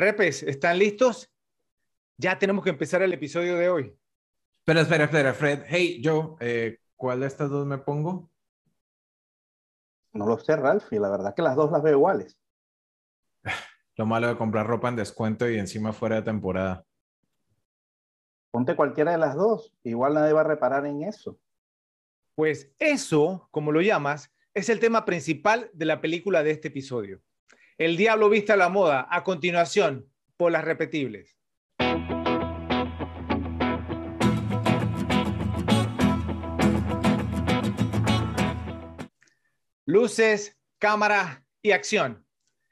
Repes, ¿están listos? Ya tenemos que empezar el episodio de hoy. Espera, espera, espera, Fred. Hey, Joe, eh, ¿cuál de estas dos me pongo? No lo sé, Ralph, y la verdad que las dos las veo iguales. Lo malo de comprar ropa en descuento y encima fuera de temporada. Ponte cualquiera de las dos, igual nadie va a reparar en eso. Pues eso, como lo llamas, es el tema principal de la película de este episodio. El diablo viste a la moda, a continuación, por las repetibles. Luces, cámara y acción.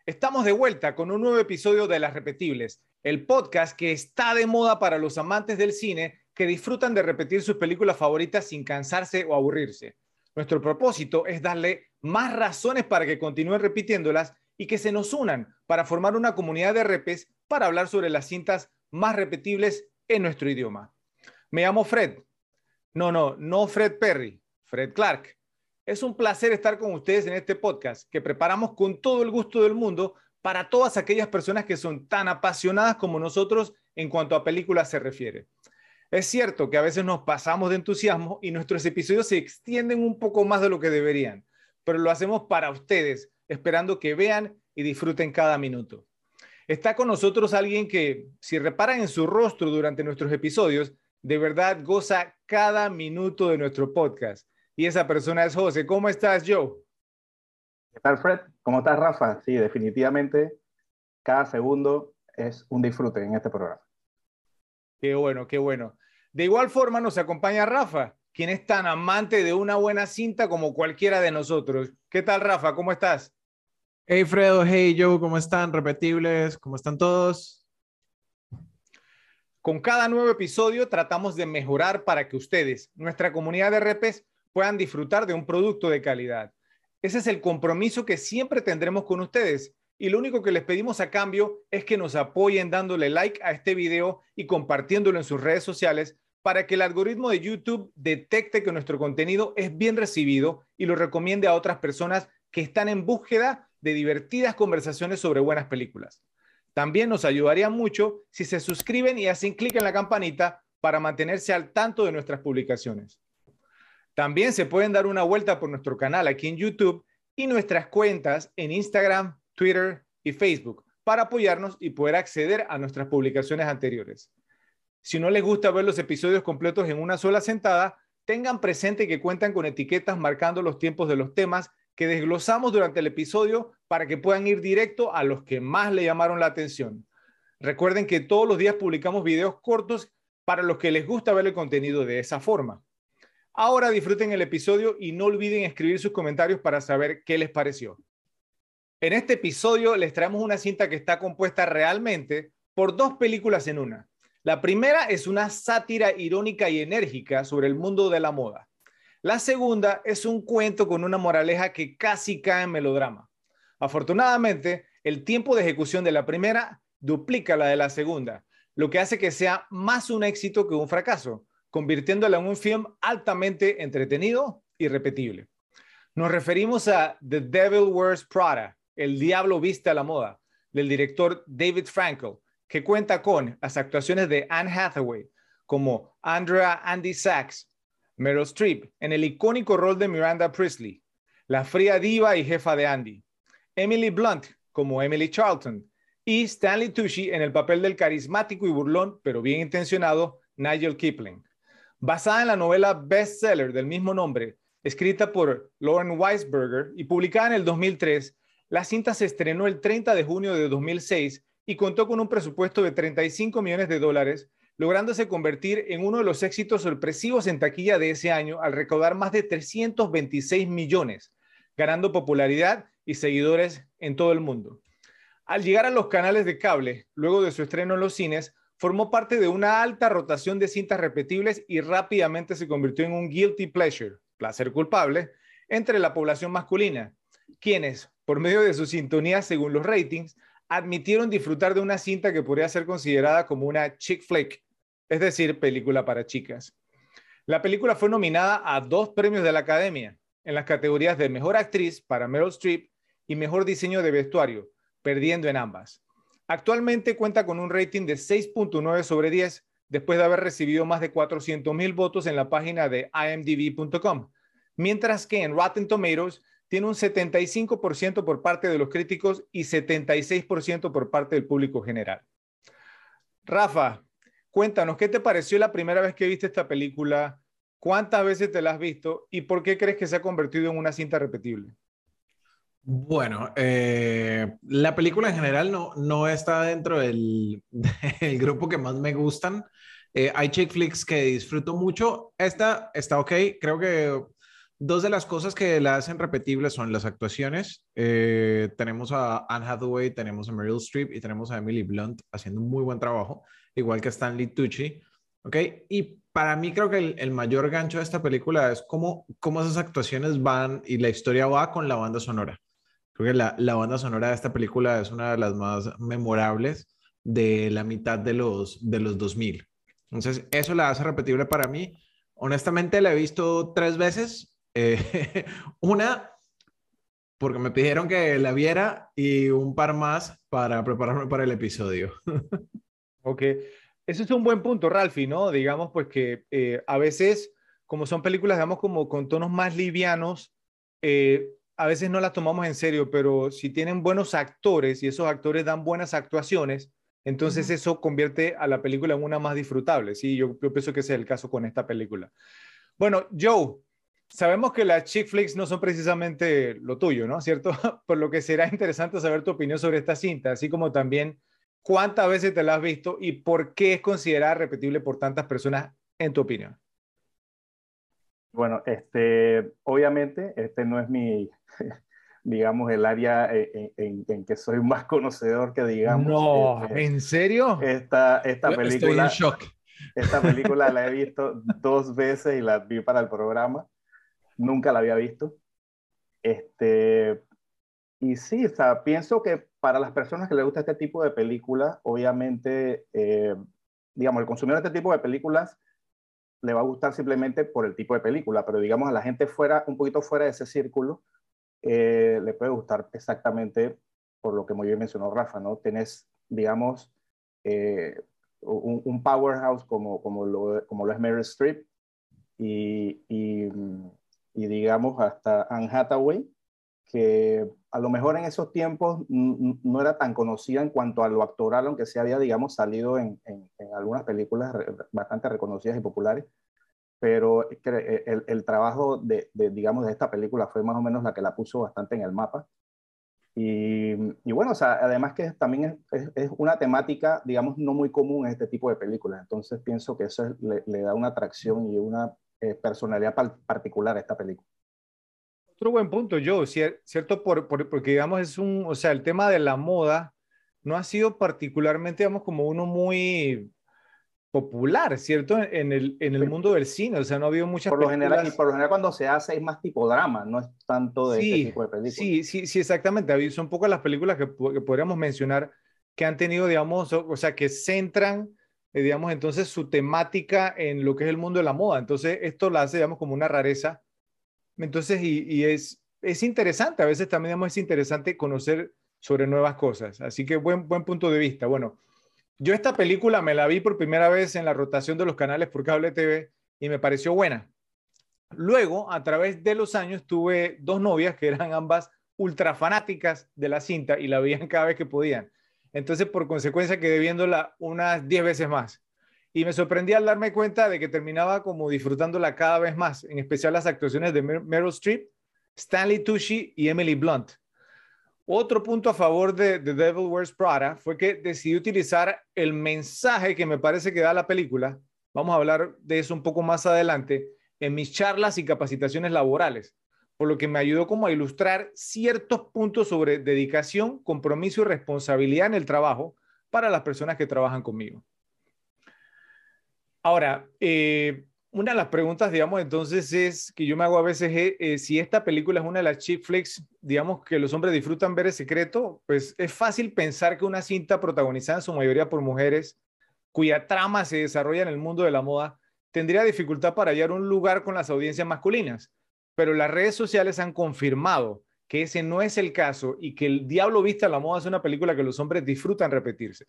Estamos de vuelta con un nuevo episodio de Las Repetibles, el podcast que está de moda para los amantes del cine que disfrutan de repetir sus películas favoritas sin cansarse o aburrirse. Nuestro propósito es darle más razones para que continúen repitiéndolas y que se nos unan para formar una comunidad de repes para hablar sobre las cintas más repetibles en nuestro idioma. Me llamo Fred. No, no, no Fred Perry, Fred Clark. Es un placer estar con ustedes en este podcast que preparamos con todo el gusto del mundo para todas aquellas personas que son tan apasionadas como nosotros en cuanto a películas se refiere. Es cierto que a veces nos pasamos de entusiasmo y nuestros episodios se extienden un poco más de lo que deberían, pero lo hacemos para ustedes, esperando que vean y disfruten cada minuto. Está con nosotros alguien que, si reparan en su rostro durante nuestros episodios, de verdad goza cada minuto de nuestro podcast. Y esa persona es José. ¿Cómo estás, Joe? ¿Qué tal, Fred? ¿Cómo estás, Rafa? Sí, definitivamente cada segundo es un disfrute en este programa. Qué bueno, qué bueno. De igual forma nos acompaña Rafa, quien es tan amante de una buena cinta como cualquiera de nosotros. ¿Qué tal, Rafa? ¿Cómo estás? Hey, Fredo, hey, Joe, ¿cómo están? Repetibles, ¿cómo están todos? Con cada nuevo episodio tratamos de mejorar para que ustedes, nuestra comunidad de repes, puedan disfrutar de un producto de calidad. Ese es el compromiso que siempre tendremos con ustedes y lo único que les pedimos a cambio es que nos apoyen dándole like a este video y compartiéndolo en sus redes sociales para que el algoritmo de YouTube detecte que nuestro contenido es bien recibido y lo recomiende a otras personas que están en búsqueda de divertidas conversaciones sobre buenas películas. También nos ayudaría mucho si se suscriben y hacen clic en la campanita para mantenerse al tanto de nuestras publicaciones. También se pueden dar una vuelta por nuestro canal aquí en YouTube y nuestras cuentas en Instagram, Twitter y Facebook para apoyarnos y poder acceder a nuestras publicaciones anteriores. Si no les gusta ver los episodios completos en una sola sentada, tengan presente que cuentan con etiquetas marcando los tiempos de los temas que desglosamos durante el episodio para que puedan ir directo a los que más le llamaron la atención. Recuerden que todos los días publicamos videos cortos para los que les gusta ver el contenido de esa forma. Ahora disfruten el episodio y no olviden escribir sus comentarios para saber qué les pareció. En este episodio les traemos una cinta que está compuesta realmente por dos películas en una. La primera es una sátira irónica y enérgica sobre el mundo de la moda. La segunda es un cuento con una moraleja que casi cae en melodrama. Afortunadamente, el tiempo de ejecución de la primera duplica la de la segunda, lo que hace que sea más un éxito que un fracaso, convirtiéndola en un film altamente entretenido y repetible. Nos referimos a The Devil Wears Prada, el Diablo Viste a la Moda, del director David Frankel, que cuenta con las actuaciones de Anne Hathaway como Andrea Andy Sachs, Meryl Streep en el icónico rol de Miranda Priestley, la fría diva y jefa de Andy, Emily Blunt como Emily Charlton y Stanley Tucci en el papel del carismático y burlón, pero bien intencionado, Nigel Kipling. Basada en la novela bestseller del mismo nombre, escrita por Lauren Weisberger y publicada en el 2003, la cinta se estrenó el 30 de junio de 2006 y contó con un presupuesto de 35 millones de dólares, lográndose convertir en uno de los éxitos sorpresivos en taquilla de ese año al recaudar más de 326 millones, ganando popularidad y seguidores en todo el mundo. Al llegar a los canales de cable, luego de su estreno en los cines, formó parte de una alta rotación de cintas repetibles y rápidamente se convirtió en un guilty pleasure, placer culpable, entre la población masculina, quienes, por medio de su sintonía según los ratings, admitieron disfrutar de una cinta que podría ser considerada como una chick flick, es decir, película para chicas. La película fue nominada a dos premios de la Academia en las categorías de Mejor Actriz para Meryl Streep y Mejor Diseño de Vestuario, perdiendo en ambas. Actualmente cuenta con un rating de 6.9 sobre 10 después de haber recibido más de 400 mil votos en la página de imdb.com, mientras que en Rotten Tomatoes tiene un 75% por parte de los críticos y 76% por parte del público general. Rafa, cuéntanos, ¿qué te pareció la primera vez que viste esta película? ¿Cuántas veces te la has visto? ¿Y por qué crees que se ha convertido en una cinta repetible? Bueno, eh, la película en general no, no está dentro del, del grupo que más me gustan. Eh, hay chick flicks que disfruto mucho. Esta está ok. Creo que dos de las cosas que la hacen repetible son las actuaciones. Eh, tenemos a Anne Hathaway, tenemos a Meryl Streep y tenemos a Emily Blunt haciendo un muy buen trabajo, igual que Stanley Tucci. ¿ok? Y para mí creo que el, mayor gancho de esta película es cómo, cómo esas actuaciones van y la historia va con la banda sonora. Creo que la, la banda sonora de esta película es una de las más memorables de la mitad de los, de los 2000. Entonces, eso la hace repetible para mí. Honestamente, la he visto tres veces. Eh, una, porque me pidieron que la viera y un par más para prepararme para el episodio. ok. Eso es un buen punto, Ralphie, ¿no? Digamos, pues que eh, a veces, como son películas, digamos, como con tonos más livianos, eh, a veces no las tomamos en serio, pero si tienen buenos actores y esos actores dan buenas actuaciones, entonces eso convierte a la película en una más disfrutable. Sí, yo, yo pienso que ese es el caso con esta película. Bueno, Joe, sabemos que las chick flicks no son precisamente lo tuyo, ¿no? ¿Cierto? Por lo que será interesante saber tu opinión sobre esta cinta, así como también ¿Cuántas veces te la has visto y por qué es considerada repetible por tantas personas, en tu opinión? Bueno, este, obviamente, este no es mi, digamos, el área en, que soy más conocedor que digamos. No, este, ¿en serio? Esta, esta película. Estoy en shock. Esta película la he visto dos veces y la vi para el programa. Nunca la había visto. Este, y sí, o sea, pienso que para las personas que les gusta este tipo de películas, obviamente, eh, digamos, el consumidor de este tipo de películas le va a gustar simplemente por el tipo de película, pero digamos a la gente fuera, un poquito fuera de ese círculo, eh, le puede gustar exactamente por lo que muy bien mencionó Rafa, ¿no? Tenés, digamos, eh, un, powerhouse como, como, lo, como lo es Meryl Streep y, y, y digamos hasta Anne Hathaway, que a lo mejor en esos tiempos no era tan conocida en cuanto a lo actoral, aunque se había, digamos, salido en, algunas películas bastante reconocidas y populares, pero el, el trabajo de, digamos, de esta película fue más o menos la que la puso bastante en el mapa. Y, bueno, o sea, además que también es, una temática, digamos, no muy común en este tipo de películas, entonces pienso que eso le, le, da una atracción y una eh, personalidad particular a esta película. Otro buen punto, yo, ¿cierto? Por, porque, digamos, es un, o sea, el tema de la moda no ha sido particularmente, digamos, como uno muy popular, ¿cierto? En el, en el mundo del cine, o sea, no ha habido muchas por lo general Y por lo general cuando se hace es más tipo drama, no es tanto de este tipo de películas. Sí, sí, sí, exactamente. Son pocas las películas que, que, podríamos mencionar que han tenido, digamos, o, sea, que centran, eh, digamos, entonces su temática en lo que es el mundo de la moda. Entonces, esto la hace, digamos, como una rareza entonces, y, es, es interesante, a veces también es interesante conocer sobre nuevas cosas. Así que buen, buen punto de vista. Bueno, yo esta película me la vi por primera vez en la rotación de los canales por cable TV y me pareció buena. Luego, a través de los años, tuve dos novias que eran ambas ultra fanáticas de la cinta y la veían cada vez que podían. Entonces, por consecuencia, quedé viéndola unas 10 veces más y me sorprendí al darme cuenta de que terminaba como disfrutándola cada vez más, en especial las actuaciones de Meryl Streep, Stanley Tucci y Emily Blunt. Otro punto a favor de The Devil Wears Prada fue que decidí utilizar el mensaje que me parece que da la película, vamos a hablar de eso un poco más adelante, en mis charlas y capacitaciones laborales, por lo que me ayudó como a ilustrar ciertos puntos sobre dedicación, compromiso y responsabilidad en el trabajo para las personas que trabajan conmigo. Ahora, eh, una de las preguntas, digamos, entonces es que yo me hago a veces es, eh, si esta película es una de las chick flicks, digamos, que los hombres disfrutan ver el secreto, pues es fácil pensar que una cinta protagonizada en su mayoría por mujeres, cuya trama se desarrolla en el mundo de la moda, tendría dificultad para hallar un lugar con las audiencias masculinas. Pero las redes sociales han confirmado que ese no es el caso y que El Diablo Vista a la Moda es una película que los hombres disfrutan repetirse.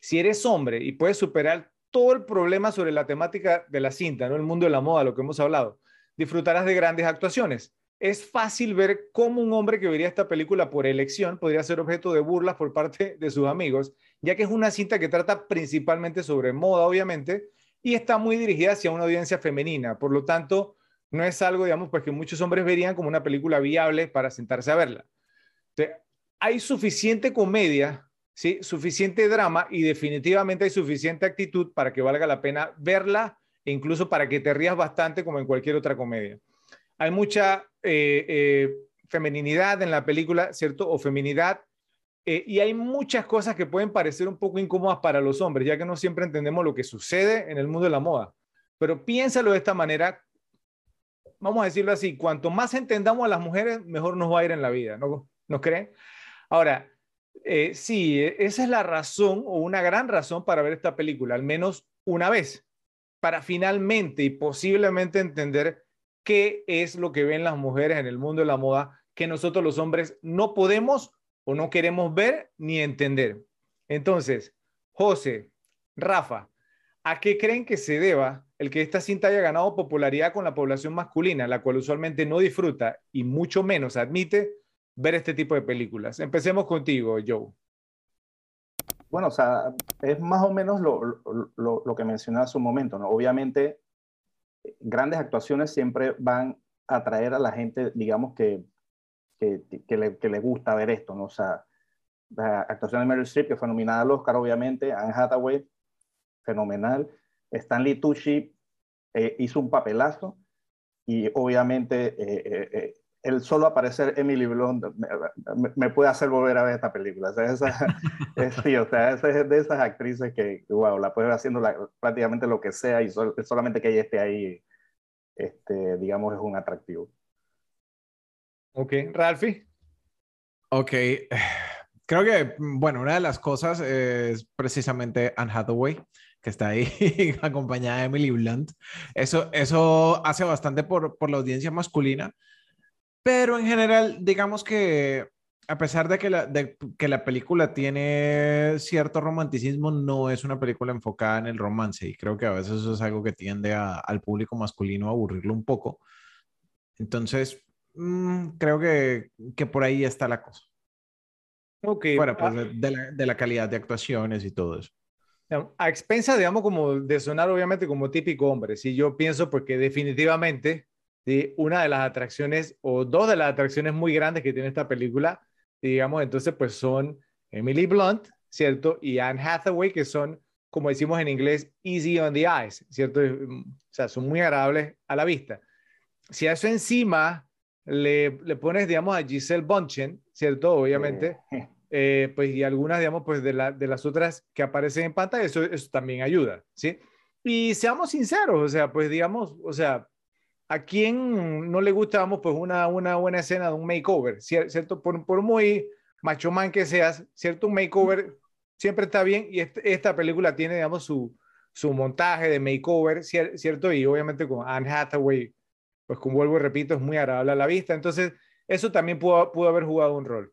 Si eres hombre y puedes superar todo el problema sobre la temática de la cinta, ¿no? el mundo de la moda, lo que hemos hablado, disfrutarás de grandes actuaciones. Es fácil ver cómo un hombre que vería esta película por elección podría ser objeto de burlas por parte de sus amigos, ya que es una cinta que trata principalmente sobre moda, obviamente, y está muy dirigida hacia una audiencia femenina. Por lo tanto, no es algo, digamos, pues que muchos hombres verían como una película viable para sentarse a verla. hay suficiente comedia, ¿sí? suficiente drama y definitivamente hay suficiente actitud para que valga la pena verla e incluso para que te rías bastante como en cualquier otra comedia. Hay mucha eh, eh, femeninidad en la película, ¿cierto? O feminidad. Eh, y hay muchas cosas que pueden parecer un poco incómodas para los hombres, ya que no siempre entendemos lo que sucede en el mundo de la moda. Pero piénsalo de esta manera, vamos a decirlo así, cuanto más entendamos a las mujeres, mejor nos va a ir en la vida, ¿no? ¿No creen? Ahora, eh, sí, esa es la razón o una gran razón para ver esta película, al menos una vez, para finalmente y posiblemente entender qué es lo que ven las mujeres en el mundo de la moda que nosotros los hombres no podemos o no queremos ver ni entender. Entonces, José, Rafa, ¿a qué creen que se deba el que esta cinta haya ganado popularidad con la población masculina, la cual usualmente no disfruta y mucho menos admite ver este tipo de películas. Empecemos contigo, Joe. Bueno, o sea, es más o menos lo, lo, lo que mencioné hace un momento, ¿no? Obviamente, grandes actuaciones siempre van a atraer a la gente, digamos, que, que, que, le, que le, gusta ver esto, ¿no? O sea, la actuación de Meryl Streep, que fue nominada al Oscar, obviamente, Anne Hathaway, fenomenal. Stanley Tucci eh, hizo un papelazo y obviamente eh, eh, el solo aparecer Emily Blunt me, puede hacer volver a ver esta película. O sea, esa, es, sí, o sea, es de esas actrices que, wow, la puede ver haciendo prácticamente lo que sea y solamente que ella esté ahí, este, digamos, es un atractivo. Ok, Ralphie. Ok, creo que, bueno, una de las cosas es precisamente Anne Hathaway que está ahí acompañada de Emily Blunt. Eso, eso hace bastante por, por la audiencia masculina, pero en general, digamos que a pesar de que, la, de que la película tiene cierto romanticismo, no es una película enfocada en el romance y creo que a veces eso es algo que tiende al público masculino a aburrirlo un poco. Entonces, mm, creo que, que, por ahí está la cosa. Ok. Pues ah. de, la, de la calidad de actuaciones y todo eso a expensa, digamos, como de sonar obviamente como típico hombre, si yo pienso porque definitivamente ¿sí? una de las atracciones o dos de las atracciones muy grandes que tiene esta película, digamos, entonces pues son Emily Blunt, ¿cierto? Y Anne Hathaway, que son, como decimos en inglés, easy on the eyes, ¿cierto? O sea, son muy agradables a la vista. Si a eso encima le, le pones, digamos, a Giselle Bunchen, ¿cierto? Obviamente. Eh, pues y algunas, digamos, pues de, la, de las otras que aparecen en pantalla, eso, eso también ayuda, ¿sí? Y seamos sinceros, o sea, pues digamos, o sea, ¿a quién no le gusta, vamos, pues una, una buena escena de un makeover, ¿cierto? Por, por muy macho man que seas, ¿cierto? Un makeover siempre está bien y esta película tiene, digamos, su, su montaje de makeover, ¿cierto? Y obviamente con Anne Hathaway, pues como vuelvo y repito, es muy agradable a la vista. Entonces, eso también pudo, pudo haber jugado un rol.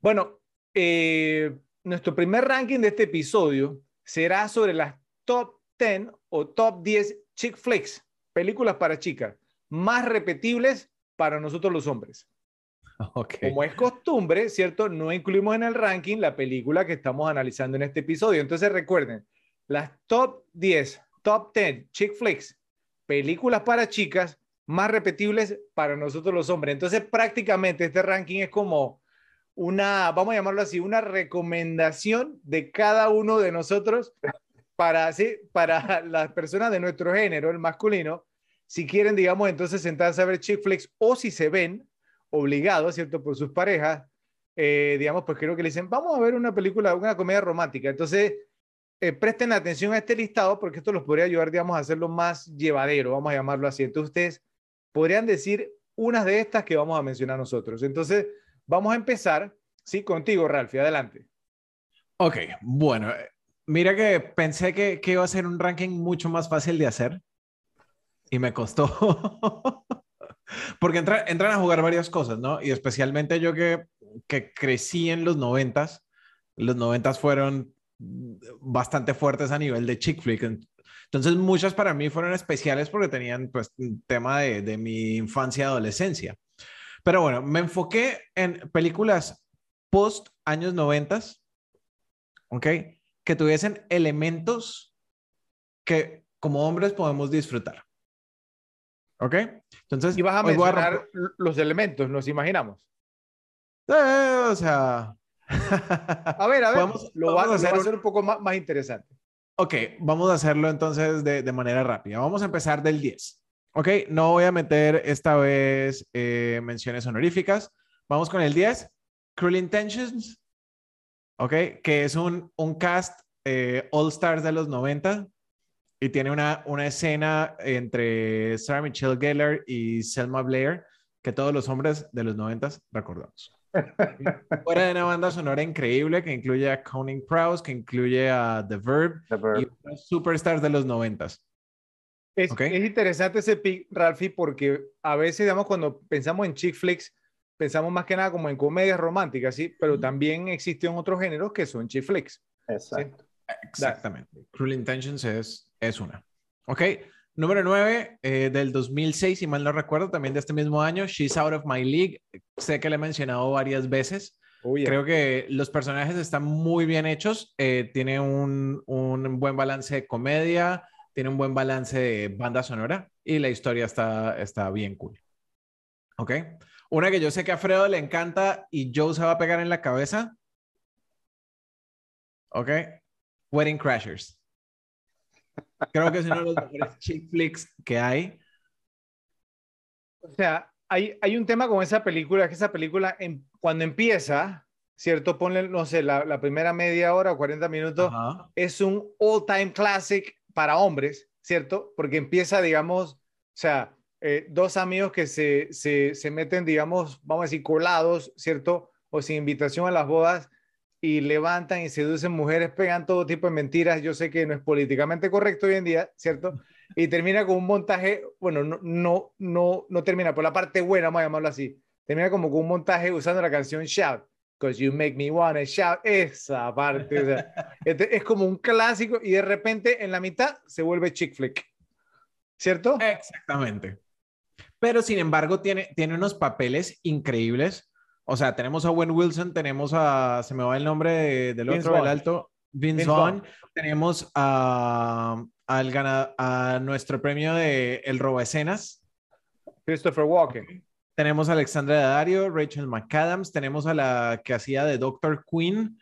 Bueno, eh, nuestro primer ranking de este episodio será sobre las top 10 o top 10 chick flicks, películas para chicas, más repetibles para nosotros los hombres. Como es costumbre, ¿cierto? No incluimos en el ranking la película que estamos analizando en este episodio. Entonces recuerden, las top 10, top 10 chick flicks, películas para chicas más repetibles para nosotros los hombres. Entonces prácticamente este ranking es como una, vamos a llamarlo así, una recomendación de cada uno de nosotros para, ¿sí? para las personas de nuestro género, el masculino, si quieren, digamos, entonces sentarse a ver chick flicks o si se ven obligados, ¿cierto?, por sus parejas, eh, digamos, pues creo que le dicen, vamos a ver una película, una comedia romántica. Entonces, eh, presten atención a este listado porque esto los podría ayudar, digamos, a hacerlo más llevadero, vamos a llamarlo así. Entonces, ustedes podrían decir unas de estas que vamos a mencionar nosotros. Entonces, Vamos a empezar, sí, contigo, Ralphie, adelante. Ok, bueno, mira que pensé que, que, iba a ser un ranking mucho más fácil de hacer y me costó. Porque entra, entran a jugar varias cosas, ¿no? Y especialmente yo que, que crecí en los noventas, los noventas fueron bastante fuertes a nivel de chick flick. Entonces muchas para mí fueron especiales porque tenían pues tema de, de mi infancia y adolescencia. Pero bueno, me enfoqué en películas post años noventas, ¿ok? Que tuviesen elementos que como hombres podemos disfrutar. ¿Ok? Entonces, y vas a mencionar los elementos, nos imaginamos. Eh, o sea. a ver, a ver, lo, vamos, a hacer, hacer un poco más, más, interesante. Ok, vamos a hacerlo entonces de, de, manera rápida. Vamos a empezar del 10. Ok, no voy a meter esta vez eh, menciones honoríficas. Vamos con el 10. Cruel Intentions. Ok, que es un, un cast eh, All Stars de los 90 y tiene una, una escena entre Sarah Michelle Gellar y Selma Blair que todos los hombres de los 90 recordamos. Fuera de una banda sonora increíble que incluye a Coning Prowse, que incluye a The Verb, y superstars de los 90 es, es, interesante ese pick, Ralphie, porque a veces, digamos, cuando pensamos en chick flicks, pensamos más que nada como en comedias románticas, ¿sí? Pero también existen otros géneros que son chick flicks. Exacto. Exactamente. Cruel Intentions es, es una. Ok. Número 9 eh, del 2006, si mal no recuerdo, también de este mismo año, She's Out of My League. Sé que le he mencionado varias veces. Oh, Creo que los personajes están muy bien hechos. Eh, tiene un, un, buen balance de comedia, tiene un buen balance de banda sonora y la historia está, está bien cool. ¿Ok? Una que yo sé que a Fredo le encanta y Joe se va a pegar en la cabeza. ¿Ok? Wedding Crashers. Creo que es uno de los mejores chick flicks que hay. O sea, hay, hay un tema con esa película, que esa película cuando empieza, ¿cierto? Ponle, no sé, la, primera media hora o 40 minutos, es un all-time classic para hombres, ¿cierto? Porque empieza, digamos, o sea, eh, dos amigos que se, se, se meten, digamos, vamos a decir, colados, ¿cierto? O sin invitación a las bodas y levantan y seducen mujeres, pegan todo tipo de mentiras. Yo sé que no es políticamente correcto hoy en día, ¿cierto? Y termina con un montaje, bueno, no, no, no, no termina por la parte buena, vamos a llamarlo así. Termina como con un montaje usando la canción Shout, because you make me wanna shout. Esa parte, o sea, este, es como un clásico y de repente en la mitad se vuelve chick flick, ¿cierto? Exactamente. Pero sin embargo tiene, tiene unos papeles increíbles o sea, tenemos a Owen Wilson, tenemos a, se me va el nombre del otro, del alto, Vince, Vaughn. Tenemos a, al a nuestro premio de El Robo Escenas. Christopher Walken. Tenemos a Alexandra Daddario, Rachel McAdams, tenemos a la que hacía de Doctor Queen.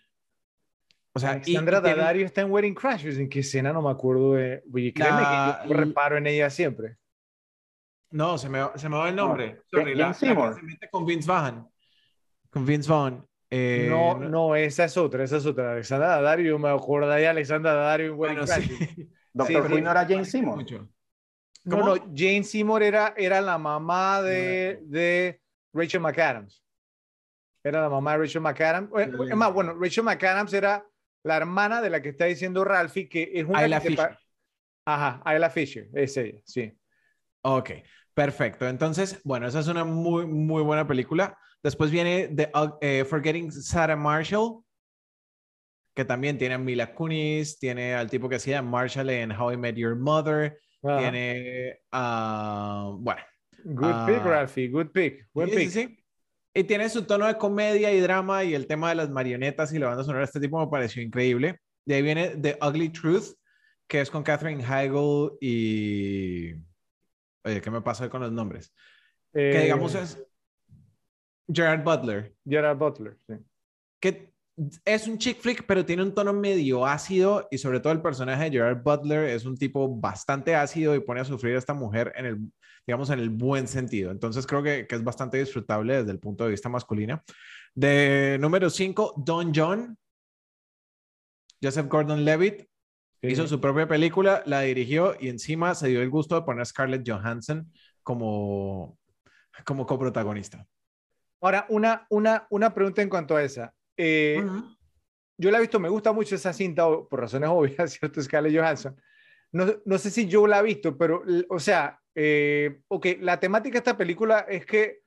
O sea, Alexandra Daddario está en Wedding Crashers. ¿En qué escena? No me acuerdo. De... Créeme que yo reparo en ella siempre. No, se me, se me va el nombre. Sorry, la, se mete con Vince Vaughn con Vince Vaughn. Eh, no, no, esa es otra, esa es otra. Alexandra Daddario, me acordaría de Alexandra Daddario en bueno, sí. Doctor sí, no era Jane Seymour. No, no, Jane Seymour era, era la mamá de, de Rachel McAdams. Era la mamá de Rachel McAdams. Es más, bueno, Rachel McAdams era la hermana de la que está diciendo Ralphie, que es una... Ayla Fisher. Ajá, Ayla Fisher, es ella, sí. Ok, perfecto. Entonces, bueno, esa es una muy, muy buena película. Después viene The, uh, Forgetting Sarah Marshall, que también tiene a Mila Kunis, tiene al tipo que hacía Marshall en How I Met Your Mother, tiene a... bueno. Good pick, Ralphie, good pick. Buen pick. Sí, Y tiene su tono de comedia y drama y el tema de las marionetas y la banda sonora. Este tipo me pareció increíble. De ahí viene The Ugly Truth, que es con Catherine Heigl y... Oye, ¿qué me pasa con los nombres? Que digamos eh, es Gerard Butler. Gerard Butler, sí. Que es un chick flick, pero tiene un tono medio ácido y sobre todo el personaje de Gerard Butler es un tipo bastante ácido y pone a sufrir a esta mujer en el, digamos, en el buen sentido. Entonces creo que, que es bastante disfrutable desde el punto de vista masculino. De número 5, Don John. Joseph Gordon-Levitt hizo su propia película, la dirigió y encima se dio el gusto de poner a Scarlett Johansson como, como coprotagonista. Ahora, una, una, una pregunta en cuanto a esa. Eh, yo la he visto, me gusta mucho esa cinta por razones obvias, ¿cierto? Scarlett Johansson. no, sé si yo la he visto, pero, o sea, eh, ok, la temática de esta película es que,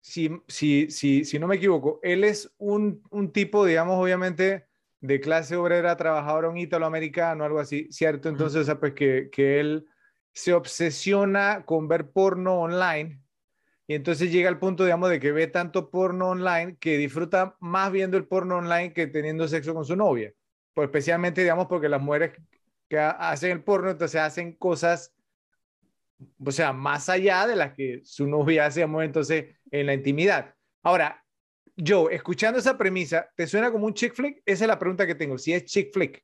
si, si, si, si no me equivoco, él es un, un tipo, digamos, obviamente, de clase obrera, trabajador, un italoamericano, algo así, ¿cierto? Entonces, o sea, pues que, que él se obsesiona con ver porno online y entonces llega al punto, digamos, de que ve tanto porno online que disfruta más viendo el porno online que teniendo sexo con su novia. Pues especialmente, digamos, porque las mujeres que hacen el porno, entonces hacen cosas, o sea, más allá de las que su novia hace, entonces, en la intimidad. Ahora, yo, escuchando esa premisa, ¿te suena como un chick flick? Esa es la pregunta que tengo, si es chick flick.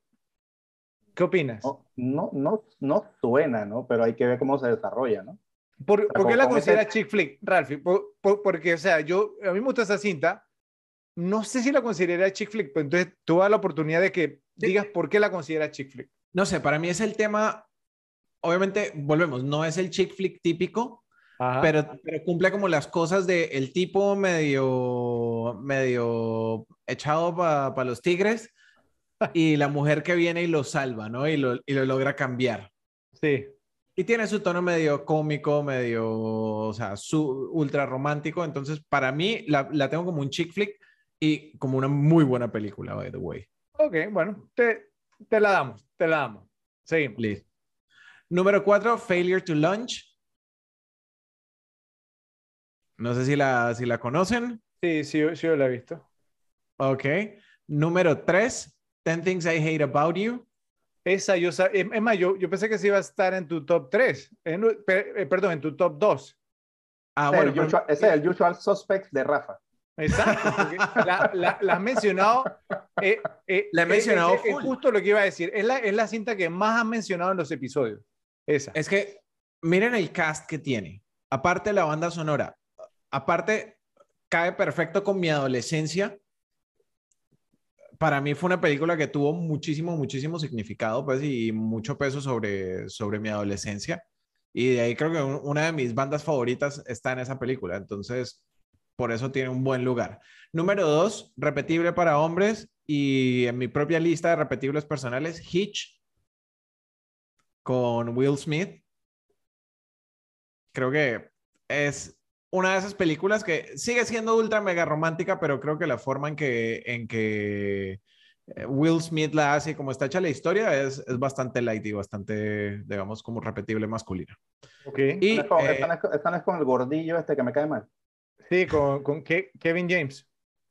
¿Qué opinas? No, no, no, suena, ¿no? Pero hay que ver cómo se desarrolla, ¿no? ¿Por, qué la considera chick flick, Ralphie? porque, o sea, yo, a mí me gusta esa cinta, no sé si la consideraría chick flick, pero entonces tú das la oportunidad de que digas por qué la considera chick flick. No sé, para mí es el tema, obviamente, volvemos, no es el chick flick típico, pero, pero, cumple como las cosas de el tipo medio, medio echado para los tigres y la mujer que viene y lo salva, ¿no? Y lo, y lo logra cambiar. Sí. Y tiene su tono medio cómico, medio, o sea, su, ultra romántico. Entonces, para mí, la, la tengo como un chick flick y como una muy buena película, by the way. Ok, bueno, te, te la damos, te la damos. Seguimos. Listo. Número cuatro, Failure to Lunch. No sé si la, si la conocen. Sí, sí, sí, yo la he visto. Ok. Número tres, Ten Things I Hate About You. Esa, yo, es más, yo, yo pensé que se iba a estar en tu top 3, eh, perdón, en tu top 2. Ah, bueno, ese es el usual suspect de Rafa. Exacto, la, la, has mencionado. Eh, eh, la he mencionado. Es, justo lo que iba a decir. Es la, es la cinta que más has mencionado en los episodios. Esa. Es que miren el cast que tiene. Aparte de la banda sonora. Aparte, cae perfecto con mi adolescencia. Para mí fue una película que tuvo muchísimo, muchísimo significado, pues, y mucho peso sobre, sobre mi adolescencia. Y de ahí creo que una de mis bandas favoritas está en esa película. Entonces, por eso tiene un buen lugar. Número dos, repetible para hombres y en mi propia lista de repetibles personales, Hitch con Will Smith. Creo que es una de esas películas que sigue siendo ultra mega romántica, pero creo que la forma en que, en que eh, Will Smith la hace, como está hecha la historia, es, es bastante light y bastante, digamos, como repetible masculina. Ok. Y, ¿Están, es con el gordillo este que me cae mal. Sí, con, con Kevin James.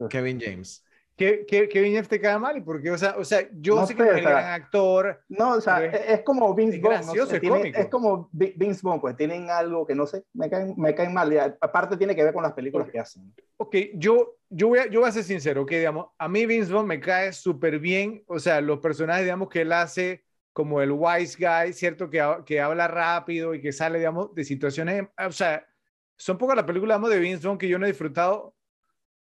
Kevin James. ¿Qué, Kevin James te cae mal? Porque, o sea, o sea yo sé, que es un gran actor. No, o sea, es, como Vince Vaughn. No es como Vince Vaughn, pues tienen algo que no sé, me caen, me caen mal. Y aparte tiene que ver con las películas que hacen. Ok, yo, yo, voy a, yo voy a ser sincero, que digamos, a mí Vince Vaughn me cae súper bien. O sea, los personajes, digamos, que él hace como el wise guy, ¿cierto? Que, que habla rápido y que sale, digamos, de situaciones, o sea, son pocas las películas de Vince Vaughn que yo no he disfrutado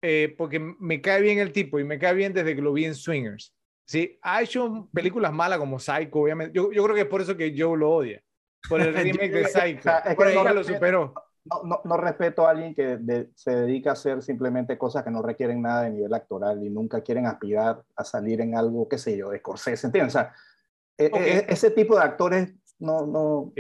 eh, porque me cae bien el tipo y me cae bien desde que lo vi en Swingers. ¿sí? Ha hecho películas malas como Psycho, obviamente. Yo, yo creo que es por eso que Joe lo odia. Por el remake de Psycho. es que no, lo superó. No, no, respeto a alguien que se dedica a hacer simplemente cosas que no requieren nada de nivel actoral y nunca quieren aspirar a salir en algo, qué sé yo, de Scorsese, ¿entiendes? O sea, e, e, ese tipo de actores no... no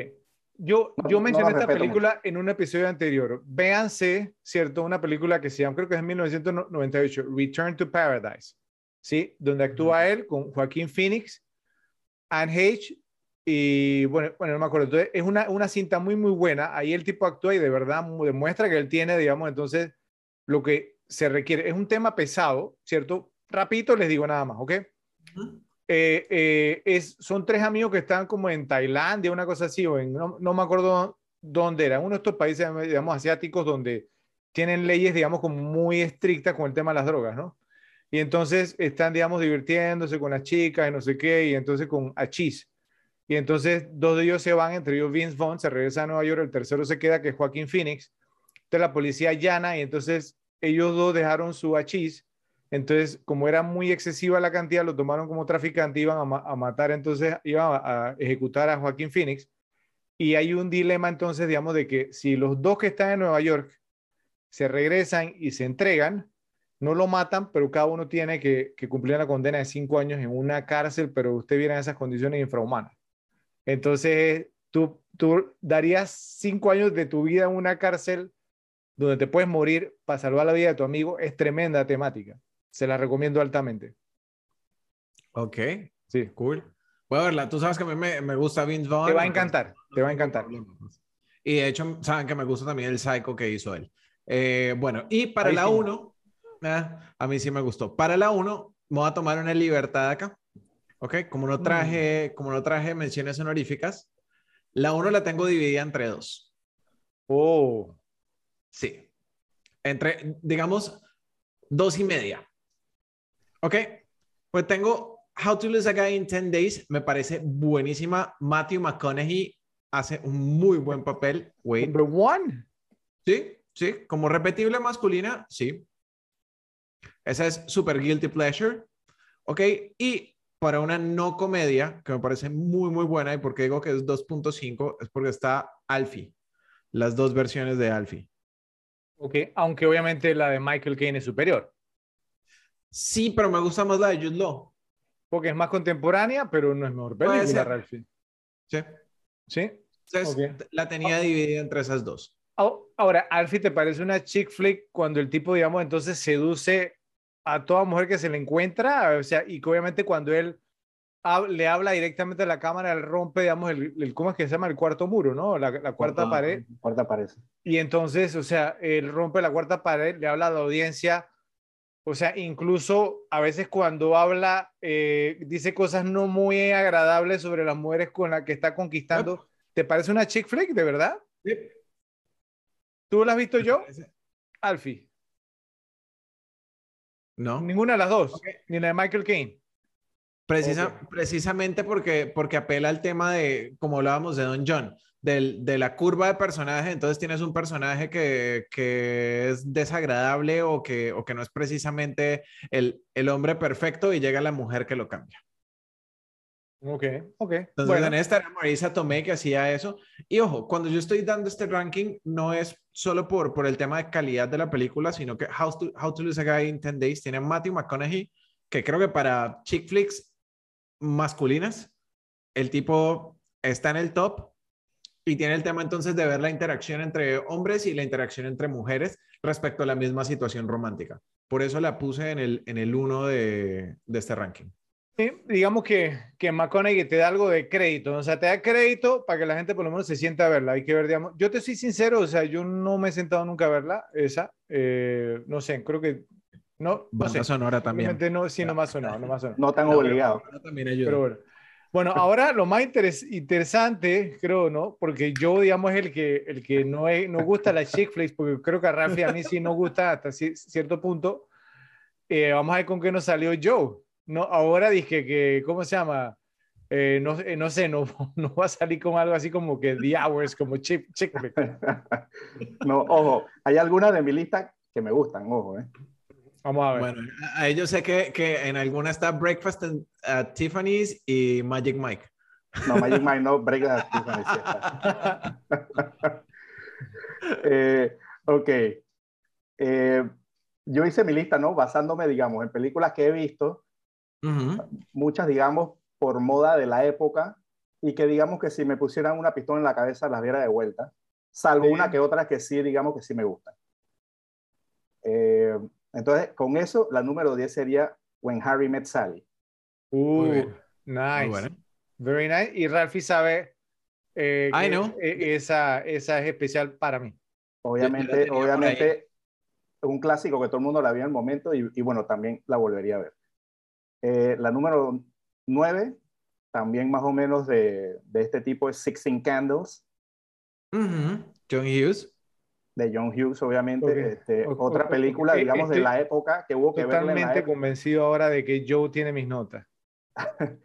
yo, yo mencioné esta película en un episodio anterior. Véanse, ¿cierto? Una película que se llama, creo que es en 1998, Return to Paradise, ¿sí? Donde actúa él con Joaquín Phoenix, Anne H. Y bueno, bueno, no me acuerdo. Entonces, es una, una cinta muy, muy buena. Ahí el tipo actúa y de verdad demuestra que él tiene, digamos, entonces lo que se requiere. Es un tema pesado, ¿cierto? Rapidito les digo nada más, ¿ok? Eh, eh, es, son tres amigos que están como en Tailandia, una cosa así, o en, no, no, me acuerdo dónde era, uno de estos países, digamos, asiáticos donde tienen leyes, digamos, como muy estrictas con el tema de las drogas, ¿no? Y entonces están, digamos, divirtiéndose con las chicas y no sé qué, y entonces con Achis. Y entonces dos de ellos se van, entre ellos Vince Vaughn, se regresa a Nueva York, el tercero se queda, que es Joaquín Phoenix. Entonces la policía llana y entonces ellos dos dejaron su Achis entonces, como era muy excesiva la cantidad, lo tomaron como traficante, iban a, matar, entonces iban a, ejecutar a Joaquín Phoenix. Y hay un dilema entonces, digamos, de que si los dos que están en Nueva York se regresan y se entregan, no lo matan, pero cada uno tiene que, cumplir la condena de cinco años en una cárcel, pero usted viene en esas condiciones infrahumanas. Entonces, tú, tú darías cinco años de tu vida en una cárcel donde te puedes morir para salvar la vida de tu amigo. Es tremenda temática. Se la recomiendo altamente. Ok, sí, cool. Voy a verla. Tú sabes que a mí me, me gusta Vince Vaughn. Te va a encantar, te va a encantar. Y de hecho, saben que me gusta también el Psycho que hizo él. Eh, bueno, y para la 1, eh, a mí sí me gustó. Para la 1, me voy a tomar una libertad acá. ¿Ok? Como no traje, como no traje menciones honoríficas, la 1 la tengo dividida entre dos. Oh. Sí. Entre, digamos, dos y media. ¿Ok? Pues tengo How to Lose a Guy in 10 Days. Me parece buenísima. Matthew McConaughey hace un muy buen papel. Wait. Number one. Sí, sí. Como repetible masculina, sí. Esa es Super Guilty Pleasure. Ok. Y para una no comedia, que me parece muy, muy buena, y porque digo que es 2.5, es porque está Alfie. Las dos versiones de Alfie. Ok, aunque obviamente la de Michael Caine es superior. Sí, pero me gusta más la de Jude Law. Porque es más contemporánea, pero no es mejor película, Ralphie. Sí. ¿Sí? Entonces, la tenía dividida entre esas dos. Ahora, Alfie, ¿te parece una chick flick cuando el tipo, digamos, entonces seduce a toda mujer que se le encuentra? O sea, y que obviamente cuando él le habla directamente a la cámara, él rompe, digamos, el, ¿cómo es que se llama? El cuarto muro, ¿no? La, cuarta pared. Cuarta pared. Y entonces, o sea, él rompe la cuarta pared, le habla a la audiencia. O sea, incluso a veces cuando habla, eh, dice cosas no muy agradables sobre las mujeres con las que está conquistando. ¿Te parece una chick flick, de verdad? ¿Tú la has visto yo? Alfie. No. Ninguna de las dos. Ni la de Michael Caine. Precisa, Precisamente porque, porque apela al tema de, como hablábamos de Don John, del, de la curva de personaje. Entonces tienes un personaje que, que es desagradable o que, o que no es precisamente el, el hombre perfecto y llega la mujer que lo cambia. Ok, ok. Entonces bueno. en esta era Marisa Tomei que hacía eso. Y ojo, cuando yo estoy dando este ranking, no es solo por, por el tema de calidad de la película, sino que How to, How to Lose a Guy in 10 Days tiene Matthew McConaughey, que creo que para chick flicks masculinas, el tipo está en el top y tiene el tema entonces de ver la interacción entre hombres y la interacción entre mujeres respecto a la misma situación romántica. Por eso la puse en el, en el uno de, de este ranking. Sí, digamos que, que McConaughey te da algo de crédito, o sea, te da crédito para que la gente por lo menos se sienta a verla. Hay que ver, digamos, yo te soy sincero, o sea, yo no me he sentado nunca a verla, esa, eh, no sé, creo que no, no sé. sonora también. No, sí, no más sonado, no más sonado. No tan obligado. también ayuda. Pero bueno. Bueno, ahora lo más interesante, creo, ¿no? Porque yo, digamos, el que, el que no, es, no gusta la chick flicks, porque creo que a Rafi a mí sí no gusta hasta cierto punto. Eh, vamos a ver con qué nos salió Joe. No, ahora dije que, ¿cómo se llama? Eh, no, eh, no sé, no, no va a salir con algo así como que The Hours, como chick, chick flick. no, ojo, hay algunas de mi lista que me gustan, ojo, ¿eh? Vamos a ver. Bueno, a ellos sé que, que en alguna está Breakfast at Tiffany's y Magic Mike. No, Magic Mike no, Breakfast at Tiffany's. eh, ok. Eh, yo hice mi lista, ¿no? Basándome, digamos, en películas que he visto, uh -huh. muchas, digamos, por moda de la época, y que digamos que si me pusieran una pistola en la cabeza las viera de vuelta, salvo sí. una que otra que sí, digamos que sí me gustan. Eh, entonces, con eso, la número 10 sería When Harry Met Sally. Uh, nice. Bueno. Very nice. Y Ralphie sabe eh, I know. esa, esa es especial para mí. Obviamente, obviamente, un clásico que todo el mundo la vio en el momento y, y bueno, también la volvería a ver. Eh, la número 9, también más o menos de, de este tipo, es Sixteen Candles. Uh -huh. John Hughes de John Hughes, obviamente, okay. este, okay. otra película, okay. digamos, de la época que hubo que ver. Totalmente convencido ahora de que Joe tiene mis notas.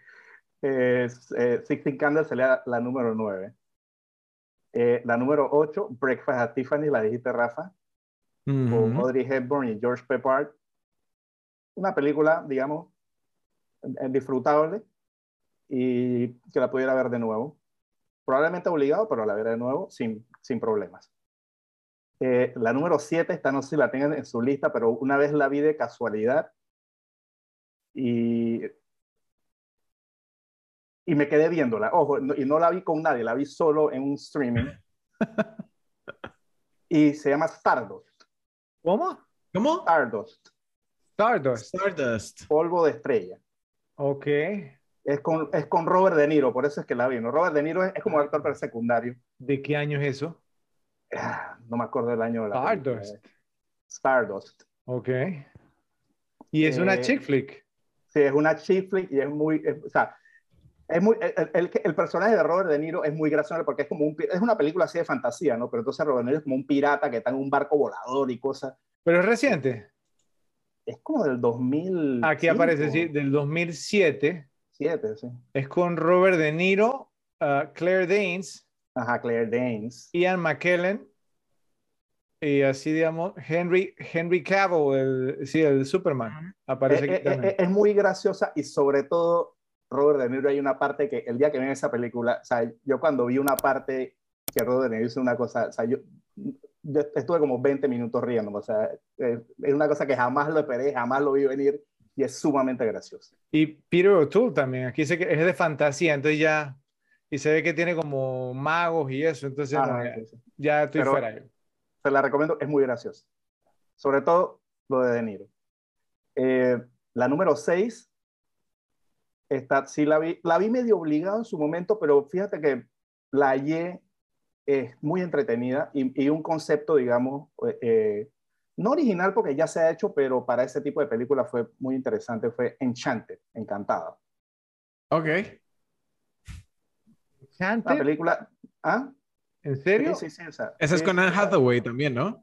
eh, eh, Sixteen Candles sería la, la número 9. Eh, la número 8, Breakfast at Tiffany, la dijiste, Rafa, uh -huh. con Audrey Hepburn y George Peppard. Una película, digamos, disfrutable y que la pudiera ver de nuevo. Probablemente obligado, pero la veré de nuevo sin, sin problemas. Eh, la número 7, esta no sé si la tengan en su lista, pero una vez la vi de casualidad y, y me quedé viéndola. Ojo, y no la vi con nadie, la vi solo en un streaming. y se llama Stardust. ¿Cómo? ¿Cómo? Stardust. Stardust. Stardust. Polvo de estrella. Ok. Es con, es con Robert De Niro, por eso es que la vi. ¿no? Robert De Niro es, es como actor pero secundario. ¿De qué año es eso? Ah, No me acuerdo del año de la película. Stardust. Stardust. Ok. Y es una Eh, chick flick. Sí, es una chick flick y es muy, es- o sea, es muy, el, el- el personaje de Robert De Niro es muy gracioso porque es como un, es una película así de fantasía, ¿no? Pero entonces Robert De Niro es como un pirata que está en un barco volador y cosas. Pero es reciente. Es como del 2000. Aquí aparece, sí, del 2007. sí. Es con Robert De Niro, uh, Claire Danes, Ajá, Claire Danes. Ian McKellen y así digamos Henry Henry Cavill, el, sí, el Superman. Aparece Eh, aquí eh, eh, también. es muy graciosa y sobre todo Robert De Niro hay una parte que el día que vi esa película, o sea, yo cuando vi una parte que Robert De Niro hizo una cosa, o sea, yo, yo estuve como 20 minutos riendo, o sea, eh, es una cosa que jamás lo esperé, jamás lo vi venir y es sumamente graciosa. Y Peter O'Toole también. Aquí dice que es de fantasía, entonces ya y se ve que tiene como magos y eso, entonces Ah, no, ya, ya estoy Pero- fuera. yo. Se la recomiendo, es muy graciosa. Sobre todo lo de De Niro. Eh, la número 6, esta, sí la vi, la vi medio obligado en su momento, pero fíjate que la hallé es muy entretenida y, y un concepto, digamos, eh, eh, no original porque ya se ha hecho, pero para ese tipo de película fue muy interesante, fue Enchanted, Encantada. Ok. ¿Enchanted? película... ¿Ah? ¿En serio? Sí, sí, sí, o sea, Esa es con Anne Hathaway también, ¿no?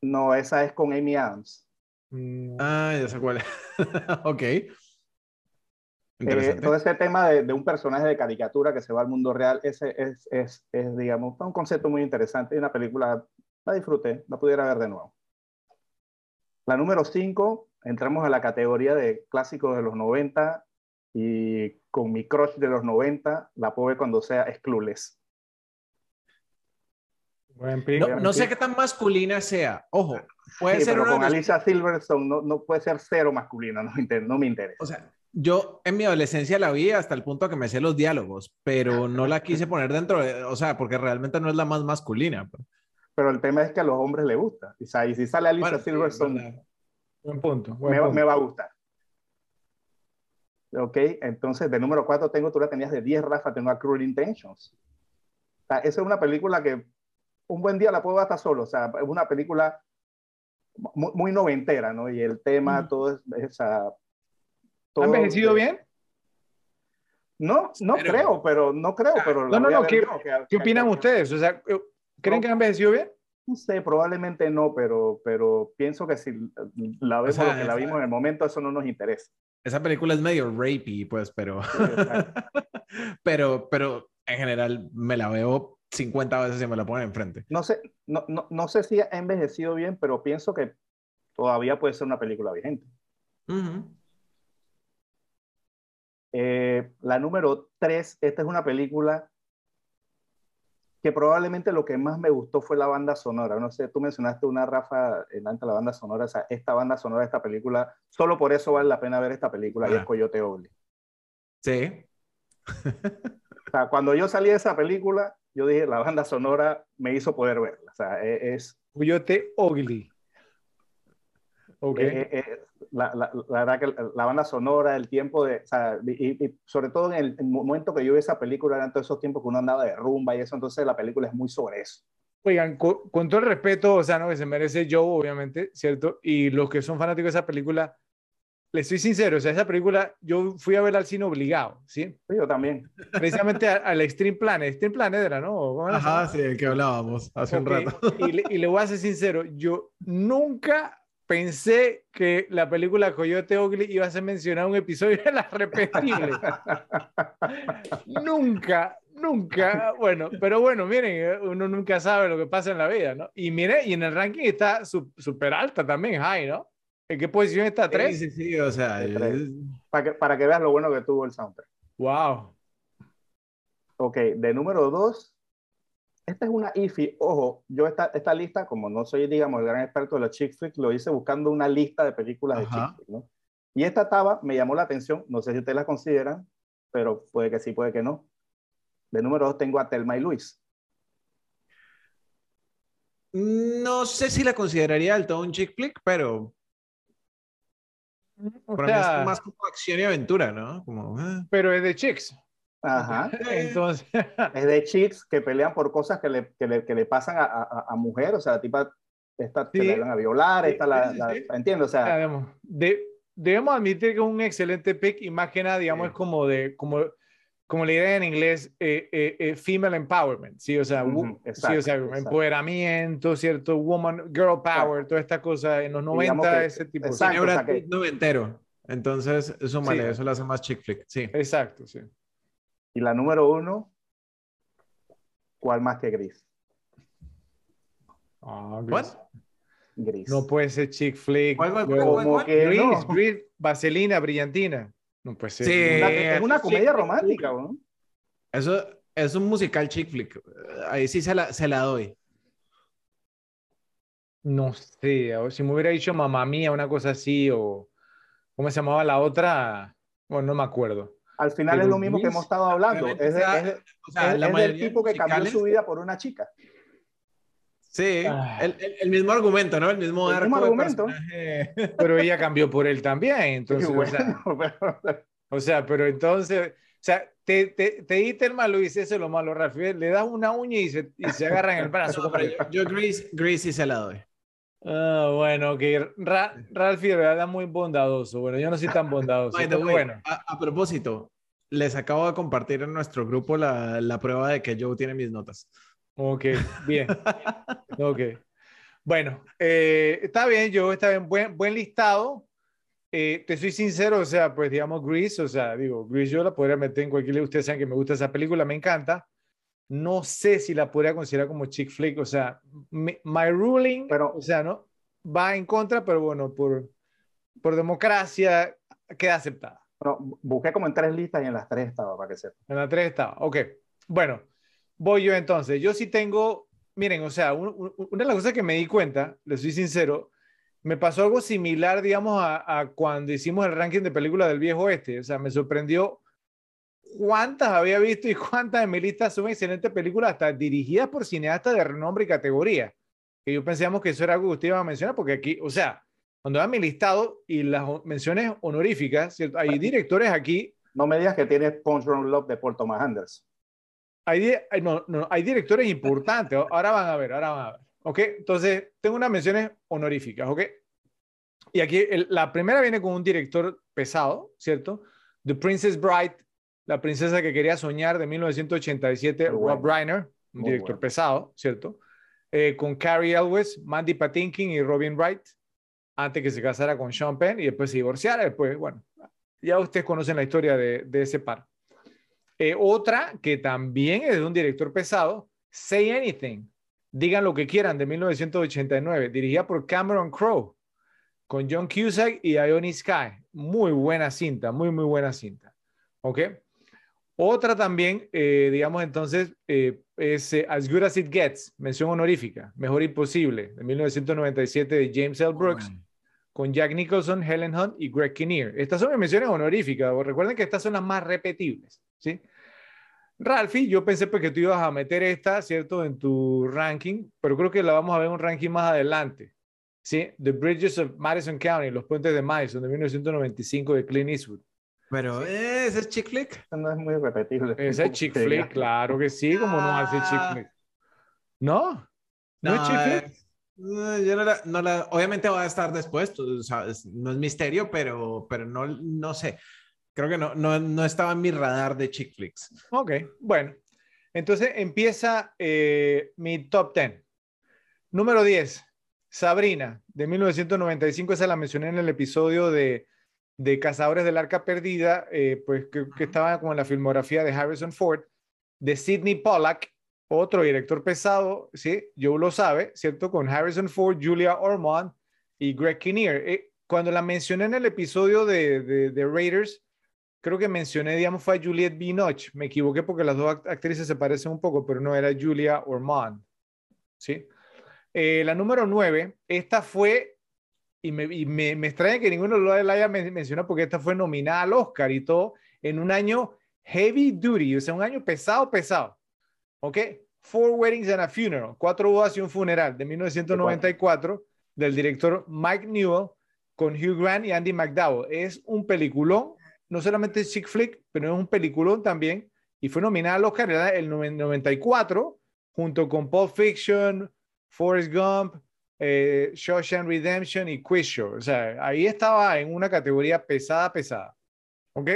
No, esa es con Amy Adams. Mm, Ah, ya sé cuál es. ok. Eh, todo ese tema de, de un personaje de caricatura que se va al mundo real, ese es, es, es, digamos, un concepto muy interesante y una película, la disfruté, la pudiera ver de nuevo. La número 5, entramos a la categoría de clásicos de los 90 y con mi crush de los 90, la puedo ver cuando sea es Clueless. buen pick. no, no sé qué tan masculina sea. Ojo, puede Sí, ser pero de con los- Alicia Silverstone no, no puede ser cero masculina, no no me interesa. O sea, yo en mi adolescencia la vi hasta el punto que me sé los diálogos, pero no la quise poner dentro de, o sea, porque realmente no es la más masculina. pues. Pero el tema es que a los hombres les gusta. Y, o sea, y si sale Alicia Bueno, sí, Silverstone, verdad. Buen punto. buen me, punto. me va a gustar. Ok, entonces de número 4 tengo, tú la tenías de 10, Rafa, tengo a Cruel Intentions. O sea, esa es una película que un buen día la puedo ver hasta solo. O sea, es una película muy, muy noventera, ¿no? Y el tema, Mm. todo es. esa, ¿Ha envejecido bien? No, no Pero- creo, pero no creo, pero No, no, no, ¿qué- yo, que- ¿Qué que- opinan que- ustedes? O sea, ¿creen No. que ha envejecido bien? No sé, probablemente no, pero, pero pienso que si la vemos sea, lo que la vimos en el momento, eso no nos interesa. Esa película es medio rapey, pues, pero, Sí, pero, pero en general me la veo 50 veces y me la ponen enfrente. No sé, no, no, no sé si ha envejecido bien, pero pienso que todavía puede ser una película vigente. Eh, la número 3, esta es una película que probablemente lo que más me gustó fue la banda sonora. No sé, tú mencionaste una, Rafa, antes la banda sonora, o sea, esta banda sonora de esta película, solo por eso vale la pena ver esta película y Ah. es Coyote Ugly. Sí. O sea, cuando yo salí de esa película, yo dije, la banda sonora me hizo poder verla. O sea, e- es, Coyote Ugly. Ok. Eh, eh, eh, la, la- la verdad que la banda sonora, el tiempo de, o sea, y, y sobre todo en el, en el momento que yo vi esa película, eran todos esos tiempos que uno andaba de rumba y eso, entonces la película es muy sobre eso. Oigan, co- con, todo el respeto, o sea, ¿no? que se merece Joe, obviamente, ¿cierto? Y los que son fanáticos de esa película, les soy sincero, o sea, esa película yo fui a verla al cine obligado, ¿sí? Sí, yo también. Precisamente al Extreme Planet. Extreme Planet era, ¿no? Ajá, sí, el que hablábamos hace Ok, un rato. Y le, y le voy a ser sincero, yo nunca pensé que la película Coyote Ugly iba a ser mencionada en un episodio de las repetibles. nunca, nunca. Bueno, pero bueno, miren, uno nunca sabe lo que pasa en la vida, ¿no? Y mire, y en el ranking está súper alta también, High, ¿no? ¿En qué posición está? Sí, ¿Tres? sí, sí, o sea, De tres. es- Para que, para que veas lo bueno que tuvo el soundtrack. Wow. Ok, de número dos, esta es una IFI. Ojo, yo esta, esta lista, como no soy, digamos, el gran experto de los chick flicks, lo hice buscando una lista de películas de chick flicks, ¿no? Y esta estaba, me llamó la atención, no sé si ustedes la consideran, pero puede que sí, puede que no. De número dos tengo a Telma y Luis. No sé si la consideraría del todo un chick flick, pero O para mí sea, es más como acción y aventura, ¿no? Como, eh. pero es de chicks. Ajá. Entonces, Es de chicks que pelean por cosas que le, que le, que le pasan a, a, a mujer, o sea, la tipa, esta Sí. te la van a violar, Sí, esta la, sí, sí, la- sí. entiendo, o sea, digamos, de- debemos admitir que es un excelente pick y más que nada, digamos, Sí. es como de, como, como le diría en inglés, eh, eh, eh, female empowerment, sí, o sea, wo- sí, exacto, o sea, empoderamiento, ¿cierto? Woman, girl power, toda esta cosa en los Digamos 90, que- ese tipo de o sea noventero. Entonces, súmale, Sí. eso lo hace más chick flick. Sí. Exacto, sí. Y la número uno, ¿cuál más que gris? Ah, What? Gris. Gris. No puede ser chick flick. ¿Cuál, cuál, luego- cuál, Como cuál? que Gris, no. Gris, Vaselina, Brillantina. No puede ser. Sí. Una- es una comedia sí, romántica, ¿no? Eso es un musical chick flick. Ahí sí se la, se la doy. No sé, si me hubiera dicho mamá mía, una cosa así, o ¿cómo se llamaba la otra? Bueno, no me acuerdo. Al final Pero es lo mismo que hemos estado hablando. Es, de- sea- es de- O sea, es- la es del tipo que cambió su vida por una chica. Sí, Ah. el, el- el mismo argumento, ¿no? El mismo El arco mismo de argumento. Pero ella cambió por él también, entonces, o sea, pero- o sea, pero entonces, o sea, te, te, te diste el malo, Luis, eso es lo malo, Rafi, le das una uña y se, y se agarran el brazo. No, yo, yo Grease, Grease sí se la doy. Ah, bueno, que Ra Ralphie de verdad muy bondadoso. Bueno, yo no soy tan bondadoso. By the pero way, bueno, a, a propósito, les acabo de compartir en nuestro grupo la, la prueba de que Joe tiene mis notas. ok, bien. Ok. Bueno, eh, está bien, yo está bien, buen, buen listado. Eh, te soy sincero, o sea, pues digamos Grease, o sea, digo, Grease yo la podría meter en cualquier, ustedes saben que me gusta esa película, me encanta. No sé si la podría considerar como chick flick, o sea, mi- my ruling, Pero- o sea, ¿no? Va en contra, pero bueno, por, por democracia queda aceptada. Bueno, busqué como en tres listas y en las tres estaba, para que sepa. En la 3 estaba. Ok. Bueno, voy yo entonces. Yo sí tengo, miren, o sea, un- un- una de las cosas que me di cuenta, les soy sincero, me pasó algo similar, digamos, a, a cuando hicimos el ranking de películas del viejo oeste. O sea, me sorprendió cuántas había visto y cuántas de mi lista son excelentes películas, hasta dirigidas por cineastas de renombre y categoría. Que yo pensábamos que eso era algo que usted iba a mencionar, porque aquí, o sea, cuando vean mi listado y las menciones honoríficas, ¿cierto? hay directores aquí No me digas que tienes Punch Drunk Love de Paul Thomas Anderson. hay- no, no, hay directores importantes. Ahora van a ver, ahora van a ver. ¿Ok? Entonces, tengo unas menciones honoríficas. ¿Ok? Y aquí el- la primera viene con un director pesado, ¿cierto? The Princess Bride, la princesa que quería soñar de 1987, Muy bueno. Rob Reiner, un Muy director bueno. pesado, ¿cierto? Eh, con Carrie Elwes, Mandy Patinkin y Robin Wright, antes que se casara con Sean Penn y después se divorciara. Después, bueno, ya ustedes conocen la historia de, de ese par. Eh, otra que también es de un director pesado, Say Anything, Digan lo que quieran, de 1989, dirigida por Cameron Crowe, con John Cusack y Ione Sky. Muy buena cinta, muy, muy buena cinta. ¿Ok? Otra también, eh, digamos entonces, eh, es eh, As Good As It Gets, mención honorífica, Mejor Imposible, de 1997 de James L. Brooks, con Jack Nicholson, Helen Hunt y Greg Kinnear. Estas son mis menciones honoríficas. Recuerden que estas son las más repetibles, ¿sí? Ralphie, yo pensé pues que tú ibas a meter esta, ¿cierto? En tu ranking, pero creo que la vamos a ver en un ranking más adelante. ¿Sí? The Bridges of Madison County, Los Puentes de Madison, de 1995 de Clint Eastwood. Pero, eh, ¿ese es chick flick? No es muy repetible. Ese es chick flick, claro que sí, como no hace chick Ah. flick. ¿No? ¿No, es chick flick? eh, no, yo no la, no la- obviamente va a estar después, tú sabes, no es misterio, pero, pero no, no sé. Creo que no, no, no estaba en mi radar de chick flicks. Ok, bueno. Entonces empieza eh, mi top 10. Número 10, Sabrina, de 1995. Esa la mencioné en el episodio de, de Cazadores del Arca Perdida, eh, pues que, que estaba como en la filmografía de Harrison Ford, de Sidney Pollack, otro director pesado, ¿sí? Joe lo sabe, ¿cierto? Con Harrison Ford, Julia Ormond y Greg Kinnear. Eh, cuando la mencioné en el episodio de, de, de Raiders, creo que mencioné, digamos, fue a Juliette Binoche. Me equivoqué porque las dos act- actrices se parecen un poco, pero no era Julia Ormond. ¿Sí? Eh, la número 9, esta fue, y, me, y me, me extraña que ninguno lo haya men- mencionado porque esta fue nominada al Oscar y todo, en un año Heavy Duty, o sea, un año pesado, pesado. ¿Ok? Four Weddings and a Funeral, cuatro bodas y un funeral, de 1994, del director Mike Newell, con Hugh Grant y Andy McDowell. Es un peliculón, no solamente chick flick, pero es un peliculón también, y fue nominada al Oscar en el 94, junto con Pulp Fiction, Forrest Gump, eh, Shawshank Redemption y Quiz Show. O sea, ahí estaba en una categoría pesada, pesada. ¿Ok?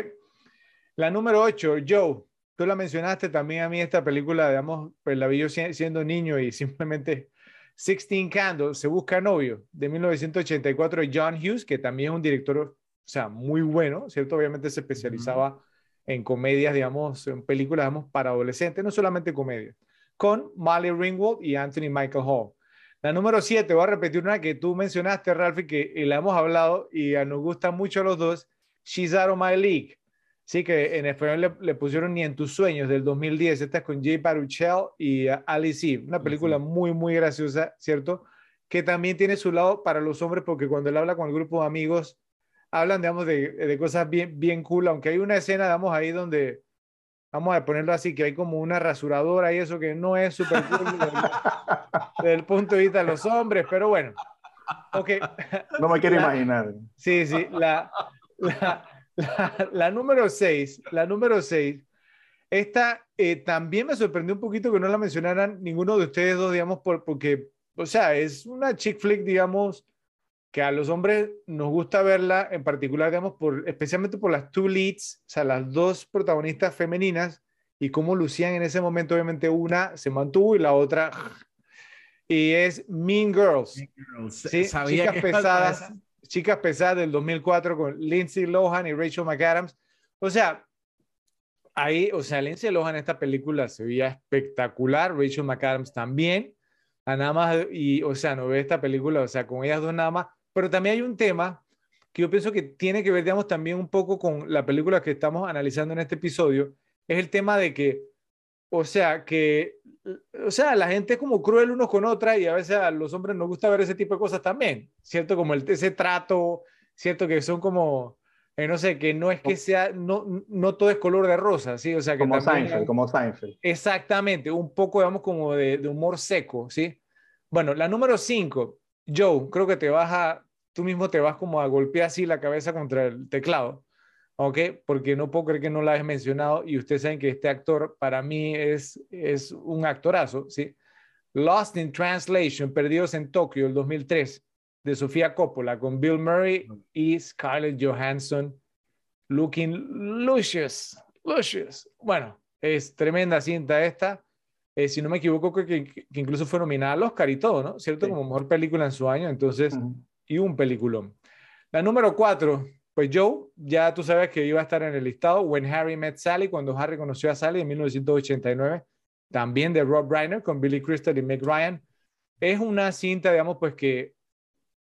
La número 8, Joe. Tú la mencionaste también a mí esta película, digamos, pues la vi yo siendo niño y simplemente 16 Candles, Se Busca Novio, de 1984 John Hughes, que también es un director, o sea, muy bueno, ¿cierto? Obviamente se especializaba en comedias, digamos, en películas, digamos, para adolescentes, no solamente comedias, con Molly Ringwald y Anthony Michael Hall. La número 7, voy a repetir una que tú mencionaste, Ralphie, que la hemos hablado y nos gusta mucho a los dos, She's Out of My League. Sí, que en español le, pusieron Ni en tus sueños del 2010. Esta es con Jay Baruchel y Alice Eve. Una película muy, muy graciosa, ¿cierto? Que también tiene su lado para los hombres, porque cuando él habla con el grupo de amigos, hablan, digamos, de, de cosas bien, bien cool. Aunque hay una escena, digamos, ahí donde, vamos a ponerlo así, que hay como una rasuradora y eso que no es súper cool desde, el punto de vista de los hombres, pero bueno. Okay. No me quiero imaginar. Sí, sí. La, la, la, número 6, la número 6, esta eh, también me sorprendió un poquito que no la mencionaran ninguno de ustedes dos, digamos, por, porque, o sea, es una chick flick, digamos, que a los hombres nos gusta verla, en particular, digamos, por, especialmente por las two leads, o sea, las dos protagonistas femeninas y cómo lucían en ese momento, obviamente una se mantuvo y la otra... Y es Mean Girls. Mean Girls. ¿sí? Sabía Chicas pesadas. Chicas Pesadas del 2004 con Lindsay Lohan y Rachel McAdams. O sea, ahí, o sea, Lindsay Lohan en esta película se veía espectacular, Rachel McAdams también. Nada más, y, o sea, no ve esta película, o sea, con ellas dos nada más. Pero también hay un tema que yo pienso que tiene que ver, digamos, también un poco con la película que estamos analizando en este episodio, es el tema de que, o sea, que o sea, la gente es como cruel unos con otra y a veces a los hombres nos gusta ver ese tipo de cosas también, ¿cierto? Como el, ese trato, ¿cierto? Que son como, eh, no sé, que no es que sea, no, no todo es color de rosa, ¿sí? O sea, que como Seinfeld, como Seinfeld. Exactamente, un poco, digamos, como de, de humor seco, ¿sí? Bueno, la número 5, Joe, creo que te vas a, tú mismo te vas como a golpear así la cabeza contra el teclado. ¿ok? Porque no puedo creer que no la hayas mencionado y ustedes saben que este actor para mí es, es un actorazo, ¿sí? Lost in Translation, Perdidos en Tokio, el 2003, de Sofía Coppola, con Bill Murray y Scarlett Johansson, looking luscious, luscious. Bueno, es tremenda cinta esta. Eh, si no me equivoco, que, incluso fue nominada al Oscar y todo, ¿no? ¿Cierto? Como mejor película en su año, entonces, y un peliculón. La número cuatro, pues Joe, ya tú sabes que iba a estar en el listado When Harry Met Sally, cuando Harry conoció a Sally en 1989, también de Rob Reiner con Billy Crystal y Meg Ryan. Es una cinta, digamos, pues que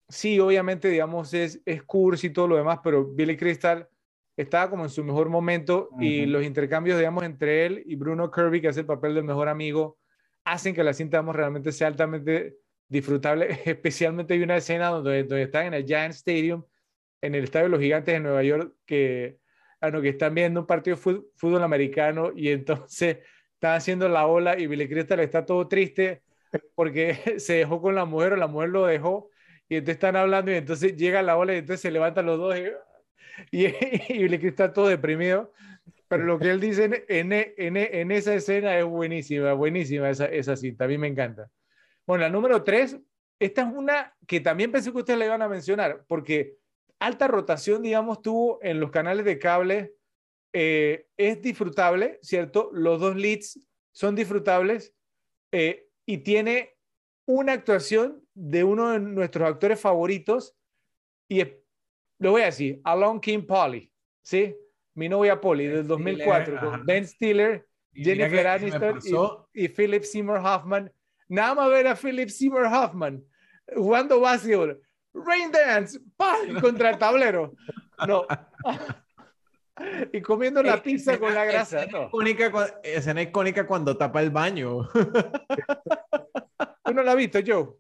sí, obviamente, digamos, es, es cursi y todo lo demás, pero Billy Crystal estaba como en su mejor momento y los intercambios, digamos, entre él y Bruno Kirby, que hace el papel del mejor amigo, hacen que la cinta, digamos, realmente sea altamente disfrutable. Especialmente hay una escena donde, donde están en el Giant Stadium en el Estadio de los Gigantes de Nueva York que, bueno, que están viendo un partido de fútbol, americano y entonces están haciendo la ola y Billy Crystal está todo triste porque se dejó con la mujer o la mujer lo dejó y entonces están hablando y entonces llega la ola y entonces se levantan los dos y, y, Billy Crystal todo deprimido. Pero lo que él dice en, en, en, esa escena es buenísima, buenísima esa, esa cinta, a mí me encanta. Bueno, la número tres, esta es una que también pensé que ustedes la iban a mencionar, porque alta rotación, digamos, tuvo en los canales de cable. Eh, es disfrutable, ¿cierto? Los dos leads son disfrutables eh, y tiene una actuación de uno de nuestros actores favoritos y lo voy a decir, Along King Polly, ¿sí? Mi novia Polly del 2004 con Ben Stiller, Jennifer Aniston y, Philip Seymour Hoffman. Nada más ver a Philip Seymour Hoffman jugando básquetbol Rain Dance, ¡pam! contra el tablero. No. y comiendo la pizza con la grasa. Escena, icónica, escena icónica cuando tapa el baño. ¿Tú no la has visto, Joe?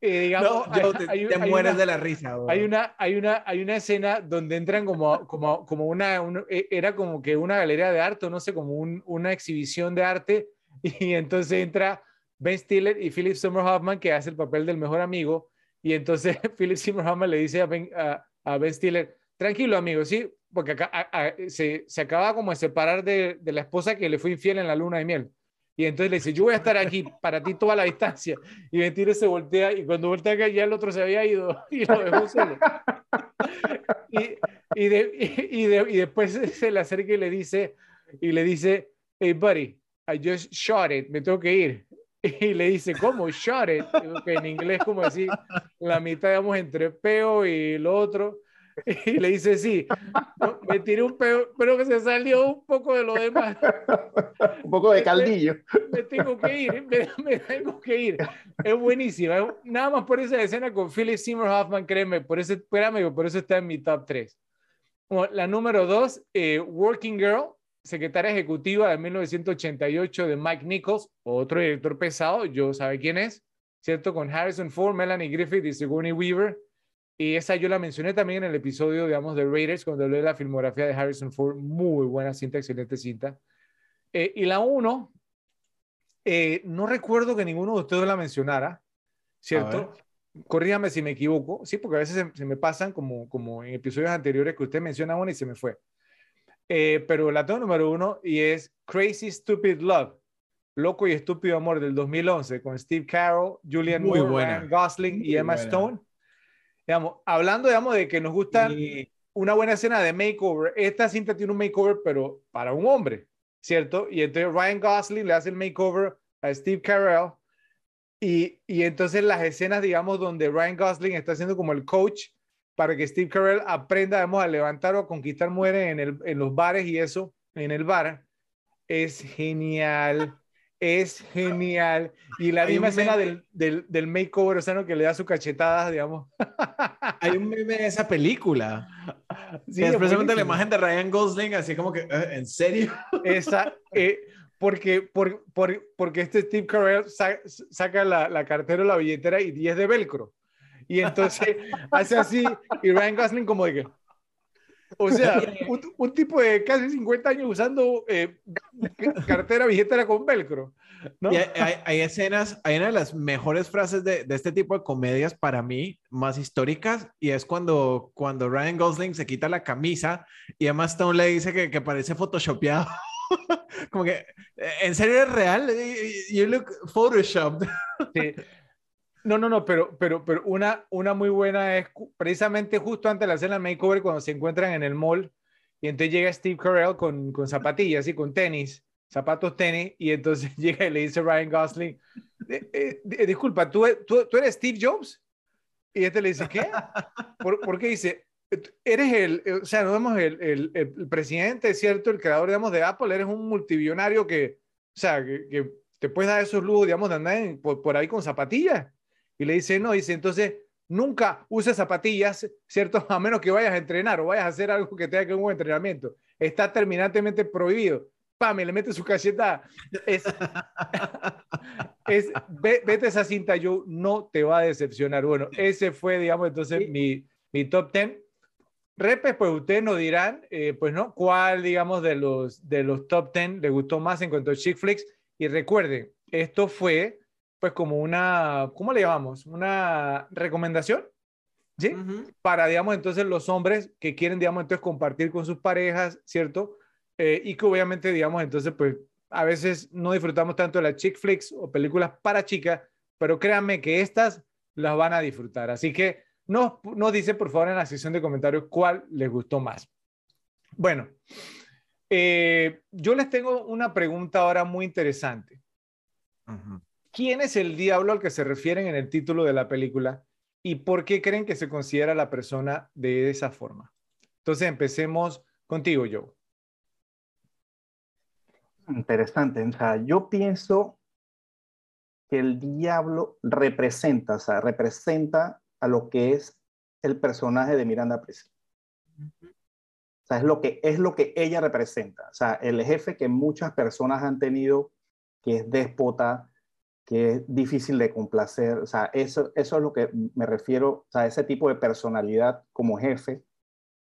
Eh, digamos, te, mueres de la risa. Hay una, hay, una, hay una escena donde entran como, como, como una, e, era como que una galería de arte, no sé, como una exhibición de arte, y entonces entra Ben Stiller y Philip Seymour Hoffman, que hace el papel del mejor amigo, y entonces Philip Seymour Hoffman le dice a Ben, a, ben Stiller, tranquilo amigo, sí, porque acá, se, se acaba como de separar de, de la esposa que le fue infiel en la luna de miel. Y entonces le dice, yo voy a estar aquí para ti toda la distancia. Y Mentira se voltea y cuando voltea ya el otro se había ido y lo dejó solo. Y, y, de, y, de, y, después se le acerca y le dice, y le dice, hey buddy, I just shot it, me tengo que ir. Y le dice, ¿cómo? Shot it. Que en inglés como decir la mitad, digamos, entre peo y lo otro. Y le dice, sí, me tiré un peo, pero que se salió un poco de lo demás. un poco de caldillo. Me, tengo que ir, me, tengo que ir. Es buenísima. Nada más por esa escena con Philip Seymour Hoffman, créeme, por eso, espérame, por eso está en mi top 3. La número 2, eh, Working Girl, secretaria ejecutiva de 1988 de Mike Nichols, otro director pesado, yo sabe quién es, ¿cierto? Con Harrison Ford, Melanie Griffith y Sigourney Weaver. Y esa yo la mencioné también en el episodio, digamos, de Raiders, cuando hablé de la filmografía de Harrison Ford. Muy buena cinta, excelente cinta. Eh, y la uno, eh, no recuerdo que ninguno de ustedes la mencionara, ¿cierto? Corríjame si me equivoco, sí, porque a veces se, me pasan como, como en episodios anteriores que usted menciona una y se me fue. Eh, pero la tengo número uno y es Crazy Stupid Love, Loco y Estúpido Amor del 2011 con Steve Carroll, Julian Moore, Gosling y Emma Stone hablando, digamos, de que nos gusta una buena escena de makeover, esta cinta tiene un makeover, pero para un hombre, ¿cierto? Y entonces Ryan Gosling le hace el makeover a Steve Carell, y, y entonces las escenas, digamos, donde Ryan Gosling está haciendo como el coach para que Steve Carell aprenda, digamos, a levantar o a conquistar mujeres en, el, en los bares y eso, en el bar, es genial es genial. Y la misma escena del, del, del, makeover, o sea, ¿no? que le da su cachetada, digamos. Hay un meme de esa película. Sí, es precisamente la imagen de Ryan Gosling, así como que, eh, ¿en serio? Esa, eh, porque, por, por, porque este Steve Carell saca la, la, cartera o la billetera y 10 de velcro. Y entonces hace así, y Ryan Gosling como de que, o sea, un, tipo de casi 50 años usando eh, cartera billetera con velcro. ¿no? hay, escenas, hay una de las mejores frases de, de, este tipo de comedias para mí, más históricas, y es cuando, cuando Ryan Gosling se quita la camisa y Emma Stone le dice que, que parece photoshopeado. Como que, ¿en serio es real? You look photoshopped. Sí. No, no, no, pero, pero, pero una, una muy buena es precisamente justo antes de la escena makeover cuando se encuentran en el mall y entonces llega Steve Carell con, con zapatillas y con tenis, zapatos tenis, y entonces llega y le dice Ryan Gosling, eh, eh, disculpa, ¿tú, ¿tú, tú, eres Steve Jobs? Y este le dice, ¿qué? ¿Por, qué dice? Eres el, o sea, no vemos el, el, el, presidente, ¿cierto? El creador, digamos, de Apple, eres un multimillonario que, o sea, que, que te puedes dar esos lujos, digamos, de andar por ahí con zapatillas. Y le dice, no, dice, entonces nunca uses zapatillas, ¿cierto? A menos que vayas a entrenar o vayas a hacer algo que tenga que ver con un entrenamiento. Está terminantemente prohibido. Pame, le mete su cacheta. Es, es, vete esa cinta, yo no te va a decepcionar. Bueno, ese fue, digamos, entonces mi, mi top 10. Repes, pues ustedes nos dirán, eh, pues no, cuál, digamos, de los, de los top 10 le gustó más en cuanto a chick flicks. Y recuerden, esto fue pues como una, ¿cómo le llamamos? Una recomendación, ¿sí? Para, digamos, entonces los hombres que quieren, digamos, entonces compartir con sus parejas, ¿cierto? Eh, y que obviamente, digamos, entonces, pues a veces no disfrutamos tanto de las chick flicks o películas para chicas, pero créanme que estas las van a disfrutar. Así que nos, nos dice, por favor, en la sección de comentarios cuál les gustó más. Bueno, eh, yo les tengo una pregunta ahora muy interesante. ¿Quién es el diablo al que se refieren en el título de la película y por qué creen que se considera la persona de esa forma? Entonces empecemos contigo, Joe. Interesante. O sea, yo pienso que el diablo representa, o sea, representa a lo que es el personaje de Miranda Priestly. O sea, es lo que es lo que ella representa. O sea, el jefe que muchas personas han tenido, que es déspota, que es difícil de complacer. O sea, eso, eso es lo que me refiero, o sea, ese tipo de personalidad como jefe,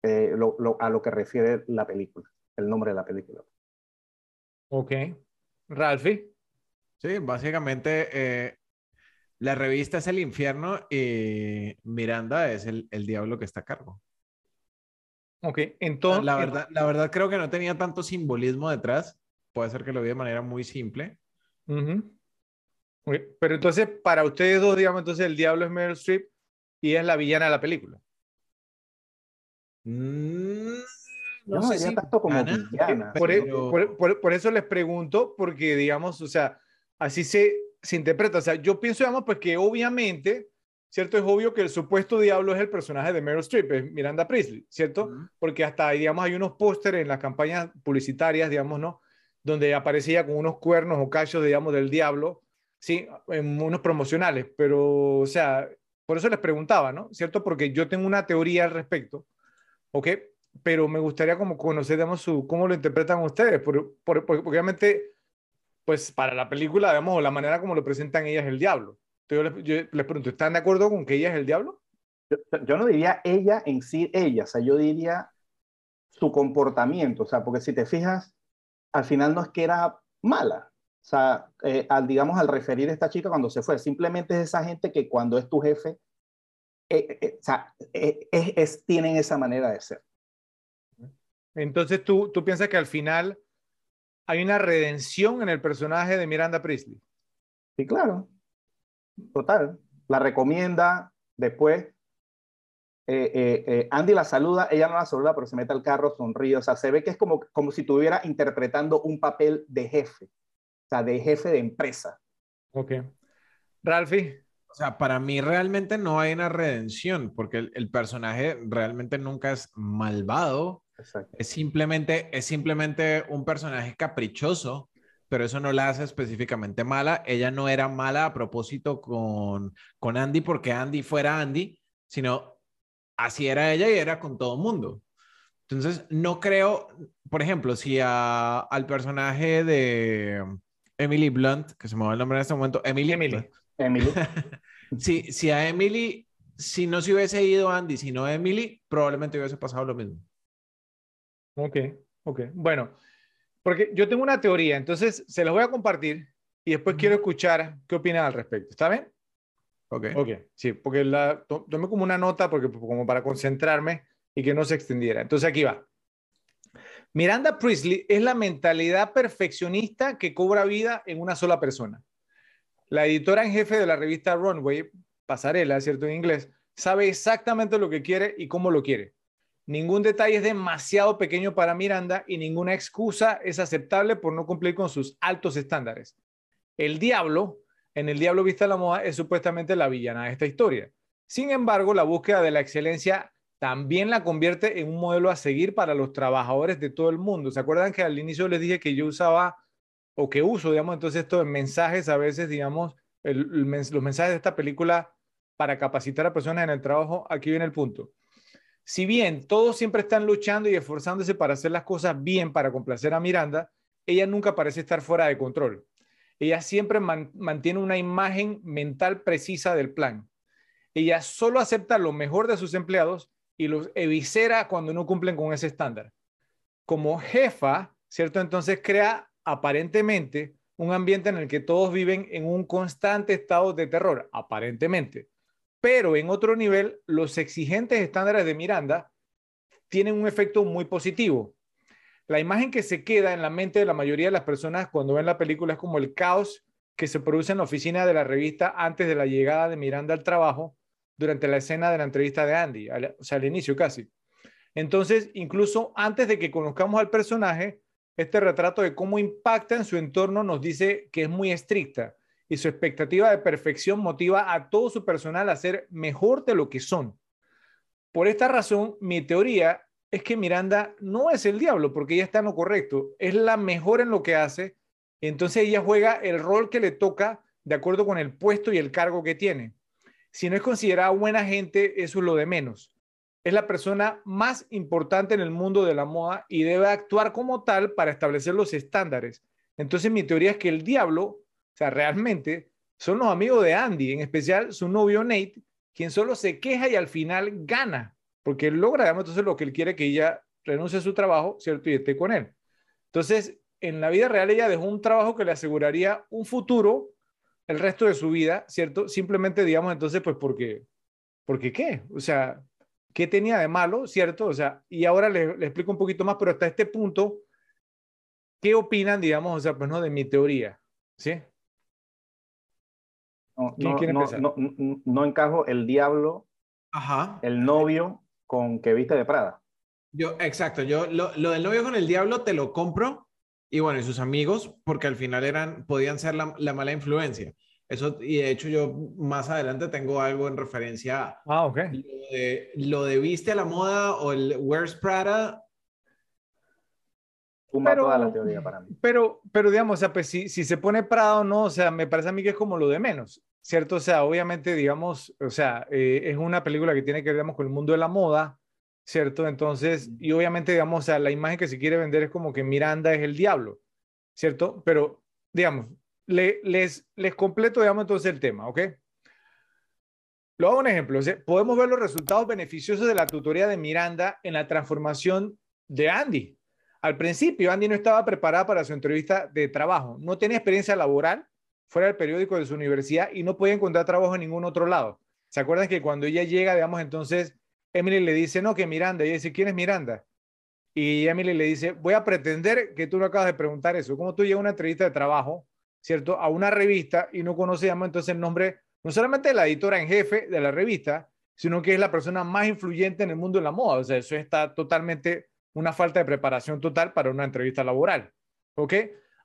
eh, a lo que refiere la película, el nombre de la película. Ok. Ralphie. Sí, básicamente eh, la revista es el infierno y Miranda es el, el diablo que está a cargo. Ok, entonces... La verdad, la verdad creo que no tenía tanto simbolismo detrás. Puede ser que lo vi de manera muy simple. Pero entonces, para ustedes dos, digamos, entonces el diablo es Meryl Streep y es la villana de la película. Mm, no, sé si tanto como villana. Por, e, por, por, eso les pregunto, porque digamos, o sea, así se, se interpreta. O sea, yo pienso, digamos, pues que obviamente, ¿cierto? Es obvio que el supuesto diablo es el personaje de Meryl Streep, es Miranda Priestley, ¿cierto? Porque hasta, digamos, hay unos pósteres en las campañas publicitarias, digamos, ¿no? Donde aparecía con unos cuernos o cachos, digamos, del diablo, ¿sí? En unos promocionales. Pero, o sea, por eso les preguntaba, ¿no? ¿Cierto? Porque yo tengo una teoría al respecto, ¿ok? Pero me gustaría como conocer, digamos, su, cómo lo interpretan ustedes, por, por, porque obviamente pues para la película, digamos, la manera como lo presentan ella es el diablo. Entonces yo les, pregunto, ¿están de acuerdo con que ella es el diablo? Yo, no diría ella en sí, ella, o sea, yo diría su comportamiento, o sea, porque si te fijas, al final no es que era mala, o sea, eh, al, digamos, al referir a esta chica cuando se fue, simplemente es esa gente que cuando es tu jefe, eh, eh, o sea, es, tienen esa manera de ser. Entonces, ¿tú, tú piensas que al final hay una redención en el personaje de Miranda Priestley. Sí, claro. Total. La recomienda después. Andy la saluda, ella no la saluda, pero se mete al carro, sonríe. O sea, se ve que es como, como si estuviera interpretando un papel de jefe, sea, de jefe de empresa. Ok. Ralphie. O sea, para mí realmente no hay una redención, porque el, el personaje realmente nunca es malvado, es simplemente, es simplemente un personaje caprichoso, pero eso no la hace específicamente mala. Ella no era mala a propósito con, con Andy porque Andy fuera Andy, sino así era ella y era con todo el mundo. Entonces, no creo, por ejemplo, si al personaje de Emily Blunt, que se me va el nombre en este momento, Emily. Emily. Emily. si, si a Emily, si no se hubiese ido Andy, sino Emily, probablemente hubiese pasado lo mismo. Ok, ok. Bueno, porque yo tengo una teoría, entonces se las voy a compartir y después quiero escuchar qué opinan al respecto. ¿Está bien? Ok. Ok, sí, porque la tomé como una nota porque como para concentrarme y que no se extendiera. Entonces aquí va. Miranda Priestley es la mentalidad perfeccionista que cobra vida en una sola persona. La editora en jefe de la revista Runway, Pasarela, ¿cierto? En inglés, sabe exactamente lo que quiere y cómo lo quiere. Ningún detalle es demasiado pequeño para Miranda y ninguna excusa es aceptable por no cumplir con sus altos estándares. El diablo, en el diablo vista la moda, es supuestamente la villana de esta historia. Sin embargo, la búsqueda de la excelencia también la convierte en un modelo a seguir para los trabajadores de todo el mundo. ¿Se acuerdan que al inicio les dije que yo usaba o que uso, digamos, entonces estos mensajes a veces, digamos, los mensajes de esta película para capacitar a personas en el trabajo? Aquí viene el punto. Si bien todos siempre están luchando y esforzándose para hacer las cosas bien para complacer a Miranda, ella nunca parece estar fuera de control. Ella siempre mantiene una imagen mental precisa del plan. Ella solo acepta lo mejor de sus empleados y los eviscera cuando no cumplen con ese estándar. Como jefa, ¿cierto? Entonces crea aparentemente un ambiente en el que todos viven en un constante estado de terror, aparentemente. Pero en otro nivel, los exigentes estándares de Miranda tienen un efecto muy positivo. La imagen que se queda en la mente de la mayoría de las personas cuando ven la película es como el caos que se produce en la oficina de la revista antes de la llegada de Miranda al trabajo durante la escena de la entrevista de Andy, o sea, al inicio casi. Entonces, incluso antes de que conozcamos al personaje, este retrato de cómo impacta en su entorno nos dice que es muy estricta, y su expectativa de perfección motiva a todo su personal a ser mejor de lo que son. Por esta razón, mi teoría es que Miranda no es el diablo porque ella está en lo correcto, es la mejor en lo que hace, entonces ella juega el rol que le toca de acuerdo con el puesto y el cargo que tiene. Si no es considerada buena gente, eso es lo de menos. Es la persona más importante en el mundo de la moda y debe actuar como tal para establecer los estándares. Entonces mi teoría es que el diablo sea, realmente son los amigos de Andy, en especial su novio Nate, quien solo se queja y al final gana, porque él logra, digamos, entonces lo que él quiere que ella renuncie a su trabajo, ¿cierto? Y esté con él. Entonces, en la vida real ella dejó un trabajo que le aseguraría un futuro el resto de su vida, ¿cierto? Simplemente, digamos, entonces, pues porque, porque qué, o sea, ¿qué tenía de malo, ¿cierto? O sea, y ahora le, le explico un poquito más, pero hasta este punto, ¿qué opinan, digamos, o sea, pues no, de mi teoría, ¿sí? No, no, no, no, encajo el diablo, Ajá. el novio con que viste de Prada. Yo, exacto, yo lo, lo, del novio con el diablo te lo compro y bueno, y sus amigos, porque al final eran, podían ser la, la mala influencia. Eso, y de hecho yo más adelante tengo algo en referencia a ah, okay. lo, de, lo de viste a la moda o el Where's Prada. Pero, toda la teoría para mí. Pero, pero digamos, o sea, pues si, si se pone Prada o no, o sea, me parece a mí que es como lo de menos, ¿cierto? O sea, obviamente, digamos, o sea, eh, es una película que tiene que ver, digamos, con el mundo de la moda, ¿cierto? Entonces, y obviamente, digamos, o sea, la imagen que se quiere vender es como que Miranda es el diablo, ¿cierto? Pero, digamos, le, les, les completo, digamos, entonces el tema, ¿ok? Lo hago un ejemplo. Podemos ver los resultados beneficiosos de la tutoría de Miranda en la transformación de Andy. Al principio, Andy no estaba preparada para su entrevista de trabajo. No tenía experiencia laboral fuera del periódico de su universidad y no podía encontrar trabajo en ningún otro lado. ¿Se acuerdan que cuando ella llega, digamos, entonces Emily le dice, no, que Miranda. Y ella dice, ¿quién es Miranda? Y Emily le dice, voy a pretender que tú no acabas de preguntar eso. ¿Cómo tú llegas a una entrevista de trabajo, ¿cierto? A una revista y no conoces, digamos, entonces el nombre, no solamente de la editora en jefe de la revista, sino que es la persona más influyente en el mundo de la moda. O sea, eso está totalmente una falta de preparación total para una entrevista laboral. ¿Ok?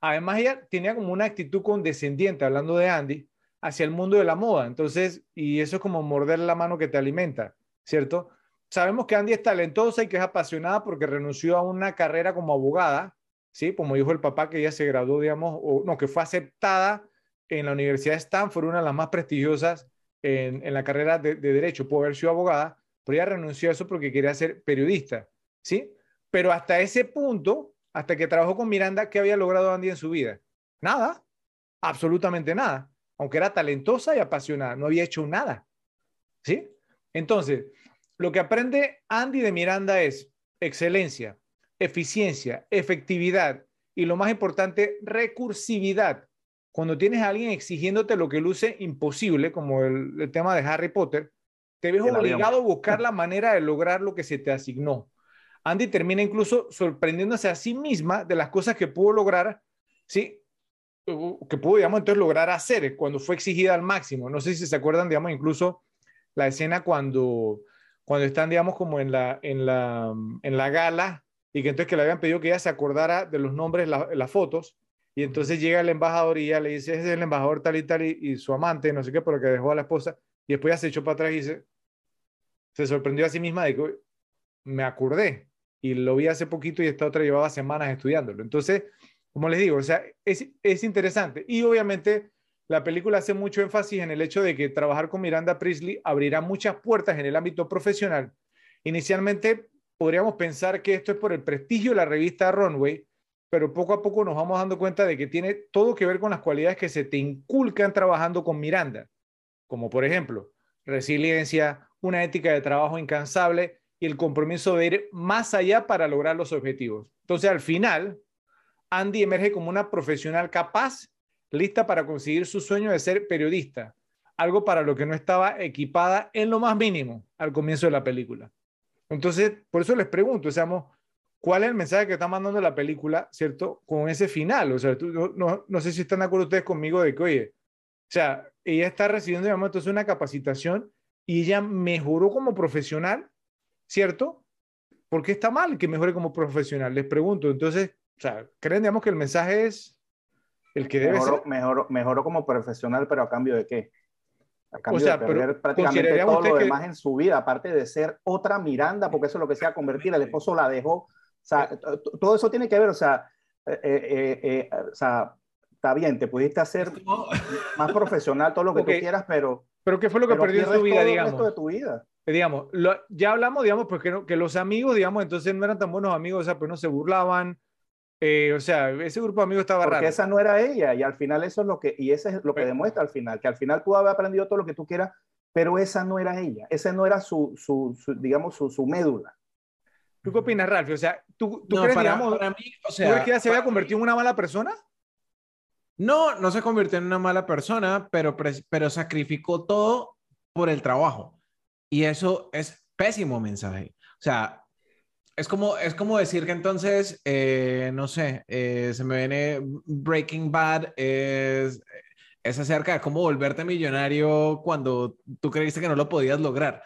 Además, ella tenía como una actitud condescendiente, hablando de Andy, hacia el mundo de la moda. Entonces, y eso es como morder la mano que te alimenta. ¿cierto? Sabemos que Andy es talentosa y que es apasionada porque renunció a una carrera como abogada, ¿sí? Como dijo el papá que ella se graduó, digamos, o no, que fue aceptada en la Universidad de Stanford, una de las más prestigiosas en, la carrera de, de, Derecho, pudo haber sido abogada, pero ella renunció a eso porque quería ser periodista, ¿sí? Pero hasta ese punto, hasta que trabajó con Miranda, ¿qué había logrado Andy en su vida? Nada, absolutamente nada. Aunque era talentosa y apasionada, no había hecho nada, ¿sí? Entonces, lo que aprende Andy de Miranda es excelencia, eficiencia, efectividad y lo más importante, recursividad. Cuando tienes a alguien exigiéndote lo que luce imposible, como el, tema de Harry Potter, te ves obligado a buscar la manera de lograr lo que se te asignó. Andy termina incluso sorprendiéndose a sí misma de las cosas que pudo lograr, ¿sí? Que pudo, digamos, entonces lograr hacer cuando fue exigida al máximo. No sé si se acuerdan, digamos, incluso la escena cuando, cuando están, digamos, como en la, en la, en la gala y que entonces que le habían pedido que ella se acordara de los nombres, las fotos, y entonces llega el embajador y ella le dice, es el embajador tal y tal y, su amante, no sé qué, pero que dejó a la esposa, y después ya se echó para atrás y se, se sorprendió a sí misma de que me acordé y lo vi hace poquito y esta otra llevaba semanas estudiándolo. Entonces, como les digo, o sea, es, es interesante. Y obviamente la película hace mucho énfasis en el hecho de que trabajar con Miranda Priestley abrirá muchas puertas en el ámbito profesional. Inicialmente podríamos pensar que esto es por el prestigio de la revista Runway, pero poco a poco nos vamos dando cuenta de que tiene todo que ver con las cualidades que se te inculcan trabajando con Miranda, como por ejemplo resiliencia, una ética de trabajo incansable y el compromiso de ir más allá para lograr los objetivos. Entonces, al final, Andy emerge como una profesional capaz lista para conseguir su sueño de ser periodista, algo para lo que no estaba equipada en lo más mínimo al comienzo de la película. Entonces, por eso les pregunto, seamos, ¿cuál es el mensaje que está mandando la película, cierto, con ese final? O sea, no, no, sé si están de acuerdo ustedes conmigo de que, oye, o sea, ella está recibiendo, digamos, entonces una capacitación y ella mejoró como profesional, ¿cierto? ¿Por qué está mal que mejore como profesional? Les pregunto. Entonces, o sea, ¿creen, digamos, que el mensaje es el que debe mejoró, ser. Mejoró, mejoró, como profesional, pero a cambio de qué? A cambio o sea, de perder prácticamente todo lo demás en su vida, aparte de ser otra Miranda, porque eso es lo que se va a convertir. El esposo la dejó. O sea, todo eso tiene que ver, o sea, eh, eh, eh, o sea, está bien, te pudiste hacer más profesional, todo lo que okay. tú quieras, pero. Pero ¿qué fue lo que perdió en su vida, digamos? El resto de tu vida. Digamos, lo, ya hablamos, digamos, porque no, que los amigos, digamos, entonces no eran tan buenos amigos, o sea, pues no se burlaban, Eh, o sea, ese grupo de amigos estaba Porque raro. esa no era ella y al final eso es lo que, y ese es lo que Bueno. demuestra al final, que al final pudo haber aprendido todo lo que tú quieras, pero esa no era ella, ese no era su, su, su, digamos, su, su médula. ¿Tú qué opinas, Ralph? O sea, ¿tú, tú No, crees, para, digamos, para mí, o ¿tú sea, crees que ella se había convertido en una mala persona? No, no se convirtió en una mala persona, pero, pres- pero sacrificó todo por el trabajo. Y eso es pésimo mensaje. O sea, es como, es como decir que entonces, eh, no sé, eh, se me viene Breaking Bad, es, es acerca de cómo volverte millonario cuando tú creíste que no lo podías lograr.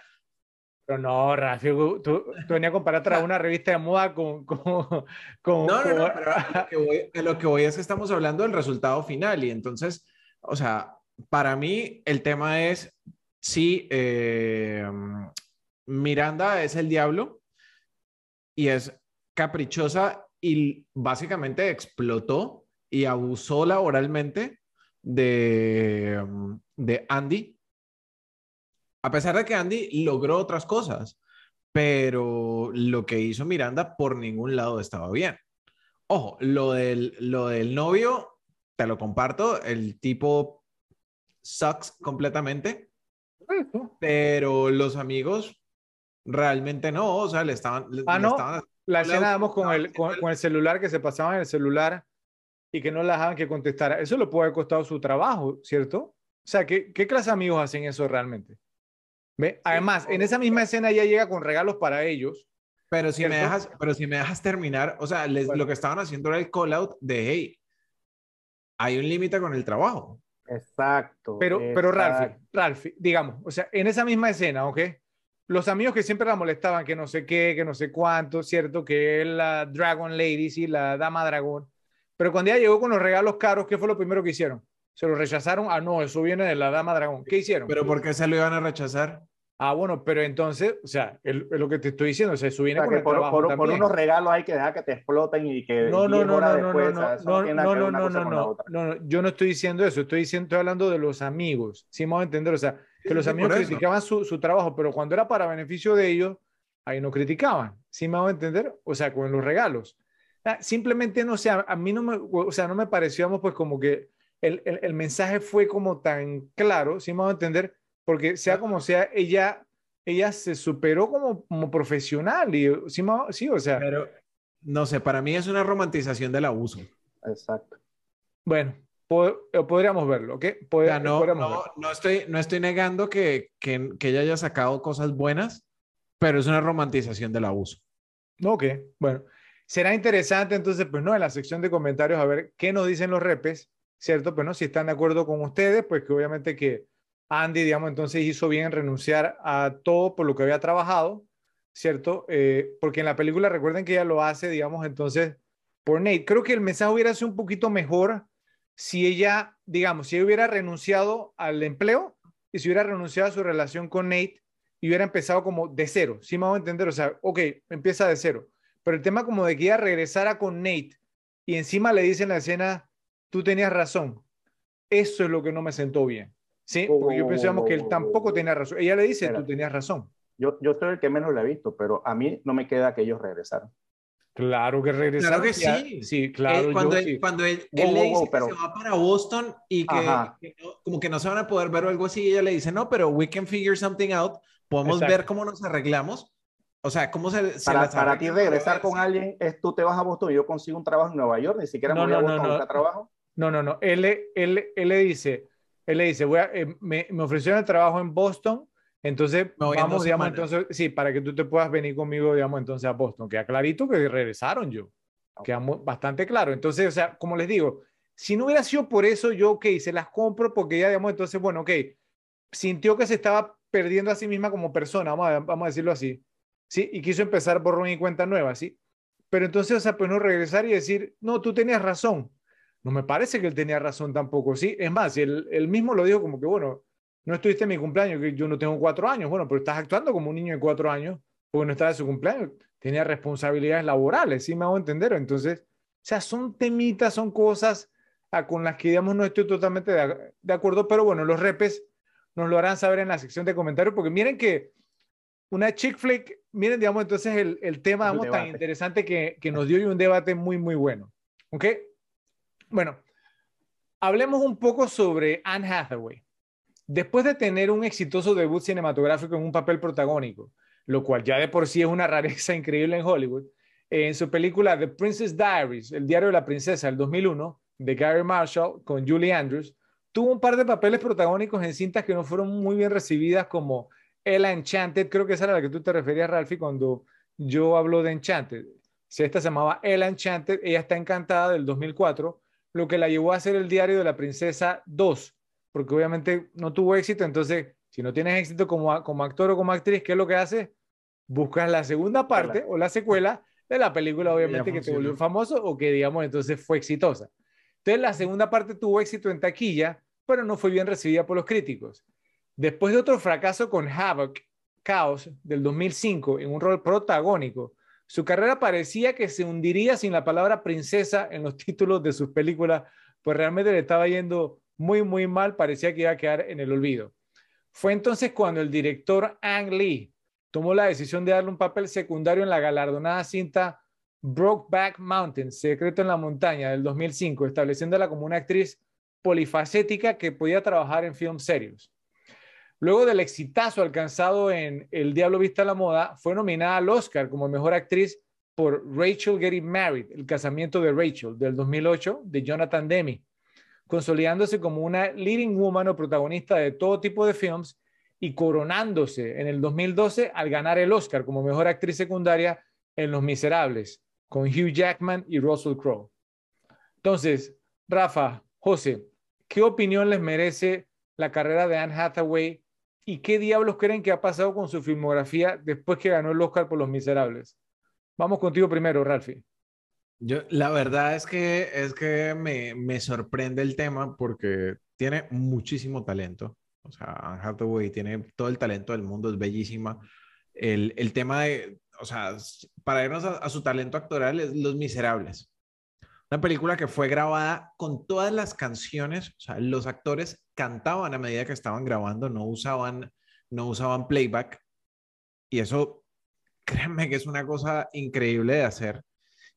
Pero no, Ralph, tú, tú venías a comparar a una revista de moda con... con, con- No, no, no, pero a lo, que voy, a lo que voy es que estamos hablando del resultado final y entonces, o sea, para mí el tema es si eh, Miranda es el diablo y es caprichosa y básicamente explotó y abusó laboralmente de, de Andy, a pesar de que Andy logró otras cosas, pero lo que hizo Miranda por ningún lado estaba bien. Ojo, lo del, lo del novio, te lo comparto, el tipo sucks completamente, pero los amigos realmente no, o sea, le estaban... le- Ah, le ¿no? estaban- La escena, vamos, con el, con, el celular, que se pasaban en el celular y que no la dejaban que contestara. Eso le puede haber costado su trabajo, ¿cierto? O sea, ¿qué, qué clase de amigos hacen eso realmente? ¿Ve? Además, en esa misma escena ella llega con regalos para ellos. Pero si, me dejas, pero si me dejas terminar, o sea, les- Bueno. lo que estaban haciendo era el call out de, hey, hay un límite con el trabajo. Exacto. Pero, pero Ralph, exacto. Ralph, digamos, o sea, en esa misma escena, ¿ok? Los amigos que siempre la molestaban, que no sé qué, que no sé cuánto, ¿cierto? Que es la Dragon Lady, sí, la Dama Dragón. Pero cuando ella llegó con los regalos caros, ¿qué fue lo primero que hicieron? Se lo rechazaron. Ah, no, eso viene de la Dama Dragón. ¿Qué hicieron? Pero ¿por qué se lo iban a rechazar? Ah, bueno, pero entonces, o sea, es lo que te estoy diciendo, o sea, eso O viene sea, con que el por, trabajo por- por también. unos regalos hay que dejar que te exploten y que No, no, 10 no, no, no, después, no, o sea, no, no no, no, no, no, no, no, otra. no, no, yo no estoy diciendo eso, estoy diciendo, estoy hablando de los amigos, sí me vamos a entender, o sea, que los amigos criticaban su, su trabajo, pero cuando era para beneficio de ellos, ahí no criticaban, sí me vamos a entender, o sea, con los regalos. Ah, Simplemente, no sé, a, a mí no me, o sea, no me pareció, vamos, pues como que el, el, el mensaje fue como tan claro, sí me vamos a entender, porque sea como sea, ella, ella se superó como, como profesional y sí, me sí, o sea, Pero, no sé, para mí es una romantización del abuso. Exacto. Bueno, podríamos verlo, ¿ok? O Pod- sea, no, podríamos no, verlo. no estoy, no estoy negando que, que, que ella haya sacado cosas buenas, pero es una romantización del abuso. Ok, bueno. Será interesante entonces, pues no, en la sección de comentarios a ver qué nos dicen los repes, ¿cierto? Pues no, si están de acuerdo con ustedes, pues que obviamente que Andy, digamos, entonces hizo bien en renunciar a todo por lo que había trabajado, ¿cierto? Eh, porque en la película recuerden que ella lo hace, digamos, entonces por Nate. Creo que el mensaje hubiera sido un poquito mejor si ella, digamos, si ella hubiera renunciado al empleo y si hubiera renunciado a su relación con Nate y hubiera empezado como de cero, ¿sí me hago entender? O sea, ok, empieza de cero. Pero el tema como de que ella regresara con Nate y encima le dice en la escena, tú tenías razón. Eso es lo que no me sentó bien. ¿Sí? Oh, Porque yo pensábamos oh, que él oh, tampoco oh. tenía razón. Ella le dice, tú tenías razón. Yo, yo soy el que menos lo he visto, pero a mí no me queda que ellos regresaron. Claro que regresaron. Claro que sí. Sí, claro. Eh, cuando yo él, sí. cuando él, Wow, él le dice wow, que pero- se va para Boston y que, que no- como que no se van a poder ver o algo así, y ella le dice, no, pero we can figure something out, podemos Exacto. ver cómo nos arreglamos. O sea, cómo se, se Para, para ti regresar con alguien es tú te vas a Boston y yo consigo un trabajo en Nueva York, ni siquiera me No, voy a no, no, Boston a no. buscar trabajo. No, no, no. Él, le- él, él le dice, él le dice, voy a- eh, me, me ofrecieron el trabajo en Boston, entonces vamos, digamos, semanas. entonces, sí, para que tú te puedas venir conmigo, digamos, entonces a Boston. Queda clarito que regresaron yo. Queda mu- bastante claro. Entonces, o sea, como les digo, si no hubiera sido por eso, yo, ok, se las compro porque ya, digamos, entonces, bueno, ok, sintió que se estaba perdiendo a sí misma como persona, vamos a, vamos a decirlo así, ¿sí? Y quiso empezar borrón y cuenta nueva, ¿sí? Pero entonces, o sea, pues no regresar y decir, no, tú tenías razón. No me parece que él tenía razón tampoco, ¿sí? Es más, él, él mismo lo dijo como que, bueno, no estuviste en mi cumpleaños, que yo no tengo cuatro años, bueno, pero estás actuando como un niño de cuatro años porque no estaba en su cumpleaños, tenía responsabilidades laborales, ¿sí me hago entender? Entonces, o sea, son temitas, son cosas a, con las que, digamos, no estoy totalmente de, de acuerdo, pero bueno, los repes nos lo harán saber en la sección de comentarios, porque miren que una chick flick, miren, digamos, entonces el, el tema, El digamos, tan interesante que, que nos dio y un debate muy, muy bueno. ¿Ok? Bueno, hablemos un poco sobre Anne Hathaway. Después de tener un exitoso debut cinematográfico en un papel protagónico, lo cual ya de por sí es una rareza increíble en Hollywood, en su película The Princess Diaries, El diario de la princesa, del 2001, de Gary Marshall con Julie Andrews, tuvo un par de papeles protagónicos en cintas que no fueron muy bien recibidas como Ella Enchanted, creo que esa era la que tú te referías, Ralphie, cuando yo hablo de Enchanted. Si esta se llamaba Ella Enchanted, ella está encantada del 2004, lo que la llevó a hacer el diario de la princesa 2, porque obviamente no tuvo éxito, entonces si no tienes éxito como, como actor o como actriz, ¿qué es lo que haces? Buscas la segunda parte o la secuela de la película, obviamente, que te volvió famoso o que, digamos, entonces fue exitosa. Entonces, la segunda parte tuvo éxito en taquilla, pero no fue bien recibida por los críticos. Después de otro fracaso con Havoc, Chaos, del 2005, en un rol protagónico, su carrera parecía que se hundiría sin la palabra princesa en los títulos de sus películas, pues realmente le estaba yendo muy, muy mal, parecía que iba a quedar en el olvido. Fue entonces cuando el director Ang Lee tomó la decisión de darle un papel secundario en la galardonada cinta Brokeback Mountain, Secreto en la Montaña, del 2005, estableciéndola como una actriz polifacética que podía trabajar en films serios. Luego del exitazo alcanzado en El Diablo Vista a la Moda, fue nominada al Oscar como mejor actriz por Rachel Getting Married, El casamiento de Rachel, del 2008, de Jonathan Demme, consolidándose como una leading woman o protagonista de todo tipo de films y coronándose en el 2012 al ganar el Oscar como mejor actriz secundaria en Los Miserables, con Hugh Jackman y Russell Crowe. Entonces, Rafa, José, ¿qué opinión les merece la carrera de Anne Hathaway y qué diablos creen que ha pasado con su filmografía después que ganó el Oscar por Los Miserables? Vamos contigo primero, Ralphie. Yo, la verdad es que, es que me, me sorprende el tema porque tiene muchísimo talento. O sea, Anne Hathaway tiene todo el talento del mundo, es bellísima. El, el tema de, o sea, para irnos a, su talento actoral, es Los Miserables. Una película que fue grabada con todas las canciones, o sea, los actores cantaban a medida que estaban grabando, no usaban, no usaban playback. Y eso, créanme que es una cosa increíble de hacer.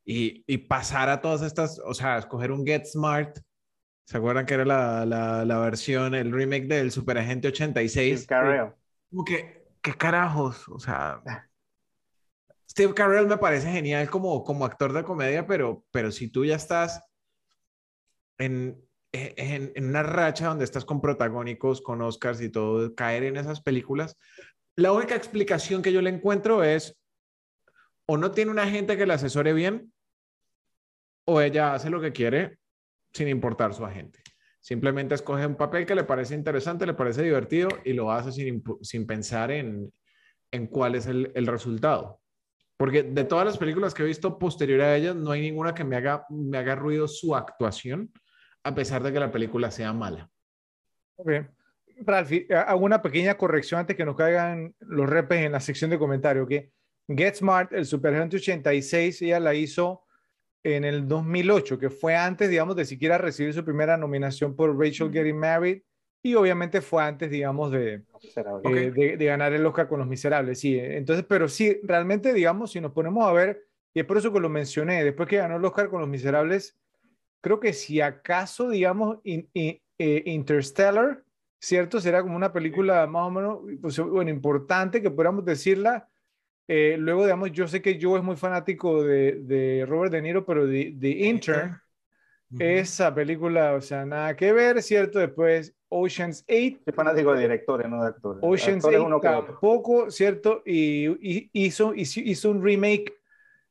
Y, y pasar a todas estas, o sea, escoger un Get Smart, ¿se acuerdan que era la, la, la versión, el remake del Super Agente 86? Como que, ¿qué carajos? O sea, Steve Carell me parece genial como, como actor de comedia, pero, pero si tú ya estás en, en, en, una racha donde estás con protagónicos, con Oscars y todo, caer en esas películas, la única explicación que yo le encuentro es o no tiene una gente que le asesore bien, o ella hace lo que quiere sin importar su agente. Simplemente escoge un papel que le parece interesante, le parece divertido y lo hace sin, sin pensar en, en cuál es el, el resultado. Porque de todas las películas que he visto posterior a ellas, no hay ninguna que me haga, me haga ruido su actuación, a pesar de que la película sea mala. Ok. Ralphie, hago una pequeña corrección antes que nos caigan los repes en la sección de comentarios. que Smart, el Superagente 86, ella la hizo en el 2008, que fue antes, digamos, de siquiera recibir su primera nominación por Rachel Getting Married y obviamente fue antes, digamos, de, eh, de, de, ganar el Oscar con Los Miserables, sí. Entonces, pero sí, realmente, digamos, si nos ponemos a ver, y es por eso que lo mencioné, después que ganó el Oscar con Los Miserables, creo que si acaso, digamos, eh, Interstellar, ¿cierto? Será como una película más o menos, pues, bueno, importante, que podamos decirla. Eh, luego, digamos, yo sé que yo es muy fanático de, de Robert De Niro, pero de, de Intern, esa película, o sea, nada que ver, ¿cierto? Después Ocean's 8. Soy fanático de directores, no de actores. Ocean's 8 tampoco, ¿cierto? Y, hizo, hizo, un remake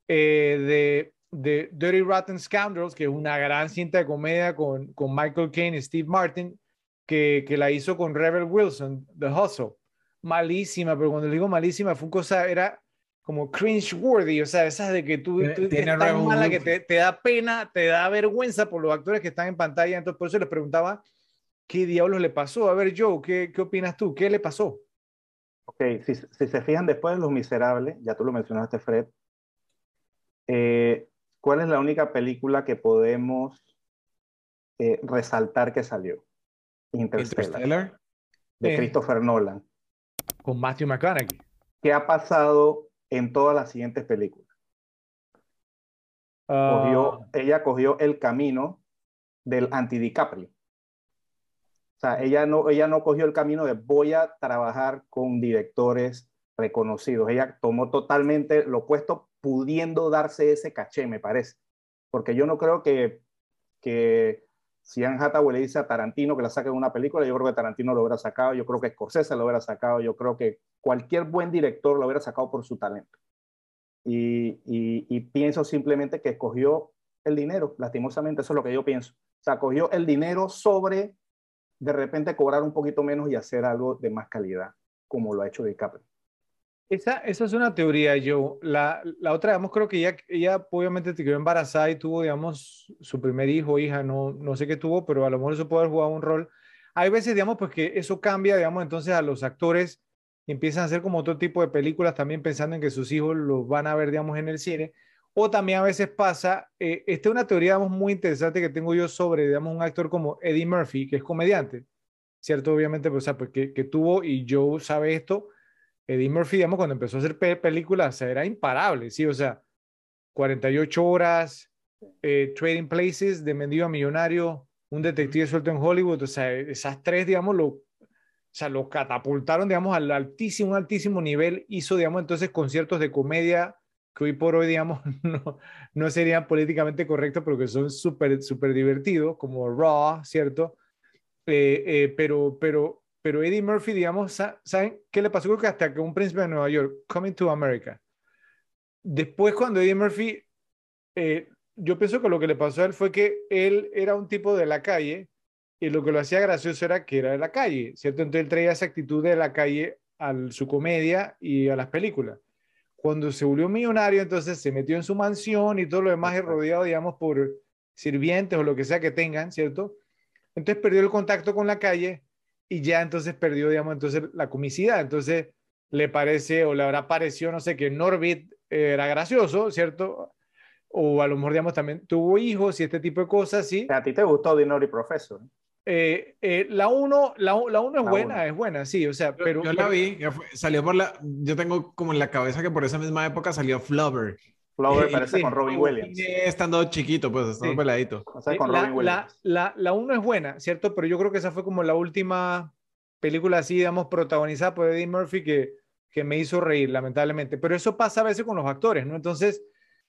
eh, de, de, Dirty Rotten Scoundrels, que es una gran cinta de comedia con, con Michael Caine y Steve Martin, que, que, la hizo con Rebel Wilson, The Hustle. Malísima, pero cuando digo malísima, fue un cosa, era como cringe-worthy, o sea, esas de que tú, tú Tiene tan mala que te, te da pena, te da vergüenza por los actores que están en pantalla. Entonces, por eso les preguntaba ¿Qué diablos le pasó? A ver, Joe, ¿qué, qué opinas tú? ¿Qué le pasó? Ok, si, si, se fijan después de Los Miserables, ya tú lo mencionaste, Fred, eh, ¿cuál es la única película que podemos eh, resaltar que salió? Interstellar. De eh. Christopher Nolan. Con Matthew McConaughey. ¿Qué ha pasado en todas las siguientes películas? Cogió, ella cogió el camino del anti-DiCaprio. O sea, ella no, ella no cogió el camino de voy a trabajar con directores reconocidos. Ella tomó totalmente lo opuesto, pudiendo darse ese caché, me parece. Porque yo no creo que, que si Anne Hathaway le dice a Tarantino que la saque de una película, yo creo que Tarantino lo hubiera sacado, yo creo que Scorsese lo hubiera sacado, yo creo que cualquier buen director lo hubiera sacado por su talento. Y, y, pienso simplemente que escogió el dinero, lastimosamente, eso es lo que yo pienso. O sea, cogió el dinero sobre de repente cobrar un poquito menos y hacer algo de más calidad, como lo ha hecho DiCaprio. Esa, esa es una teoría, yo. La, la otra, digamos, creo que ella, ella obviamente te quedó embarazada y tuvo, digamos, su primer hijo, hija, no, no sé qué tuvo, pero a lo mejor eso puede haber jugado un rol. Hay veces, digamos, pues que eso cambia, digamos, entonces a los actores empiezan a hacer como otro tipo de películas también pensando en que sus hijos los van a ver, digamos, en el cine. O también a veces pasa, eh, esta es una teoría, digamos, muy interesante que tengo yo sobre, digamos, un actor como Eddie Murphy, que es comediante, ¿cierto? Obviamente, pues, o sea, pues que, que tuvo, y Joe sabe esto, Eddie Murphy, digamos, cuando empezó a hacer películas, era imparable, ¿sí? O sea, 48 horas, eh, Trading Places, de mendigo a millonario, un detective suelto en Hollywood, o sea, esas tres, digamos, lo, o sea, lo catapultaron, digamos, al altísimo, altísimo nivel, hizo, digamos, entonces conciertos de comedia que hoy por hoy, digamos, no, no serían políticamente correctos, pero que son súper, súper divertidos, como Raw, ¿cierto? Eh, eh, pero, pero pero Eddie Murphy, digamos, ¿saben qué le pasó? Creo que hasta que un príncipe de Nueva York, Coming to America. Después, cuando Eddie Murphy, eh, yo pienso que lo que le pasó a él fue que él era un tipo de la calle y lo que lo hacía gracioso era que era de la calle, ¿cierto? Entonces él traía esa actitud de la calle a su comedia y a las películas. Cuando se volvió millonario, entonces se metió en su mansión y todo lo demás es rodeado, digamos, por sirvientes o lo que sea que tengan, ¿cierto? Entonces perdió el contacto con la calle y ya entonces perdió, digamos, entonces la comicidad. Entonces le parece o le habrá parecido, no sé, que Norbit era gracioso, ¿cierto? O a lo mejor, digamos, también tuvo hijos y este tipo de cosas, ¿sí? A ti te gustó Dinori Professor. Eh, eh, la 1 la, la uno es buena, es buena, sí, o sea, pero... Yo, la vi, salió por la... Yo tengo como en la cabeza que por esa misma época salió Flubber. Flubber parece con Robin Williams. Estando chiquito, pues, estando peladito. O sea, con la, Robin Williams. La, la, uno es buena, ¿cierto? Pero yo creo que esa fue como la última película así, digamos, protagonizada por Eddie Murphy que, que me hizo reír, lamentablemente. Pero eso pasa a veces con los actores, ¿no? Entonces,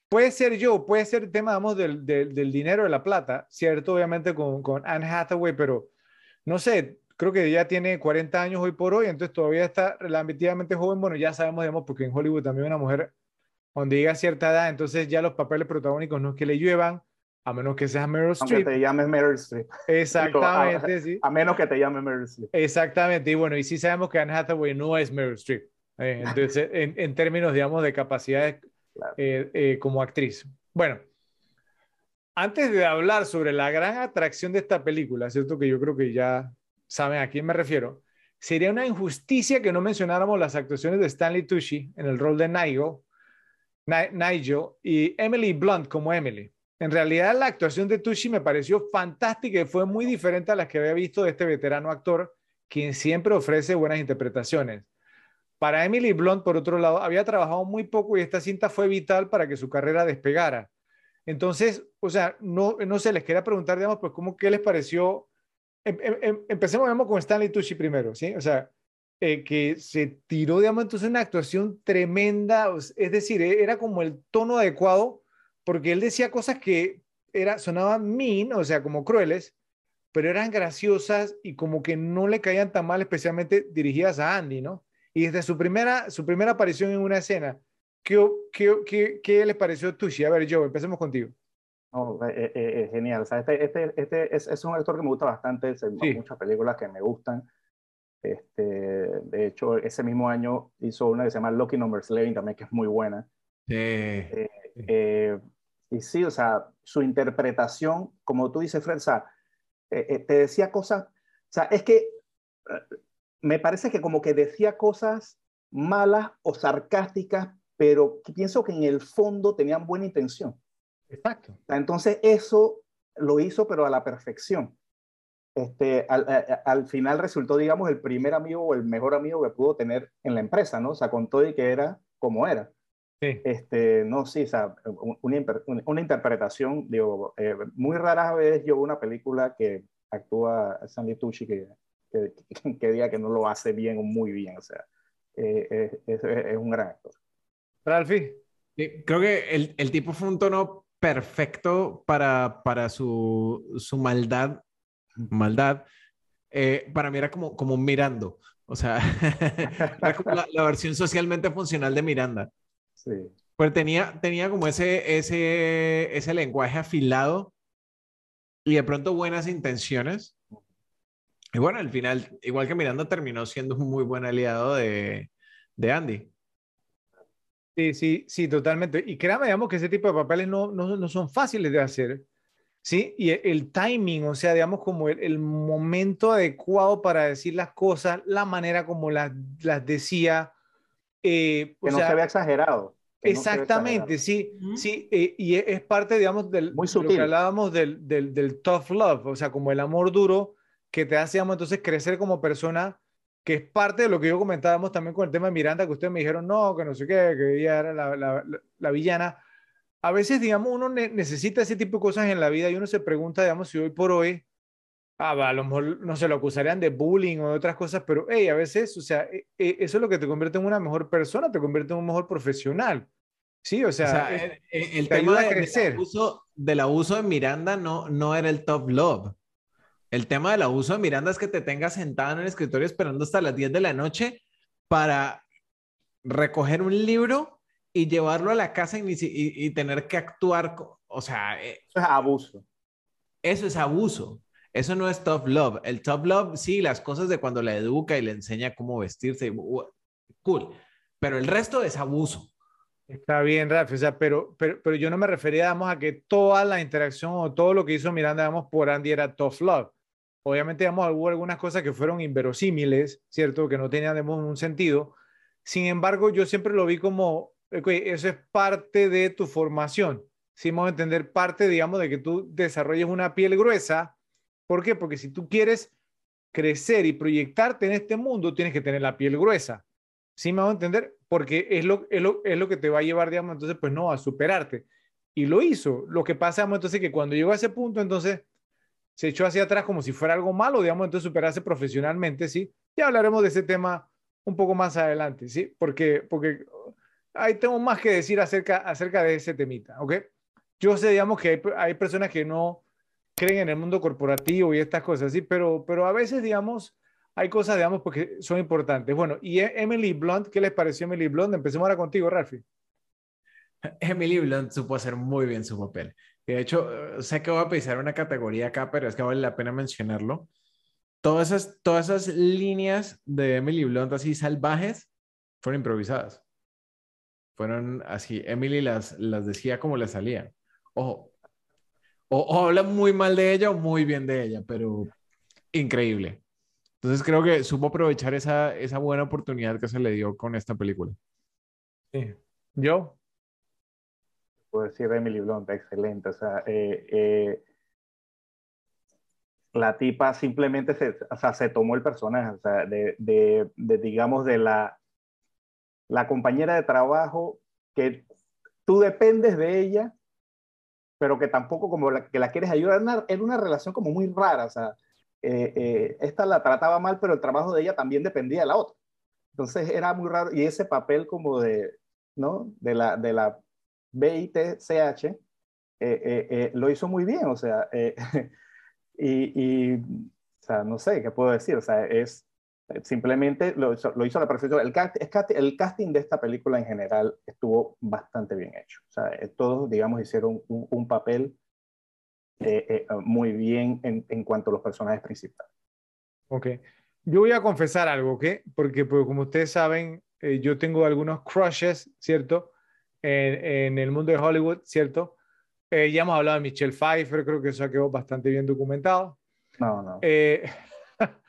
puede ser yo, puede ser el tema, digamos, del, del, del dinero, de la plata, ¿cierto? Obviamente con, con Anne Hathaway, pero no sé, creo que ya tiene 40 años hoy por hoy, entonces todavía está relativamente joven. Bueno, ya sabemos, digamos, porque en Hollywood también una mujer cuando llega a cierta edad, entonces ya los papeles protagónicos no es que le lluevan, a menos que seas Meryl Streep. Aunque te llames Meryl Streep. Exactamente, sí. A menos que te llames Meryl Streep. Exactamente, y bueno, y sí sabemos que Anne Hathaway no es Meryl Streep, eh, entonces, en, en, términos, digamos, de capacidades eh, eh, como actriz. Bueno, antes de hablar sobre la gran atracción de esta película, ¿cierto? Que yo creo que ya saben a quién me refiero, sería una injusticia que no mencionáramos las actuaciones de Stanley Tucci en el rol de Nigel, Nigel y Emily Blunt como Emily. En realidad la actuación de Tucci me pareció fantástica y fue muy diferente a las que había visto de este veterano actor, quien siempre ofrece buenas interpretaciones. Para Emily Blunt, por otro lado, había trabajado muy poco y esta cinta fue vital para que su carrera despegara. Entonces, o sea, no, no sé, les quería preguntar, digamos, pues, ¿cómo, ¿qué les pareció? Em, em, em, empecemos, digamos, con Stanley Tucci primero, ¿sí? O sea, eh, que se tiró, digamos, entonces una actuación tremenda, es decir, e, era como el tono adecuado, porque él decía cosas que era, sonaban mean, o sea, como crueles, pero eran graciosas y como que no le caían tan mal, especialmente dirigidas a Andy, ¿no? Y desde su primera, su primera aparición en una escena, ¿qué, qué, qué, qué le pareció Tushi? A ver, Joe, empecemos contigo. Oh, genial. O sea, este, este, este es, es, un actor que me gusta bastante. Hay muchas películas que me gustan. Este, de hecho, ese mismo año hizo una que se llama Lucky Number 11 también, que es muy buena. Eh, eh, y sí, o sea, su interpretación, como tú dices, Fred, o sea, eh, te decía cosas, o sea, es que me parece que como que decía cosas malas o sarcásticas, pero pienso que en el fondo tenían buena intención. Exacto. Entonces eso lo hizo, pero a la perfección este, al, final resultó, digamos, el primer amigo o el mejor amigo que pudo tener en la empresa, ¿no? O sea, con todo y que era como era. Este, no, sí, o sea, una, una interpretación, digo, eh, muy raras veces yo una película que actúa Sandy Tucci que, que, que, diga que no lo hace bien o muy bien, o sea, eh, es, es, un gran actor. Ralphie. creo que el, el, tipo fue un tono perfecto para, para su, su maldad, maldad, eh, para mí era como, como Mirando, o sea, era como la, la versión socialmente funcional de Miranda. Sí. Pues tenía, tenía como ese, ese, ese lenguaje afilado y de pronto buenas intenciones. Y bueno, al final, igual que Miranda, terminó siendo un muy buen aliado de, de Andy. Sí, sí, sí, totalmente. Y créame, digamos que ese tipo de papeles no, no, no son fáciles de hacer. Sí, y el, timing, o sea, digamos como el, el, momento adecuado para decir las cosas, la manera como las, las decía, eh, que no se había exagerado. Exactamente, sí, sí, eh, y es, parte, digamos, del, Muy de lo que hablábamos del, del, del, tough love, o sea, como el amor duro que te hace, digamos, entonces crecer como persona, que es parte de lo que yo comentábamos también con el tema de Miranda, que ustedes me dijeron, no, que no sé qué, que ella era la, la, la villana. A veces, digamos, uno necesita ese tipo de cosas en la vida y uno se pregunta, digamos, si hoy por hoy Ah, a lo mejor no se lo acusarían de bullying o de otras cosas, pero hey, a veces, o sea, e, e, eso es lo que te convierte en una mejor persona, te convierte en un mejor profesional. Sí, o sea, el, el tema de, crecer. Del, abuso, del abuso de Miranda no, no era el top love. El tema del abuso de Miranda es que te tengas sentado en el escritorio esperando hasta las 10 de la noche para recoger un libro y llevarlo a la casa y, y, y tener que actuar. O sea, eh, eso es abuso. Eso es abuso. Eso no es top love. El top love, sí, las cosas de cuando la educa y le enseña cómo vestirse, cool. Pero el resto es abuso. Está bien, Rafa, o sea, pero, pero, pero yo no me refería, digamos, a que toda la interacción o todo lo que hizo Miranda, digamos, por Andy era tough love. Obviamente, digamos, hubo algunas cosas que fueron inverosímiles, ¿cierto? Que no tenían, digamos, un sentido. Sin embargo, yo siempre lo vi como, eso es parte de tu formación. Si vamos a entender parte, digamos, de que tú desarrolles una piel gruesa ¿Por qué? Porque si tú quieres crecer y proyectarte en este mundo, tienes que tener la piel gruesa. ¿Sí me van a entender? Porque es lo, es lo, es lo que te va a llevar, digamos, entonces, pues no, a superarte. Y lo hizo. Lo que pasa, digamos, entonces, que cuando llegó a ese punto, entonces, se echó hacia atrás como si fuera algo malo, digamos, entonces superarse profesionalmente, ¿sí? Ya hablaremos de ese tema un poco más adelante, ¿sí? Porque, porque ahí tengo más que decir acerca, acerca de ese temita, ¿ok? Yo sé, digamos, que hay, hay personas que no, creen en el mundo corporativo y estas cosas, sí, pero, pero a veces, digamos, hay cosas, digamos, porque son importantes. Bueno, y e, Emily Blunt, ¿qué les pareció Emily Blunt? Empecemos ahora contigo, Ralphie. Emily Blunt supo hacer muy bien su papel. De hecho, sé que voy a pisar una categoría acá, pero es que vale la pena mencionarlo. Todas esas, todas esas líneas de Emily Blunt así salvajes fueron improvisadas. Fueron así, Emily las, las decía como le salían. Ojo, o, habla muy mal de ella o muy bien de ella, pero increíble. Entonces creo que supo aprovechar esa, esa buena oportunidad que se le dio con esta película. Sí. ¿Yo? Puedo decir Emily Blunt, excelente. O sea, eh, eh, la tipa simplemente se, o sea, se tomó el personaje, o sea, de, de, digamos, de la, la compañera de trabajo que tú dependes de ella pero que tampoco como la, que la quieres ayudar. Era una, relación como muy rara, o sea, eh, eh, esta la trataba mal, pero el trabajo de ella también dependía de la otra. Entonces era muy raro, y ese papel como de, ¿no? De la, de la BITCH eh, lo hizo muy bien, o sea, y, y, o sea, no sé, ¿qué puedo decir? O sea, es, simplemente lo, lo hizo la perfección. El, el, casting de esta película en general estuvo bastante bien hecho. O sea, eh, todos, digamos, hicieron un, un papel eh, eh, muy bien en, en, cuanto a los personajes principales. Ok. Yo voy a confesar algo, ¿ok? Porque, pues, como ustedes saben, eh, yo tengo algunos crushes, ¿cierto? En, en, el mundo de Hollywood, ¿cierto? Eh, ya hemos hablado de Michelle Pfeiffer, creo que eso quedó bastante bien documentado. No, no. Eh,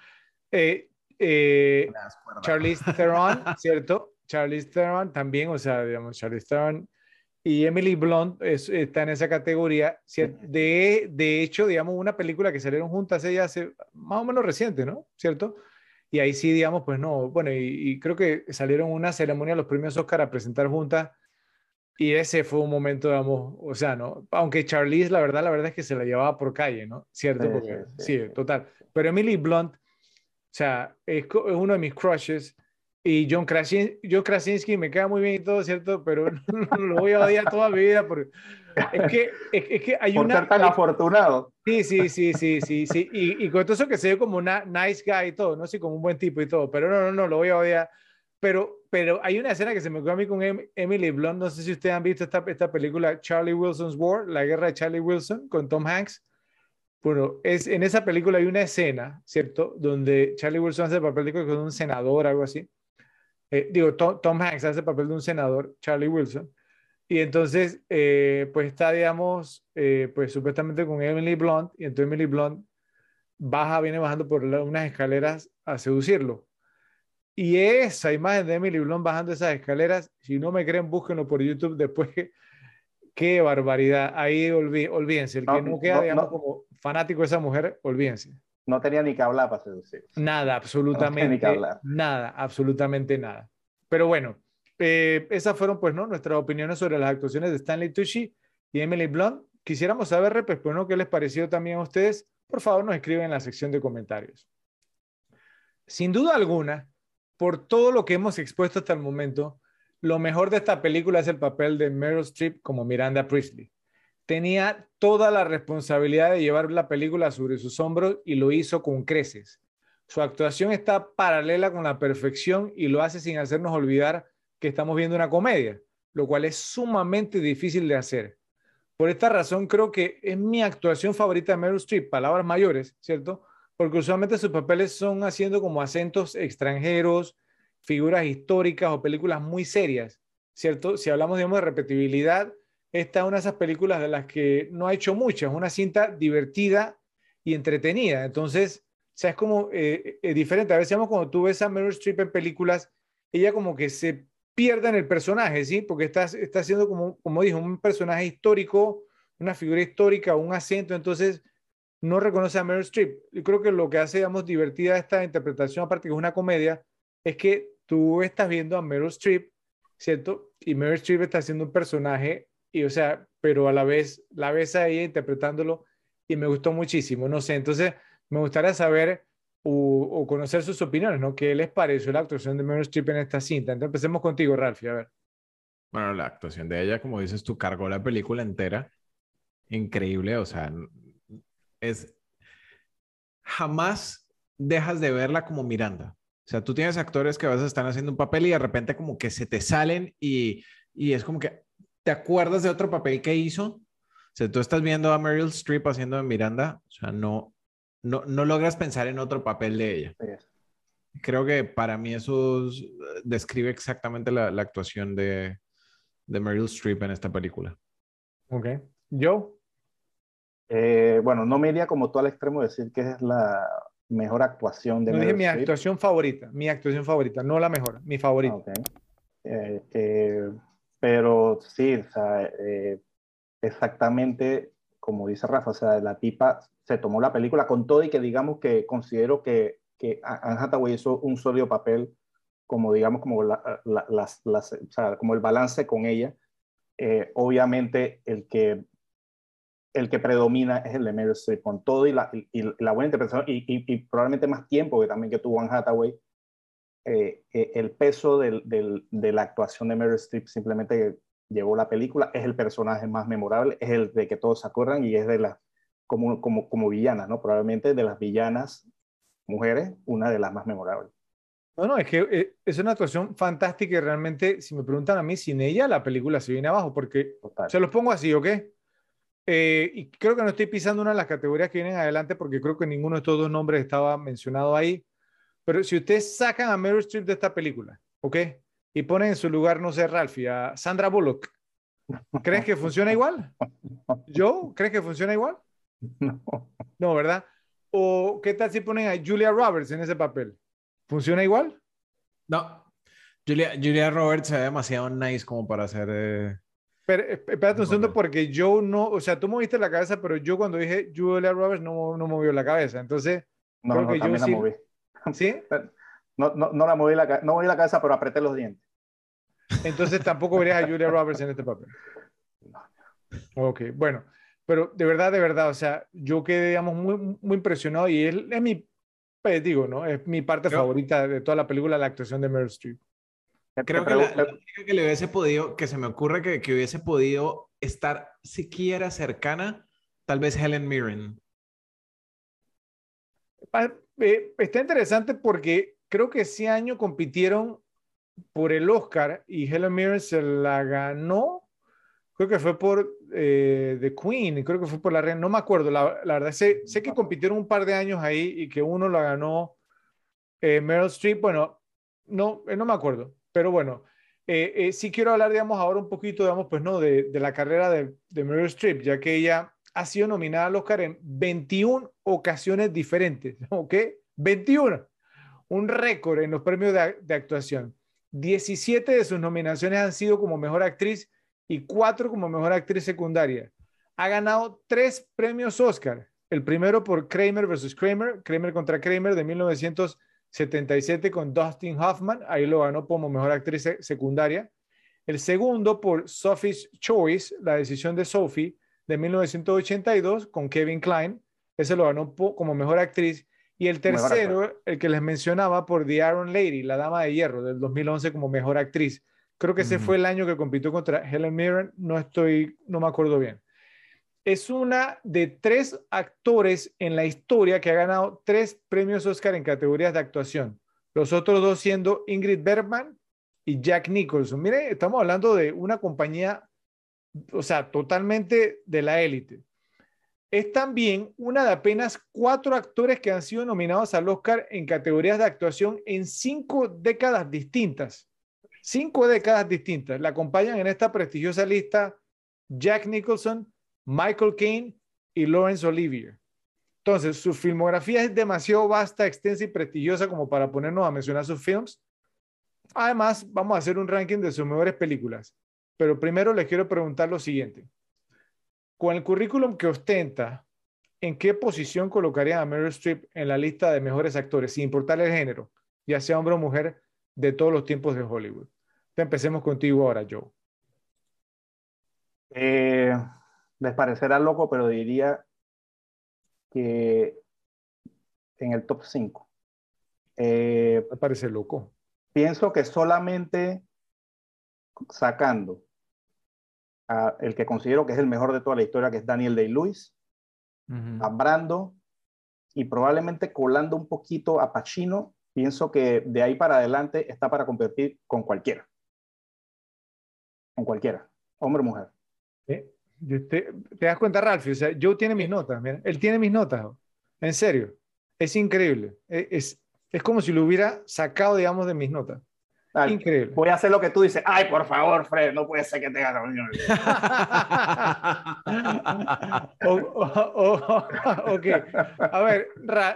Eh, Charlize Theron, ¿cierto? Charlize Theron también, o sea, digamos, Charlize Theron y Emily Blunt es, está en esa categoría. De, de hecho, digamos, una película que salieron juntas ella hace más o menos reciente, ¿no? ¿Cierto? Y ahí sí, digamos, pues no, bueno, y, y creo que salieron una ceremonia los premios Oscar a presentar juntas Y ese fue un momento, digamos, o sea, ¿no? Aunque Charlize, la verdad, la verdad es que se la llevaba por calle, ¿no? ¿Cierto? Sí, total. Pero Emily Blunt, sea, es, uno de mis crushes. Y John, Krasinski, me queda muy bien y todo, ¿cierto? Pero no, lo voy a odiar toda mi vida porque es que, es, que hay por una... Ser tan afortunado. Sí, sí, sí, sí, sí, sí. Y, y con todo eso que se ve como una nice guy y todo, ¿no? Sí, como un buen tipo y todo. Pero no, no, no, lo voy a odiar. Pero, pero hay una escena que se me ocurrió a mí con em, Emily Blunt. No sé si ustedes han visto esta, esta película Charlie Wilson's War, la guerra de Charlie Wilson con Tom Hanks. Bueno, es, en esa película hay una escena, ¿cierto? Donde Charlie Wilson hace el papel de un senador, algo así. Eh, digo, Tom, Hanks hace el papel de un senador, Charlie Wilson. Y entonces, eh, pues está, digamos, eh, pues supuestamente con Emily Blunt. Y entonces Emily Blunt baja, viene bajando por unas escaleras a seducirlo. Y esa imagen de Emily Blunt bajando esas escaleras, si no me creen, búsquenlo por YouTube después. Qué barbaridad. Ahí olvídense. El que no, queda, digamos, como fanático de esa mujer, olvídense. No tenía ni que hablar para seducir. Nada, absolutamente. Nada, absolutamente nada. Pero bueno, eh, esas fueron, pues, ¿no? Nuestras opiniones sobre las actuaciones de Stanley Tucci y Emily Blunt. Quisiéramos saber, pues, ¿no? ¿Qué les pareció también a ustedes? Por favor, nos escriben en la sección de comentarios. Sin duda alguna, por todo lo que hemos expuesto hasta el momento, lo mejor de esta película es el papel de Meryl Streep como Miranda Priestley. Tenía toda la responsabilidad de llevar la película sobre sus hombros y lo hizo con creces. Su actuación está paralela con la perfección y lo hace sin hacernos olvidar que estamos viendo una comedia, lo cual es sumamente difícil de hacer. Por esta razón creo que es mi actuación favorita de Meryl Streep, palabras mayores, ¿cierto? porque usualmente sus papeles son haciendo como acentos extranjeros, figuras históricas o películas muy serias, ¿cierto? Si hablamos, digamos, de repetibilidad, esta es una de esas películas de las que no ha hecho muchas, una cinta divertida y entretenida. Entonces, o sea, es como eh, diferente. A veces, cuando tú ves a Meryl Streep en películas, ella como que se pierde en el personaje, ¿sí? Porque está, está haciendo como, como dijo, un personaje histórico, una figura histórica, un acento, entonces no reconoce a Meryl Streep. Yo creo que lo que hace, digamos, divertida esta interpretación, aparte que es una comedia, es que tú estás viendo a Meryl Streep, ¿cierto? Y Meryl Streep está haciendo un personaje, y o sea, pero a la vez la ves a ella interpretándolo y me gustó muchísimo, no sé, entonces me gustaría saber o, conocer sus opiniones, ¿no? ¿Qué les pareció la actuación de Meryl Streep en esta cinta? Entonces empecemos contigo, Ralphie, a ver. Bueno, la actuación de ella, como dices tú, cargó la película entera. Increíble, o sea, es jamás dejas de verla como Miranda. O sea, tú tienes actores que a veces están haciendo un papel y de repente como que se te salen y, y es como que te acuerdas de otro papel que hizo. O sea, tú estás viendo a Meryl Streep haciendo de Miranda, o sea, no, no, no logras pensar en otro papel de ella. Creo que para mí eso describe exactamente la, la actuación de, de Meryl Streep en esta película. Ok. ¿Yo? Eh, bueno, no me iría como tú al extremo de decir que es la mejor actuación de no dije mi actuación favorita, mi actuación favorita, no la mejor, mi favorita. Eh, eh, pero sí, o sea, exactamente como dice Rafa, o sea, la tipa se tomó la película con todo y que digamos que considero que, que Anne Hathaway hizo un sólido papel como digamos como, la, las, las, o sea, como el balance con ella. obviamente el que el que predomina es el de Meryl Streep, con todo y la, y, la buena interpretación y, y, probablemente más tiempo que también que tuvo Anne Hathaway, eh, eh, el peso del, del, de la actuación de Meryl Streep simplemente llevó la película, es el personaje más memorable, es el de que todos se acuerdan y es de las, como, como, como villana, ¿no? Probablemente de las villanas mujeres, una de las más memorables. No, no, es que eh, es una actuación fantástica y realmente, si me preguntan a mí, sin ella la película se viene abajo, porque se los pongo así, ¿ok? Eh, y creo que no estoy pisando una de las categorías que vienen adelante porque creo que ninguno de estos dos nombres estaba mencionado ahí. Pero si ustedes sacan a Meryl Streep de esta película, ¿ok? Y ponen en su lugar, no sé, Ralphie, a Sandra Bullock, ¿crees que funciona igual? ¿Yo? ¿Crees que funciona igual? No. No, ¿verdad? ¿O qué tal si ponen a Julia Roberts en ese papel? ¿Funciona igual? No. Julia, Julia Roberts es demasiado nice como para hacer... Eh, pero, eh, espérate un segundo porque yo no, o sea, tú moviste la cabeza, pero yo cuando dije Julia Roberts no, no movió la cabeza. Entonces, no, creo que yo la sí. moví. ¿Sí? No, no, no, la moví la, no moví la cabeza, pero apreté los dientes. Entonces tampoco verías a Julia Roberts en este papel. Ok, bueno, pero de verdad, de verdad, o sea, yo quedé, digamos, muy, muy impresionado y es, es mi, pues, digo, ¿no? Es mi parte favorita de toda la película, la actuación de Meryl Streep. Creo que la, única que le hubiese podido, que se me ocurre que, que hubiese podido estar siquiera cercana, tal vez Helen Mirren. Eh, está interesante porque creo que ese año compitieron por el Oscar y Helen Mirren se la ganó. Creo que fue por eh, The Queen, creo que fue por la reina, no me acuerdo, la, verdad, sé, sé, que compitieron un par de años ahí y que uno la ganó eh, Meryl Streep, bueno, no, no me acuerdo, pero bueno, sí quiero hablar, digamos, ahora un poquito, digamos, pues no, de, de la carrera de, de Meryl Streep, ya que ella ha sido nominada al Oscar en 21 ocasiones diferentes, ¿ok? 21. Un récord en los premios de, actuación. 17 de sus nominaciones han sido como mejor actriz y cuatro como mejor actriz secundaria. Ha ganado tres premios Oscar. El primero por Kramer versus Kramer, Kramer contra Kramer de 1977 con Dustin Hoffman, ahí lo ganó como mejor actriz secundaria. El segundo por Sophie's Choice, la decisión de Sophie de 1982 con Kevin Klein, ese lo ganó como mejor actriz. Y el tercero, el que les mencionaba por The Iron Lady, la Dama de Hierro, del 2011 como mejor actriz. Creo que ese fue el año que compitió contra Helen Mirren, no estoy, no me acuerdo bien. Es una de tres actores en la historia que ha ganado tres premios Oscar en categorías de actuación. Los otros dos siendo Ingrid Bergman y Jack Nicholson. Mire, estamos hablando de una compañía, o sea, totalmente de la élite es también una de apenas cuatro actores que han sido nominados al Oscar en categorías de actuación en cinco décadas distintas. Cinco décadas distintas. La acompañan en esta prestigiosa lista Jack Nicholson, Michael Caine y Laurence Olivier. Entonces, su filmografía es demasiado vasta, extensa y prestigiosa como para ponernos a mencionar sus films. Además, vamos a hacer un ranking de sus mejores películas. Pero primero les quiero preguntar lo siguiente. Con el currículum que ostenta, ¿en qué posición colocaría a Meryl Streep en la lista de mejores actores, sin importar el género, ya sea hombre o mujer, de todos los tiempos de Hollywood? empecemos contigo ahora, Joe. Eh, les parecerá loco, pero diría que en el top 5. Eh, Me parece loco. Pienso que solamente sacando el que considero que es el mejor de toda la historia, que es Daniel Day-Lewis, a Brando y probablemente colando un poquito a Pacino, pienso que de ahí para adelante está para competir con cualquiera. Con cualquiera, hombre o mujer. Te, das cuenta, Ralph, o sea, Joe tiene mis notas, él tiene mis notas, en serio, es increíble, e, es, es como si lo hubiera sacado, digamos, de mis notas. Increíble. Voy a hacer lo que tú dices. Ay, por favor, Fred, no puede ser que tenga reunión. ok. A ver,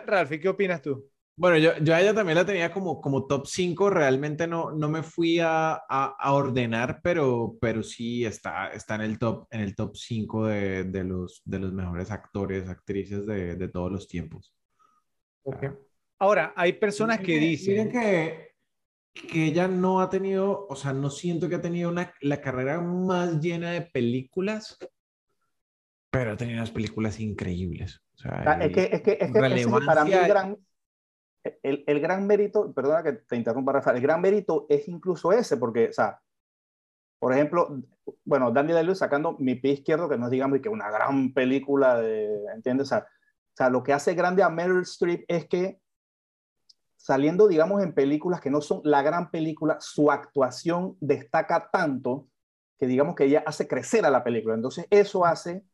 Ralfi, ¿qué opinas tú? Bueno, yo, yo a ella también la tenía como, como top 5. Realmente no, no me fui a, a, ordenar, pero, pero sí está, está en el top, en el top 5 de, de, los, de los mejores actores, actrices de, de todos los tiempos. Okay. Ahora, hay personas que dicen... Miren que que ella no ha tenido, o sea, no siento que ha tenido una, la carrera más llena de películas, pero ha tenido unas películas increíbles. O sea, ah, es que, es que, es que para mí el gran, el, el, gran mérito, perdona que te interrumpa, Rafael, el gran mérito es incluso ese, porque, o sea, por ejemplo, bueno, Danny Lewis sacando Mi pie izquierdo, que no es, digamos, que una gran película de, ¿entiendes? O sea, o sea, lo que hace grande a Meryl Streep es que saliendo, digamos, en películas que no son la gran película, su actuación destaca tanto que digamos que ella hace crecer a la película. Entonces eso hace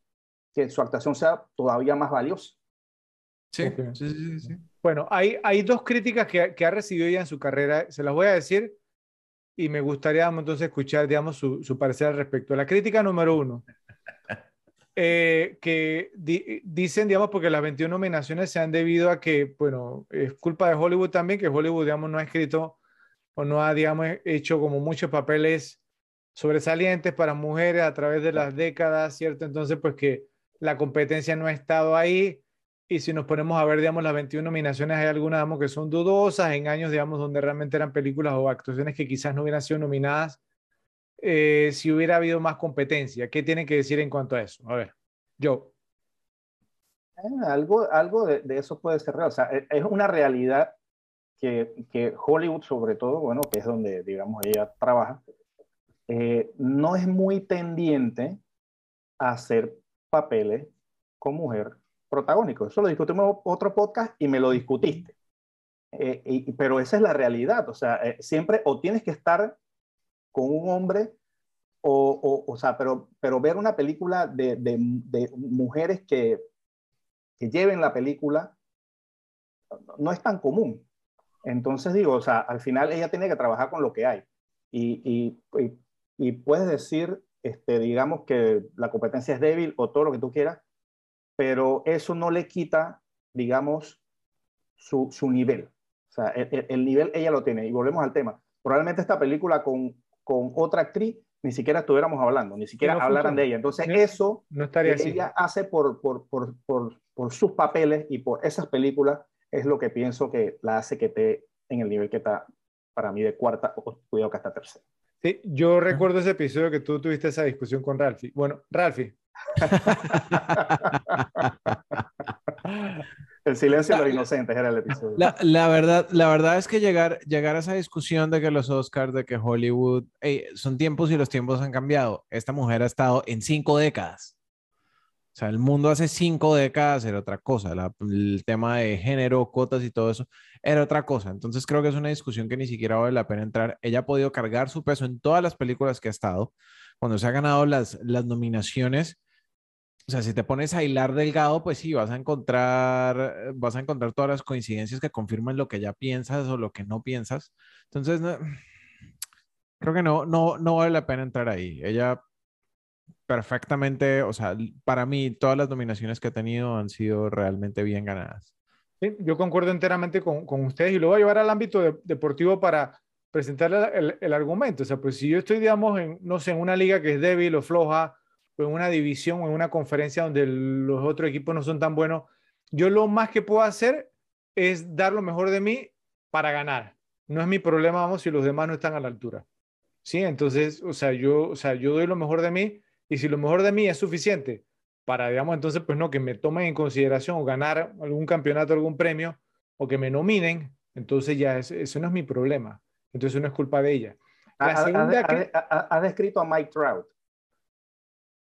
que su actuación sea todavía más valiosa. Sí, sí, sí, sí, Bueno, hay, hay dos críticas que, que, ha recibido ella en su carrera, se las voy a decir y me gustaría entonces escuchar, digamos, su, su parecer al respecto. La crítica número uno. Eh, que dicen, digamos, porque las 21 nominaciones se han debido a que, bueno, es culpa de Hollywood también, que Hollywood, digamos, no ha escrito o no ha, digamos, hecho como muchos papeles sobresalientes para mujeres a través de las décadas, ¿cierto? Entonces, pues que la competencia no ha estado ahí. Y si nos ponemos a ver, digamos, las 21 nominaciones, hay algunas, digamos, que son dudosas en años, digamos, donde realmente eran películas o actuaciones que quizás no hubieran sido nominadas eh, si hubiera habido más competencia. ¿Qué tienen que decir en cuanto a eso? A ver, yo. Eh, algo algo de, eso puede ser real. O sea, e, es una realidad que, que, Hollywood, sobre todo, bueno, que es donde, digamos, ella trabaja, eh, no es muy tendiente a hacer papeles con mujer protagónico. Eso lo discutimos en otro podcast y me lo discutiste. y, pero esa es la realidad. O sea, siempre o tienes que estar con un hombre, o, o, sea, pero, pero ver una película de, de, mujeres que, que, lleven la película no es tan común. Entonces digo, o sea, al final ella tiene que trabajar con lo que hay. Y, y, y, puedes decir, este, digamos que la competencia es débil o todo lo que tú quieras, pero eso no le quita, digamos, su, su nivel. O sea, el, el, nivel ella lo tiene. Y volvemos al tema. Probablemente esta película con, con otra actriz, ni siquiera estuviéramos hablando, ni siquiera hablaran de ella. Entonces, eso no estaría que ella hace por, por, por, por, sus papeles y por esas películas es lo que pienso que la hace que esté en el nivel que está para mí de cuarta o cuidado que hasta tercera. Sí, yo recuerdo ese episodio que tú tuviste esa discusión con Ralphie. Bueno, Ralphie. El silencio de los inocentes era el episodio. La, verdad, la verdad es que llegar, llegar a esa discusión de que los Oscars, de que Hollywood, son tiempos y los tiempos han cambiado. Esta mujer ha estado en cinco décadas. O sea, el mundo hace cinco décadas era otra cosa. el tema de género, cuotas y todo eso era otra cosa. Entonces creo que es una discusión que ni siquiera vale la pena entrar. Ella ha podido cargar su peso en todas las películas que ha estado. Cuando se ha ganado las, las nominaciones, o sea, si te pones a hilar delgado, pues sí, vas a encontrar, vas a encontrar todas las coincidencias que confirman lo que ya piensas o lo que no piensas. Entonces, creo que no, no, no vale la pena entrar ahí. Ella perfectamente, o sea, para mí todas las nominaciones que ha tenido han sido realmente bien ganadas. Sí, yo concuerdo enteramente con, con ustedes y lo voy a llevar al ámbito deportivo para presentar el, el, argumento. O sea, pues si yo estoy, digamos, en, no sé, en una liga que es débil o floja, en una división o en una conferencia donde los otros equipos no son tan buenos, yo lo más que puedo hacer es dar lo mejor de mí para ganar. No es mi problema, vamos, si los demás no están a la altura. Sí, entonces, o sea, yo, o sea, yo doy lo mejor de mí y si lo mejor de mí es suficiente para, digamos, entonces, pues no, que me tomen en consideración o ganar algún campeonato, algún premio o que me nominen, entonces ya eso no es mi problema. Entonces no es culpa de ella. ha, descrito a Mike Trout.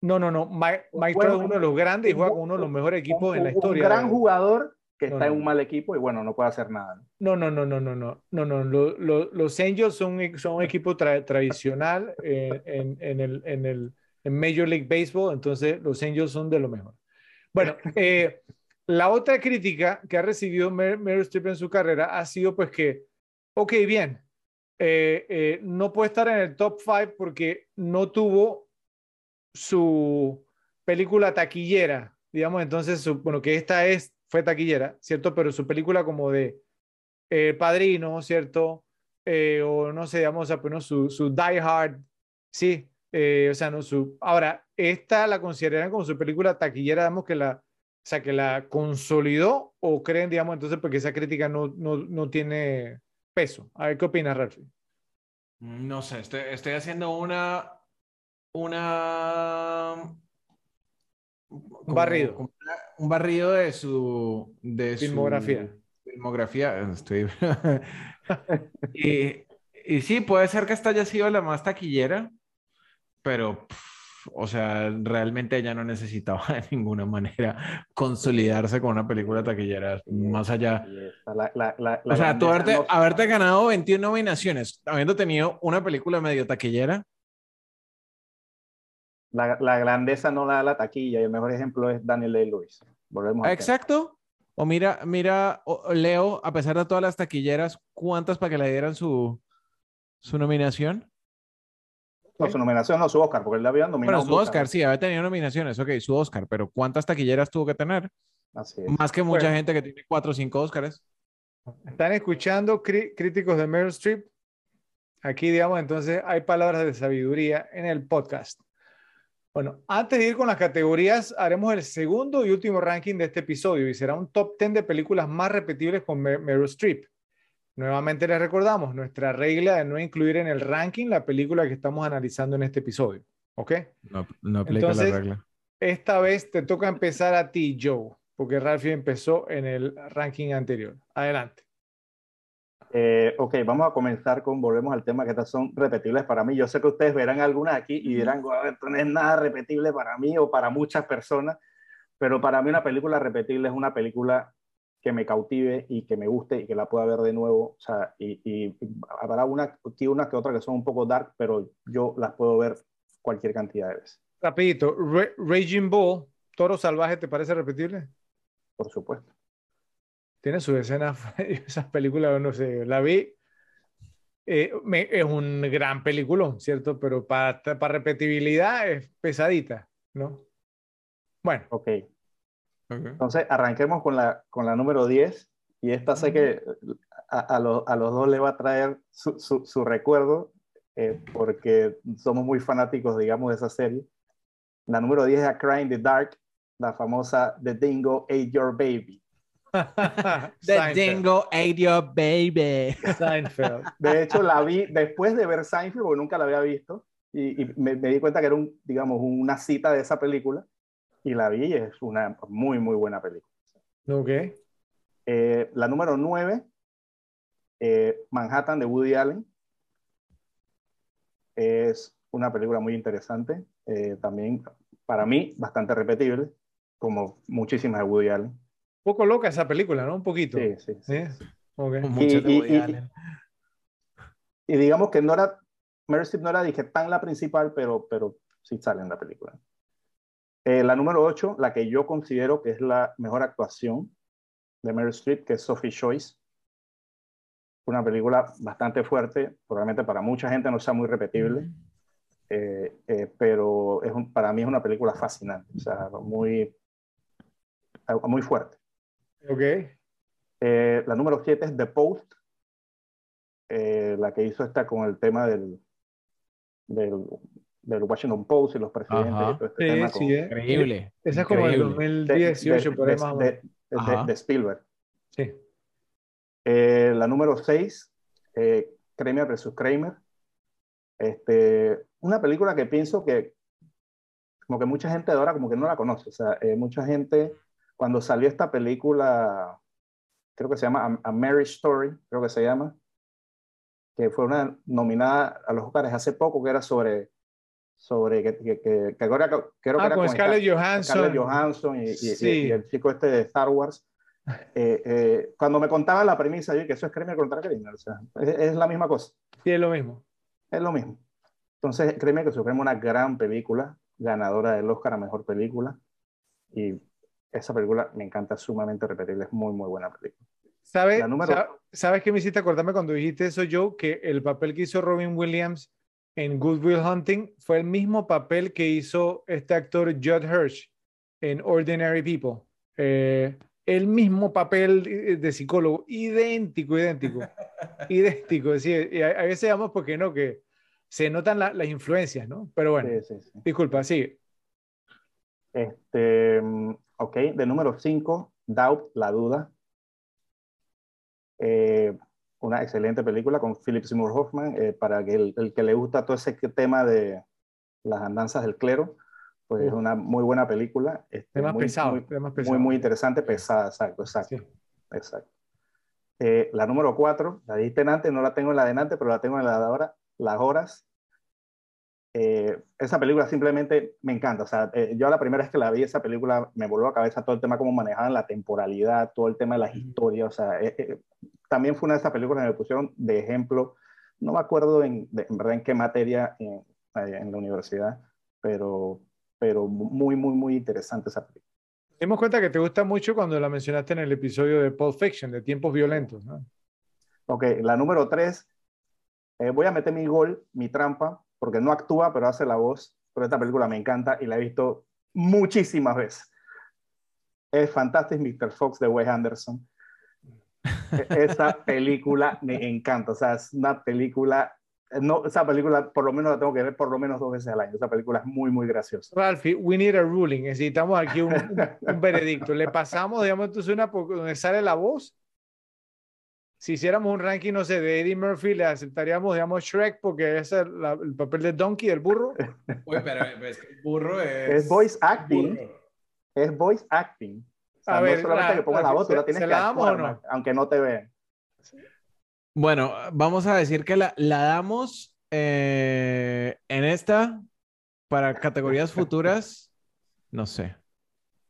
No, no, no. Mike, es uno de los grandes y juega con uno de los mejores equipos en la historia. Un gran jugador que está en un mal equipo y bueno, no puede hacer nada. No, no, no, no, no, no. no, no. los Angels son, son un equipo tradicional en, en, el, en, el, en Major League Baseball, entonces los Angels son de lo mejor. Bueno, eh, la otra crítica que ha recibido Meryl Streep en su carrera ha sido pues que, ok, bien, eh, eh, no puede estar en el top 5 porque no tuvo su película taquillera, digamos, entonces, bueno, que esta es, fue taquillera, ¿cierto? Pero su película como de eh, Padrino, ¿cierto? Eh, o no sé, digamos, o su, su Die Hard, sí, eh, o sea, no su... Ahora, esta la consideran como su película taquillera, digamos, que la, o sea, que la consolidó o creen, digamos, entonces, porque esa crítica no, no, no tiene peso. A ver, ¿qué opinas, Ralph? No sé, estoy haciendo una una... Un barrido. un barrido de su... De filmografía. filmografía. Estoy... y, y sí, puede ser que esta haya sido la más taquillera, pero... o sea, realmente ella no necesitaba de ninguna manera consolidarse con una película taquillera, más allá. o sea, tú haberte, haberte, ganado 21 nominaciones, habiendo tenido una película medio taquillera, la, grandeza no la da la taquilla y el mejor ejemplo es Daniel Day-Lewis. Volvemos Exacto. O mira, mira, Leo, a pesar de todas las taquilleras, ¿cuántas para que le dieran su, su nominación? No, su nominación no, su Oscar, porque él le había nominado. Pero su Oscar, sí, había tenido nominaciones, ok, su Oscar, pero ¿cuántas taquilleras tuvo que tener? Así Más que mucha gente que tiene cuatro o cinco Oscars. Están escuchando críticos de Meryl Streep. Aquí, digamos, entonces hay palabras de sabiduría en el podcast. Bueno, antes de ir con las categorías, haremos el segundo y último ranking de este episodio y será un top 10 de películas más repetibles con Meryl Streep. Nuevamente les recordamos nuestra regla de no incluir en el ranking la película que estamos analizando en este episodio. ¿Ok? No, no aplica Entonces, la regla. Esta vez te toca empezar a ti, Joe, porque Ralphie empezó en el ranking anterior. Adelante. Eh, ok, vamos a comenzar con, volvemos al tema que estas son repetibles para mí. Yo sé que ustedes verán algunas aquí y dirán, "Guau, esto no es nada repetible para mí o para muchas personas, pero para mí una película repetible es una película que me cautive y que me guste y que la pueda ver de nuevo. O sea, y, y habrá una, aquí una que otra que son un poco dark, pero yo las puedo ver cualquier cantidad de veces, Rapidito, Ra- Raging Bull, Toro Salvaje, ¿te parece repetible? por supuesto. Tiene sus escenas, esas películas, no sé, la vi. eh, me- es un gran peliculón, ¿cierto? Pero para, para repetibilidad es pesadita, ¿no? Bueno, Ok, Ok. entonces arranquemos con la, con la número 10 y esta sé que a, a los- a los dos le va a traer su, su- su recuerdo eh, porque somos muy fanáticos, digamos, de esa serie. La número 10 es A Cry in the Dark, la famosa The Dingo Ate Your Baby. The Seinfeld. dingo ate your baby. Seinfeld. De hecho, la vi después de ver Seinfeld, porque nunca la había visto, y, y me, me di cuenta que era, un, digamos, una cita de esa película, y la vi y es una muy, muy buena película. Ok. Eh, la número 9, Manhattan de Woody Allen. Es una película muy interesante, eh, también para mí bastante repetible, como muchísimas de Woody Allen. Un poco loca esa película, ¿no? Un poquito. Sí, sí, sí. ¿Sí? Ok. Muchas de y- digamos que no era, Meryl Streep no era dije, tan la principal, pero, pero sí sale en la película. Eh, la número 8, la que yo considero que es la mejor actuación de Meryl Streep, que es Sophie Choice. Una película bastante fuerte, probablemente para mucha gente no sea muy repetible, eh, eh, pero es un- para mí es una película fascinante, o sea, muy, muy fuerte. Ok. Eh, la número 7 es The Post, eh, la que hizo esta con el tema del, del, del Washington Post y los presidentes Ajá. y todo este Sí, tema sí, con- eh. Increíble. Esa es como el increíble. de- 2018, de- por ahí de- más de- de- de Spielberg. Sí. Eh, la número 6, eh, Kramer vs. Kramer. Este, una película que pienso que como que mucha gente ahora como que no la conoce. O sea, eh, mucha gente, cuando salió esta película, creo que se llama A, Marriage Story, creo que se llama, que fue una nominada a los Oscars hace poco, que era sobre, sobre que, que, que, que ahora creo que Ah, era con Scarlett Johansson. Scarlett Johansson y, y- y- Sí. y el chico este de Star Wars. Eh, eh, cuando me contaban la premisa, yo que eso es Kramer contra Kramer, o sea, es, es la misma cosa, Sí, es lo mismo. es lo mismo. Entonces, créeme que es una gran película, ganadora del Oscar a Mejor Película, y esa película me encanta, sumamente repetible, es muy, muy buena película. ¿Sabes, número- sa- ¿Sabes qué me hiciste acordarme cuando dijiste eso, Joe? Que el papel que hizo Robin Williams en Good Will Hunting fue el mismo papel que hizo este actor Judd Hirsch en Ordinary People. Eh, el mismo papel de psicólogo, idéntico, idéntico, idéntico. Sí, y a, a veces llamamos porque no, que se notan la- las influencias, ¿no? Pero bueno, Sí, sí, sí. disculpa, sí. Este, mm, ok, de número 5, Doubt, La Duda. Eh, una excelente película con Philip Seymour Hoffman, eh, para que el, el que le gusta todo ese tema de las andanzas del clero, pues es una muy buena película. este, Temas muy, pesados, muy, temas muy, interesante, pesada, exacto, exacto, Sí. exacto. Eh, la número 4, la dijiste antes, no la tengo en la de antes, pero la tengo en la de ahora, Las Horas. Eh, esa película simplemente me encanta. O sea, eh, yo la primera vez que la vi, esa película me volvió a la cabeza todo el tema, cómo manejaban la temporalidad, todo el tema de las historias. O sea, eh, eh, también fue una de esas películas que me pusieron de ejemplo. No me acuerdo en, de- en verdad en qué materia en, eh, en la universidad, pero, pero muy, muy, muy interesante esa película. Dimos cuenta que te gusta mucho cuando la mencionaste en el episodio de Pulp Fiction, de tiempos violentos, ¿no? Ok, la número 3, voy a meter mi gol, mi trampa, porque no actúa, pero hace la voz. Pero esta película me encanta y la he visto muchísimas veces. Es Fantastic Mr. Fox de Wes Anderson. E- Esa película me encanta. O sea, es una película. No, esa película por lo menos la tengo que ver por lo menos dos veces al año. Esa película es muy, muy graciosa. Ralphie, we need a ruling. Necesitamos aquí un, un- un veredicto. Le pasamos, digamos, entonces una por donde sale la voz. Si hiciéramos un ranking, no sé, de Eddie Murphy, le aceptaríamos, digamos, Shrek porque es el, el papel de Donkey, el burro. Uy, pero es que el burro es... Es voice acting. Es voice acting. O sea, A no ver, solamente la- que pongas la- la voz, tú ¿se- la tienes se que la damos actuar, o no? aunque no te vean. Bueno, vamos a decir que la, la damos eh, en esta para categorías futuras. No sé.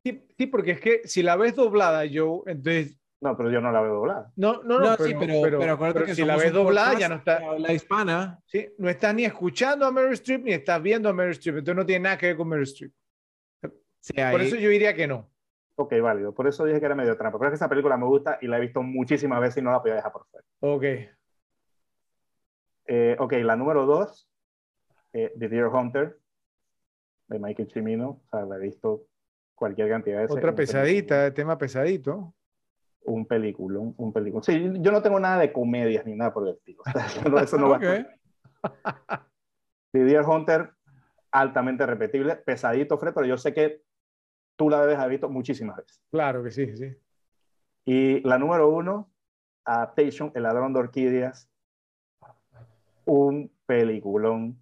Sí, sí, porque es que si la ves doblada, Joe, entonces. No, pero yo no la veo doblada. No, no, no, No, pero, sí, pero, pero, acuérdate pero que si la ves doblada, ya no está. habla hispana. Sí, no estás ni escuchando a Meryl Streep ni estás viendo a Meryl Streep, entonces no tiene nada que ver con Meryl Streep. Sí, Por eso yo diría que no. Ok, válido. Por eso dije que era medio trampa. Pero es que esa película me gusta y la he visto muchísimas veces y no la podía dejar por fuera. Ok. Eh, ok, la número dos, eh, The Deer Hunter, de Michael Cimino. O sea, la he visto cualquier cantidad de veces. Otra Un pesadita, tema pesadito. Un película, un película. Sí, yo no tengo nada de comedias ni nada por el estilo. Eso no va Ok. The Deer Hunter, altamente repetible, pesadito, Fred, pero yo sé que tú la debes haber visto muchísimas veces. Claro que sí, sí. Y la número uno, Adaptation, El ladrón de orquídeas. Un peliculón,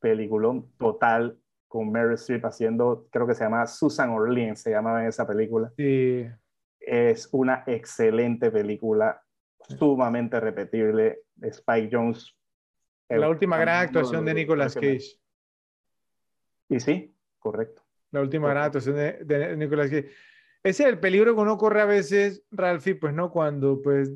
peliculón total con Meryl Streep haciendo, creo que se llama Susan Orlean, se llamaba en esa película. Sí. Es una excelente película, sumamente repetible. Spike Jones. La última gran actuación de Nicolas Cage. Y sí, correcto. La última gran actuación de, de Nicolas Cage. Ese es el peligro que uno corre a veces, Ralphie, pues, ¿no? Cuando, pues,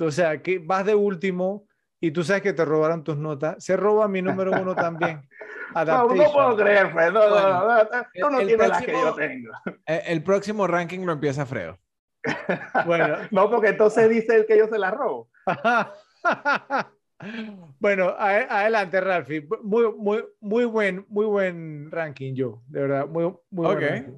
o sea, que vas de último y tú sabes que te robaron tus notas. Se roba mi número uno también. No, puedo creer, Fred. No, no, Bueno, no, no, tú no el tienes las que próximo- yo tengo. Eh, El próximo ranking lo empieza Fredo. Bueno, No, porque entonces dice él que yo se la robo. bueno, adelante, Ralphie. Muy, muy, muy buen, muy buen ranking, yo, de verdad, muy, muy buen Ok. ranking.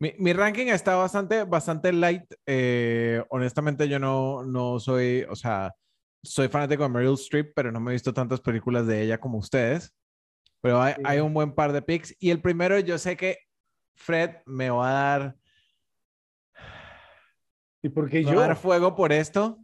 Mi, mi ranking está bastante, bastante light. Eh, honestamente, yo no, no soy, o sea, soy fanático de Meryl Streep, pero no me he visto tantas películas de ella como ustedes. Pero hay, Sí. hay un buen par de picks. Y el primero, yo sé que Fred me va a dar, ¿Y por qué yo? a dar fuego por esto,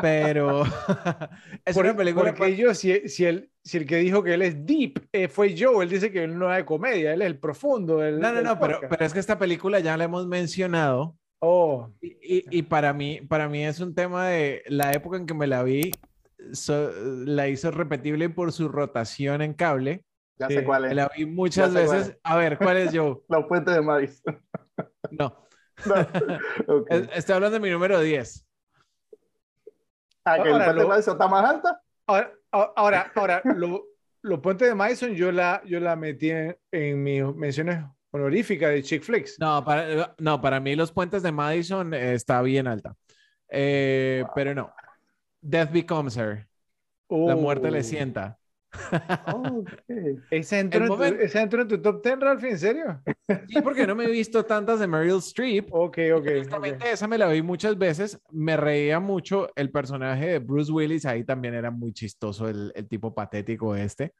pero es Por- una película. porque yo, si, si, el, si el que dijo que él es deep eh, fue yo, él dice que él no es de comedia, él es el profundo del. No, no, no, pero, podcast. pero es que esta película ya la hemos mencionado. Oh, Y, y- y para mí, para mí es un tema de la época en que me la vi, so- la hizo repetible por su rotación en cable. Ya sé cuál es. la vi muchas veces. A ver, ¿cuál es yo? Los puentes de Madison. No, No. Estoy hablando de mi número 10. Ah, que el Ahora puente de lo- Madison está más alta. ahora, ahora, ahora lo, los puentes de Madison yo la, yo la metí en, en mis menciones honoríficas de Chick Flicks. No, para, no, para mí los puentes de Madison eh, está bien alta. Eh, Pero no. Death Becomes Her. La muerte le Oh. sienta. Oh, ok. ¿Esa entró, en tu, momento- esa entró en tu top 10, Ralphie? ¿En serio? Sí, porque no me he visto tantas de Meryl Streep. Ok, ok. ok. Honestamente, esa me la vi muchas veces. Me reía mucho. El personaje de Bruce Willis ahí también era muy chistoso, el, el tipo patético este.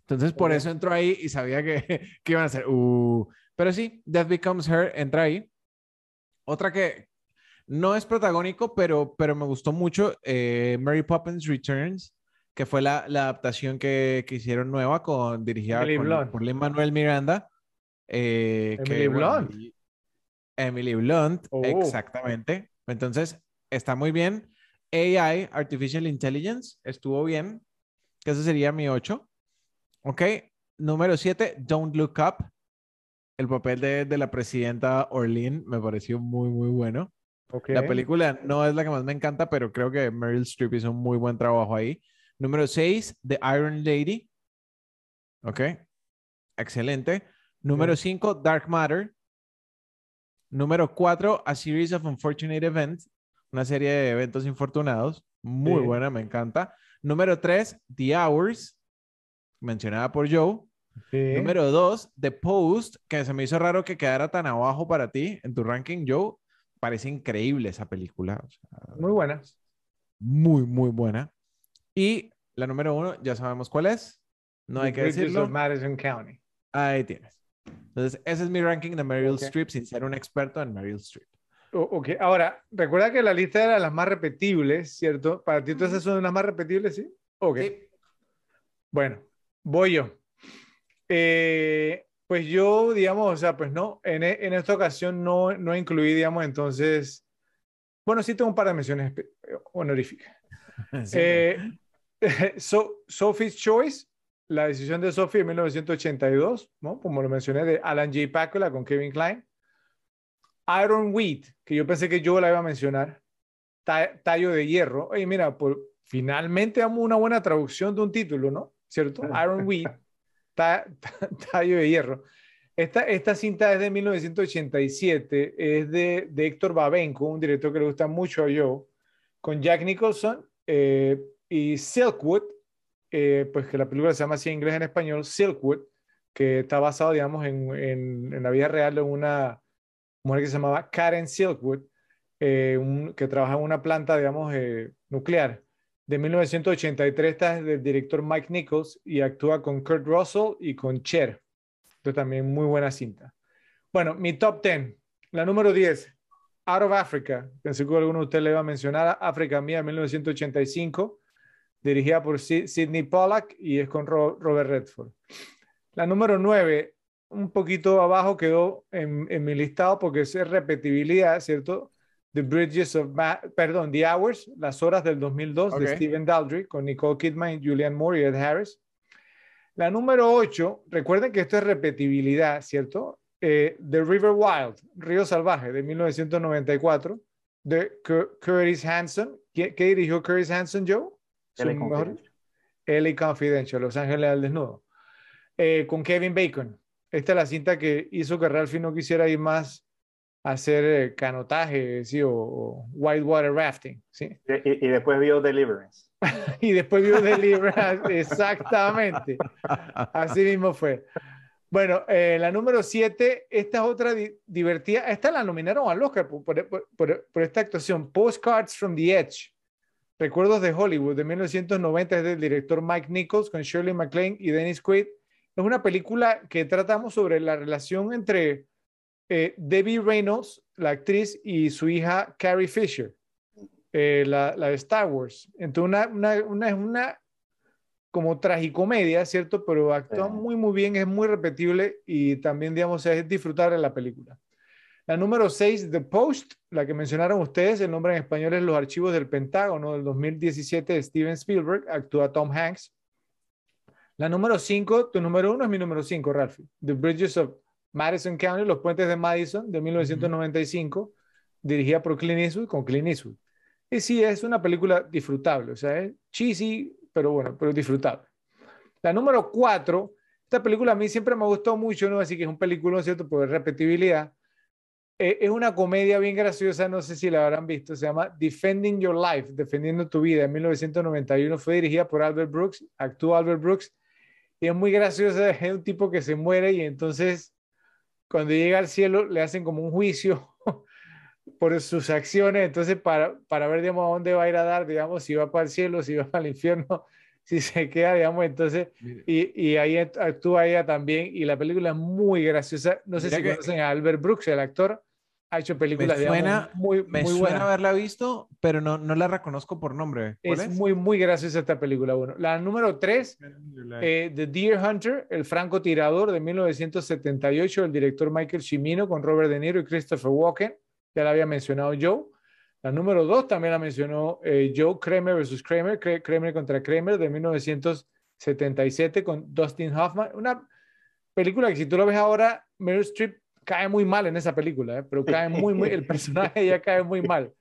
Entonces, por Oh. eso entró ahí y sabía que, que iban a hacer. Uh. Pero sí, Death Becomes Her entra ahí. Otra que no es protagónico, pero, pero me gustó mucho, eh, Mary Poppins Returns, que fue la, la adaptación que, que hicieron nueva, con, dirigida con- Blunt. por Lin-Manuel Miranda. eh, Emily Blunt. Emily Blunt, Oh. exactamente. Entonces, está muy bien. AI, Artificial Intelligence, estuvo bien. Que ese sería mi 8. Ok. Número 7, Don't Look Up. El papel de, de la presidenta Orlean me pareció muy, muy bueno. ok. La película no es la que más me encanta, pero creo que Meryl Streep hizo un muy buen trabajo ahí. Número 6, The Iron Lady. Ok. Excelente. Número 5, Dark Matter. Número 4, A Series of Unfortunate Events. Una serie de eventos infortunados. Muy Sí. buena, me encanta. Número 3, The Hours. Mencionada por Joe. Sí. Número 2, The Post, que se me hizo raro que quedara tan abajo para ti en tu ranking, Joe. Parece increíble esa película. o sea, Muy buena. muy, muy buena. Y la número uno, ya sabemos cuál es. No hay The que decirlo. of Madison County. Ahí tienes. Entonces, ese es mi ranking de Meryl Ok. Streep sin ser un experto en Meryl Streep. ok, ahora, recuerda que la lista era las más repetibles, ¿cierto? Para ti, entonces son las más repetibles, ¿sí? Ok. Bueno, voy yo. Eh, pues yo, digamos, o sea, pues no, en, e, en esta ocasión no, no incluí, digamos, entonces, bueno, sí tengo un par de menciones honoríficas. Eh, Sophie's Choice, la decisión de Sophie en 1982, ¿no? como lo mencioné, de Alan J. Pakula con Kevin Klein. Iron Wheat, que yo pensé que yo la iba a mencionar. tallo de hierro. Oye, mira, por, finalmente damos una buena traducción de un título, ¿no? ¿Cierto? Iron Wheat, tallo de hierro. Esta, esta cinta es de 1987, es de, de Héctor Babenco, un director que le gusta mucho a yo, con Jack Nicholson eh, y Silkwood, eh, pues que la película se llama así en inglés en español, Silkwood, que está basado, digamos, en, en, la vida real de una mujer que se llamaba Karen Silkwood, eh, que trabaja en una planta, digamos, nuclear. De 1983 está del director Mike Nichols y actúa con Kurt Russell y con Cher. Entonces también muy buena cinta. Bueno, mi top 10. La número 10, Out of Africa. Pensé que alguno de ustedes le iba a mencionar. África Mía, 1985. Dirigida por Sidney Pollack y es con Robert Redford. La número 9, un poquito abajo quedó en, en mi listado porque es repetibilidad, ¿cierto? The Bridges of, perdón, The Hours, Las Horas del 2002 de Stephen Daldry con Nicole Kidman, Julianne Moore y Ed Harris. La número 8, recuerden que esto es repetibilidad, ¿cierto? Eh, The River Wild, Río Salvaje, de 1994, de Curtis Hanson. ¿Qué, dirigió Curtis Hanson, Joe? L.A. Confidential. L.A. Confidential, Los Ángeles al Desnudo. Eh, con Kevin Bacon. Esta es la cinta que hizo que Ralphie no quisiera ir más a hacer eh, canotaje, ¿sí? O, whitewater rafting, ¿sí? Y, y después vio Deliverance. y después vio Deliverance, exactamente. Así mismo fue. Bueno, eh, la número 7, esta es otra divertida. Esta la nominaron al Oscar por, por, por, esta actuación. Postcards from the Edge. Recuerdos de Hollywood de 1990 es del director Mike Nichols con Shirley MacLaine y Dennis Quaid. Es una película que tratamos sobre la relación entre eh, Debbie Reynolds, la actriz, y su hija Carrie Fisher. Eh, la, de Star Wars. Entonces, una, una, una, una como tragicomedia, ¿cierto? Pero actúa muy, muy bien, es muy repetible y también, digamos, es disfrutar de la película. La número 6, The Post, la que mencionaron ustedes, el nombre en español es Los Archivos del Pentágono del 2017 de Steven Spielberg, actúa Tom Hanks. La número 5, tu número 1 es mi número 5, Ralphie. The Bridges of Madison County, Los Puentes de Madison, de 1995, dirigida por Clint Eastwood, con Clint Eastwood. Y sí, es una película disfrutable, o sea, es cheesy, pero bueno, pero disfrutable. La número cuatro, esta película a mí siempre me gustó mucho, ¿no? Así que es un película, ¿cierto? Por repetibilidad. Eh, es una comedia bien graciosa, no sé si la habrán visto, se llama Defending Your Life, Defendiendo tu Vida, en 1991. Fue dirigida por Albert Brooks, actúa Albert Brooks, y es muy graciosa, es un tipo que se muere y entonces cuando llega al cielo le hacen como un juicio por sus acciones, entonces para, para ver, digamos, a dónde va a ir a dar, digamos, si va para el cielo, si va para el infierno, si se queda, digamos, entonces, y, y, ahí actúa ella también, y la película es muy graciosa, no sé si conocen a Albert Brooks, el actor, ha hecho películas, me suena, muy, me muy suena haberla visto, pero no, no la reconozco por nombre. Es, muy, muy graciosa esta película. Bueno, la número 3, eh, The Deer Hunter, el francotirador de 1978, el director Michael Cimino con Robert De Niro y Christopher Walken ya la había mencionado Joe. La número dos también la mencionó eh, Joe Kramer versus Kramer, Kramer contra Kramer de 1977 con Dustin Hoffman. Una película que si tú lo ves ahora, Meryl Streep cae muy mal en esa película, ¿eh? pero cae muy, muy, el personaje ya cae muy mal.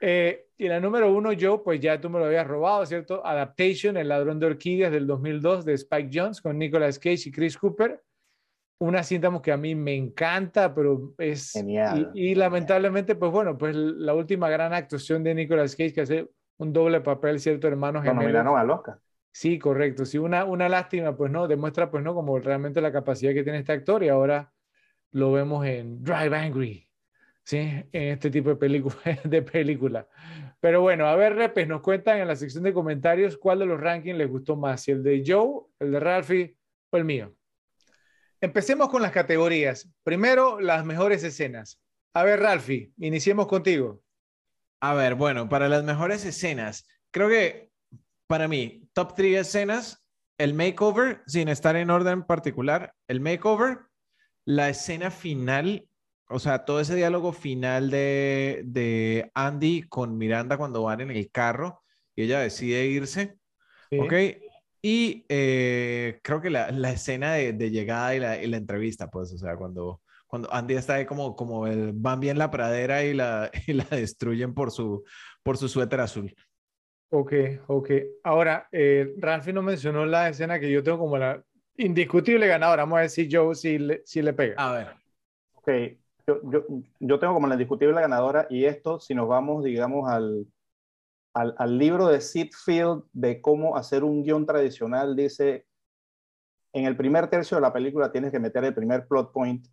Eh, y la número uno, Joe, pues ya tú me lo habías robado, ¿cierto? Adaptation, El ladrón de orquídeas del 2002 de Spike Jones con Nicolas Cage y Chris Cooper una cinta que a mí me encanta, pero es... Genial. Y, lamentablemente, pues bueno, pues la última gran actuación de Nicolas Cage, que hace un doble papel, ¿cierto? Hermanos gemelos. Bueno, a loca. Sí, correcto. Sí, una, una lástima, pues no, demuestra, pues no, como realmente la capacidad que tiene este actor y ahora lo vemos en Drive Angry, ¿sí? En este tipo de, película, de película. Pero bueno, a ver, Repes, nos cuentan en la sección de comentarios cuál de los rankings les gustó más, si el de Joe, el de Ralphie o el mío. Empecemos con las categorías. Primero, las mejores escenas. A ver, Ralphie, iniciemos contigo. A ver, bueno, para las mejores escenas, creo que para mí, top 3 escenas, el makeover, sin estar en orden particular, el makeover, la escena final, o sea, todo ese diálogo final de, de Andy con Miranda cuando van en el carro y ella decide irse, ¿ok? Y eh, creo que la, la escena de, de llegada y la, y la, entrevista, pues, o sea, cuando, cuando Andy está ahí como, como el, van bien la pradera y la, y la destruyen por su, por su suéter azul. Ok, ok. Ahora, eh, Ralphie no mencionó la escena que yo tengo como la indiscutible ganadora. Vamos a decir Joe si le, si le pega. A ver. Ok, yo, yo, yo tengo como la indiscutible ganadora y esto, si nos vamos, digamos, al, al, al libro de Sid Field de cómo hacer un guion tradicional, dice, en el primer tercio de la película tienes que meter el primer plot point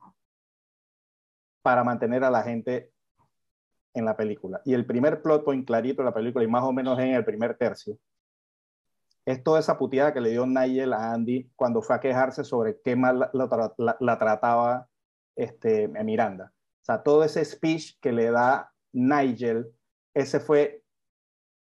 para mantener a la gente en la película. Y el primer plot point clarito de la película, y más o menos en el primer tercio, es toda esa puteada que le dio Nigel a Andy cuando fue a quejarse sobre qué mal la, la, la, la trataba este, Miranda. O sea, todo ese speech que le da Nigel, ese fue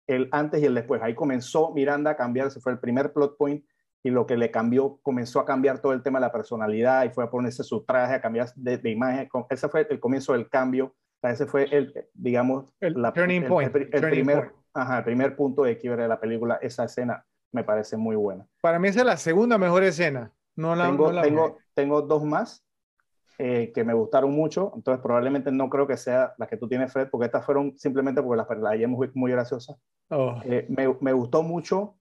el antes y el después. Ahí comenzó Miranda a cambiar, ese fue el primer plot point y lo que le cambió, comenzó a cambiar todo el tema de la personalidad y fue a ponerse su traje, a cambiar de, de imagen. Ese fue el comienzo del cambio ese fue el, digamos, el, la, turning el, point, el, el turning primer, point. Ajá, primer punto de quiebre de la película. Esa escena me parece muy buena. Para mí esa es la segunda mejor escena. No la, tengo, no la tengo, tengo, dos más eh, que me gustaron mucho, entonces probablemente no creo que sea las que tú tienes, Fred, porque estas fueron simplemente porque las, las hallé muy, muy graciosas. Oh. Eh, me, me, gustó mucho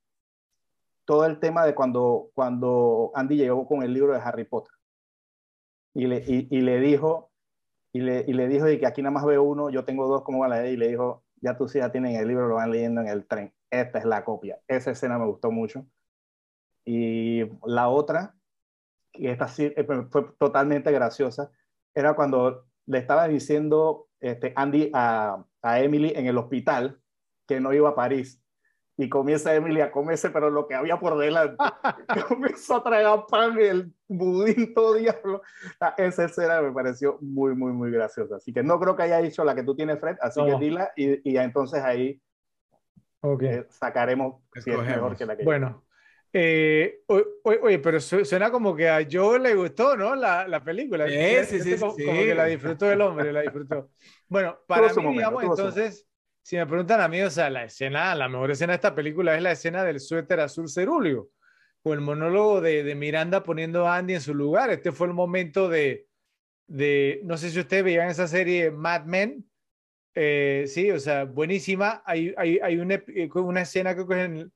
todo el tema de cuando, cuando Andy llegó con el libro de Harry Potter y le, y, y le dijo, y le, y le dijo de que aquí nada más veo uno, yo tengo dos, ¿cómo van a leer? Y le dijo, ya tú sí ya tienen el libro, lo van leyendo en el tren. Esta es la copia. Esa escena me gustó mucho. Y la otra, que esta sí eh, fue totalmente graciosa, era cuando le estaba diciendo este, Andy a, a Emily en el hospital que no iba a París y comienza Emily a comerse, pero lo que había por delante. Comenzó a tragar pan, el budín, todo diablo. Esa escena me pareció muy, muy, muy graciosa. Así que no creo que haya dicho la que tú tienes, Fred, así no. que dila y, y entonces ahí okay. eh, sacaremos si es mejor que la que Bueno. Eh, oye, oye, pero suena como que a Joe le gustó, ¿no? La, la película. Sí, sí, sí, como, sí. como, que la disfrutó el hombre, la disfrutó. Bueno, para mí, momento, digamos, entonces, si me preguntan a mí, o sea, la escena, la mejor escena de esta película es la escena del suéter azul cerúleo, o el monólogo de, de, Miranda poniendo a Andy en su lugar. Este fue el momento de, de no sé si ustedes veían esa serie Mad Men, eh, sí, o sea, buenísima. Hay, hay, hay una, una, escena, que es en,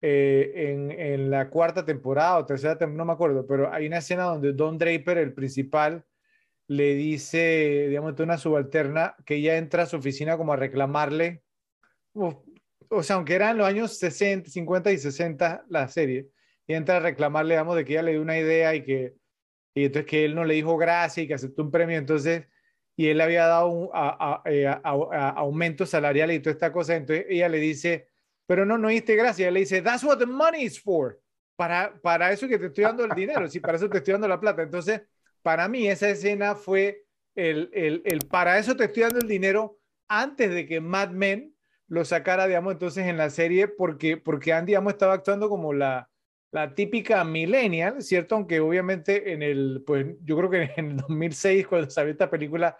eh, en, en, la cuarta temporada o tercera no me acuerdo, pero hay una escena donde Don Draper, el principal, le dice, digamos, una subalterna que ella entra a su oficina como a reclamarle, o, o sea, aunque eran los años 60, 50 y 60 la serie, y entra a reclamarle, digamos, de que ella le dio una idea y que, y entonces que él no le dijo gracias y que aceptó un premio, entonces, y él había dado un a, a, a, aumento salarial y toda esta cosa, entonces ella le dice, pero no, no diste gracias, ella le dice, that's what the money is for, para, para eso que te estoy dando el dinero, sí, para eso te estoy dando la plata, entonces, para mí esa escena fue el, el, el, para eso te estoy dando el dinero antes de que Mad Men lo sacara, digamos, entonces en la serie, porque, porque Andy, digamos, estaba actuando como la, la típica millennial, ¿cierto? Aunque obviamente en el, pues yo creo que en el 2006, cuando salió esta película,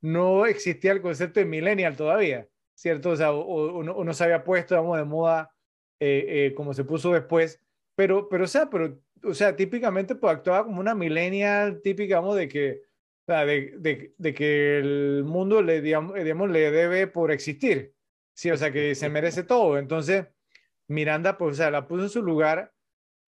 no existía el concepto de millennial todavía, ¿cierto? O sea, o, no, se había puesto, digamos, de moda eh, eh, como se puso después, pero, pero, o sea, pero o sea, típicamente pues actuaba como una millennial típica, digamos, de que, de, de, que el mundo le, digamos, digamos, le debe por existir. Sí, o sea, que se merece todo. Entonces, Miranda, pues, o sea, la puso en su lugar,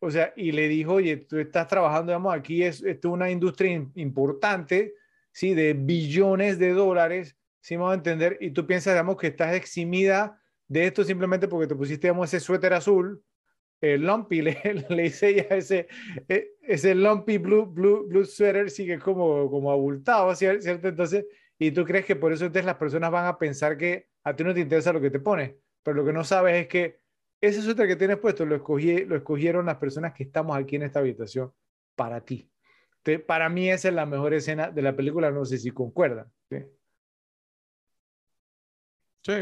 o sea, y le dijo, oye, tú estás trabajando, digamos, aquí es, es una industria importante, sí, de billones de dólares, sí, vamos a entender, y tú piensas, digamos, que estás eximida de esto simplemente porque te pusiste, digamos, ese suéter azul, el lumpy, le, le hice ya ese, e, ese lumpy blue, blue, blue sweater, sigue como, como abultado, ¿cierto? Entonces, y tú crees que por eso entonces las personas van a pensar que a ti no te interesa lo que te pones, pero lo que no sabes es que ese suéter que tienes puesto lo, escogí, lo escogieron las personas que estamos aquí en esta habitación para ti. Entonces, para mí esa es la mejor escena de la película, no sé si concuerdan. ¿sí? Sí.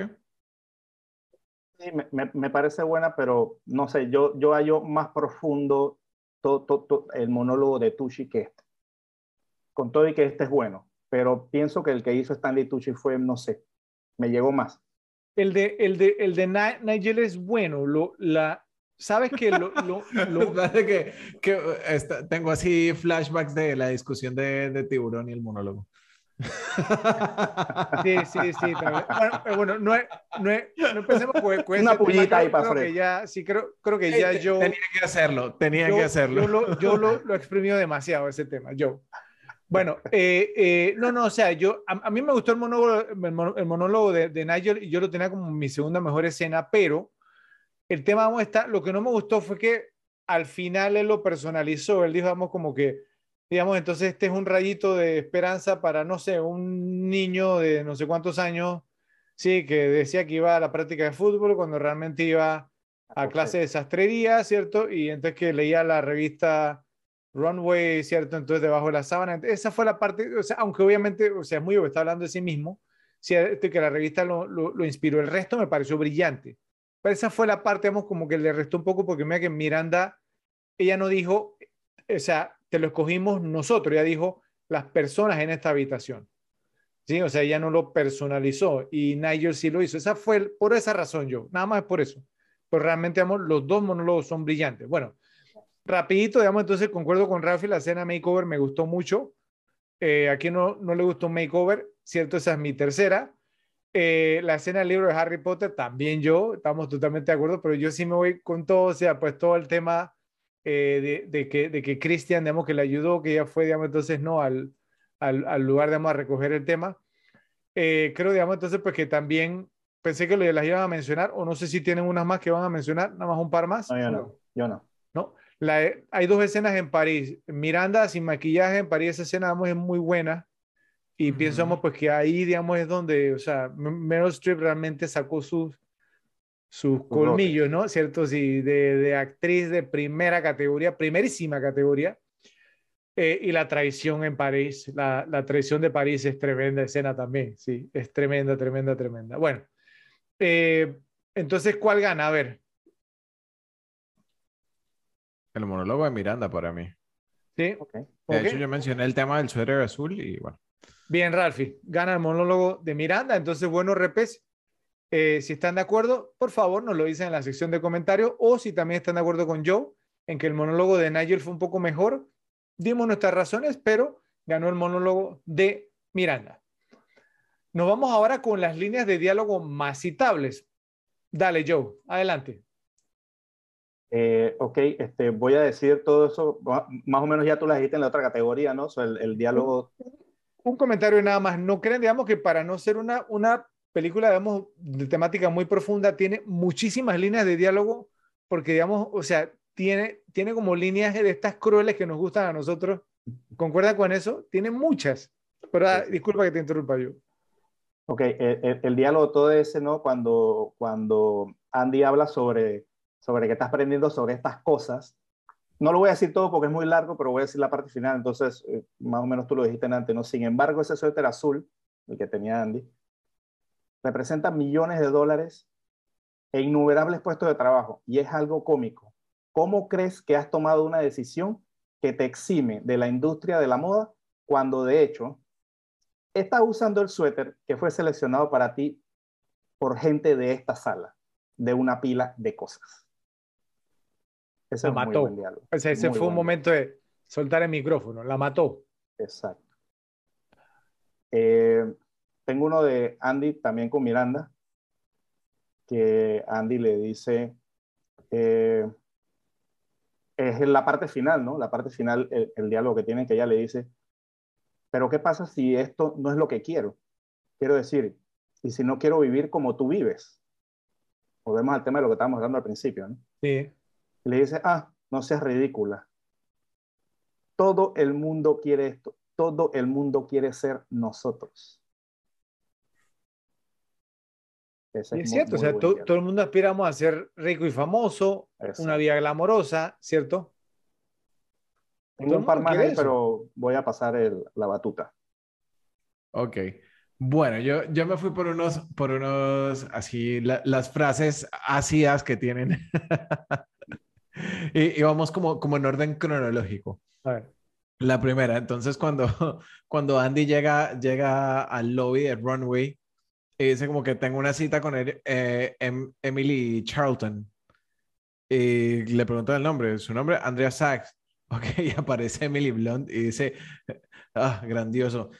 Sí, me, me, parece buena, pero no sé, yo, yo hallo más profundo todo, todo, el monólogo de Tucci que este. Con todo y que este es bueno, pero pienso que el que hizo Stanley Tucci fue, no sé, me llegó más. El de, el de, el de Nigel es bueno, lo, la, ¿Sabes que lo, lo, lo... que, que tengo así flashbacks de la discusión de, de Tiburón y el monólogo? Sí, sí, sí. Bueno, bueno, no, no, no empecemos con, con Una puñita ahí para ya, Sí, creo, creo que ya yo... Tenía que hacerlo, tenía que hacerlo. Yo lo, yo lo, lo exprimido demasiado ese tema, yo. Bueno, eh, eh, no, no, o sea, yo, a, mí me gustó el monólogo, el monólogo de, de, Nigel y yo lo tenía como mi segunda mejor escena, pero el tema, vamos, está, lo que no me gustó fue que al final él lo personalizó, él dijo, vamos, como que digamos, entonces este es un rayito de esperanza para, no sé, un niño de no sé cuántos años, sí, que decía que iba a la práctica de fútbol cuando realmente iba a clase de sastrería, ¿cierto? Y entonces que leía la revista Runway, ¿cierto? Entonces debajo de la sábana. Esa fue la parte, o sea, aunque obviamente, o sea, es muy está hablando de sí mismo, ¿cierto? que la revista lo, lo, inspiró. El resto me pareció brillante. Pero esa fue la parte, digamos, como que le restó un poco porque mira que Miranda, ella no dijo, o sea, te lo escogimos nosotros, ya dijo las personas en esta habitación. ¿Sí? O sea, ella no lo personalizó y Nigel sí lo hizo. Esa fue por esa razón yo, nada más por eso. Pero realmente, digamos, los dos monólogos son brillantes. Bueno, rapidito, digamos, entonces concuerdo con Rafi, la escena makeover me gustó mucho. Eh, aquí no, no le gustó un makeover, ¿cierto? Esa es mi tercera. Eh, la escena del libro de Harry Potter, también yo, estamos totalmente de acuerdo, pero yo sí me voy con todo, o sea, pues todo el tema eh, de, que, de que Cristian, digamos, que le ayudó, que ya fue, digamos, entonces, ¿no? Al, al, al lugar, digamos, a recoger el tema. Eh, creo, digamos, entonces, pues que también pensé que las iban a mencionar, o no sé si tienen unas más que van a mencionar, nada más un par más. Yo no, yo no. Hay dos escenas en París. Miranda sin maquillaje en París, esa escena, digamos, es muy buena. Y uh pienso, pues que ahí, digamos, es donde, o sea, Meryl Streep realmente sacó sus, sus colmillos, ¿no? ¿Cierto? Sí, de, de, actriz de primera categoría, primerísima categoría. Eh, y la traición en París, la, la, traición de París es tremenda escena también, sí, es tremenda, tremenda, tremenda. Bueno, eh, entonces, ¿cuál gana? A ver. El monólogo de Miranda para mí. Sí, ok. De hecho, yo mencioné el tema del suéter azul y bueno. Bien, Ralfi, gana el monólogo de Miranda, entonces, bueno, repes, eh, si están de acuerdo, por favor, nos lo dicen en la sección de comentarios o si también están de acuerdo con Joe en que el monólogo de Nigel fue un poco mejor, dimos nuestras razones, pero ganó el monólogo de Miranda. Nos vamos ahora con las líneas de diálogo más citables. Dale, Joe, adelante. Eh, ok, este, voy a decir todo eso, más o menos ya tú las dijiste en la otra categoría, ¿no? el, el, diálogo. Un, comentario nada más. No creen, digamos, que para no ser una, una película, digamos, de temática muy profunda, tiene muchísimas líneas de diálogo, porque, digamos, o sea, tiene, tiene como líneas de estas crueles que nos gustan a nosotros. ¿Concuerda con eso? Tiene muchas. Pero ah, disculpa que te interrumpa yo. Ok, el, el, diálogo todo ese, ¿no? Cuando, cuando Andy habla sobre, sobre que estás aprendiendo sobre estas cosas. No lo voy a decir todo porque es muy largo, pero voy a decir la parte final. Entonces, eh, más o menos tú lo dijiste antes, ¿no? Sin embargo, ese suéter azul, el que tenía Andy, representa millones de dólares e innumerables puestos de trabajo y es algo cómico. ¿Cómo crees que has tomado una decisión que te exime de la industria de la moda cuando de hecho estás usando el suéter que fue seleccionado para ti por gente de esta sala, de una pila de cosas? Ese la mató. ese, fue un momento de soltar el micrófono, la mató. Exacto. Eh, tengo uno de Andy también con Miranda, que Andy le dice, eh, es la parte final, ¿no? La parte final, el, diálogo que tienen, que ella le dice, pero ¿qué pasa si esto no es lo que quiero? Quiero decir, y si no quiero vivir como tú vives. Volvemos al tema de lo que estábamos hablando al principio, ¿no? Sí. Le dice, ah, no seas ridícula. Todo el mundo quiere esto. Todo el mundo quiere ser nosotros. es, cierto, o sea, todo el mundo aspiramos a ser rico y famoso, una vida glamorosa, ¿cierto? Tengo un par más, pero voy a pasar la batuta. Ok. Bueno, yo, yo me fui por unos, por unos, así, las frases ácidas que tienen. y, y, vamos como, como en orden cronológico. A ver. La primera, entonces cuando, cuando Andy llega, llega al lobby de Runway, y dice como que tengo una cita con eh, em, Emily Charlton. Y le preguntan el nombre, su nombre, Andrea Sachs. Ok, y aparece Emily Blunt y dice, ah, grandioso.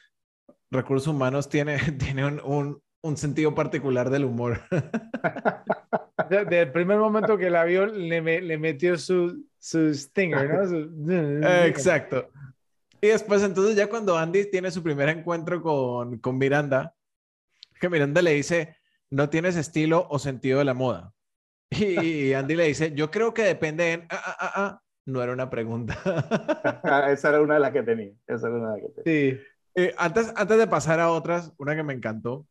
Recursos humanos tiene, tiene un, un, sentido particular del humor. Desde el primer momento que la vio, le, le metió su, su stinger, ¿no? Exacto. Y después, entonces, ya cuando Andy tiene su primer encuentro con, con Miranda, que Miranda le dice, no tienes estilo o sentido de la moda. Y Andy le dice, yo creo que depende en... Ah, ah, ah, ah". No era una pregunta. Esa era una de las que tenía. Esa era una de las que tenía. Sí. Eh, antes, antes de pasar a otras, una que me encantó,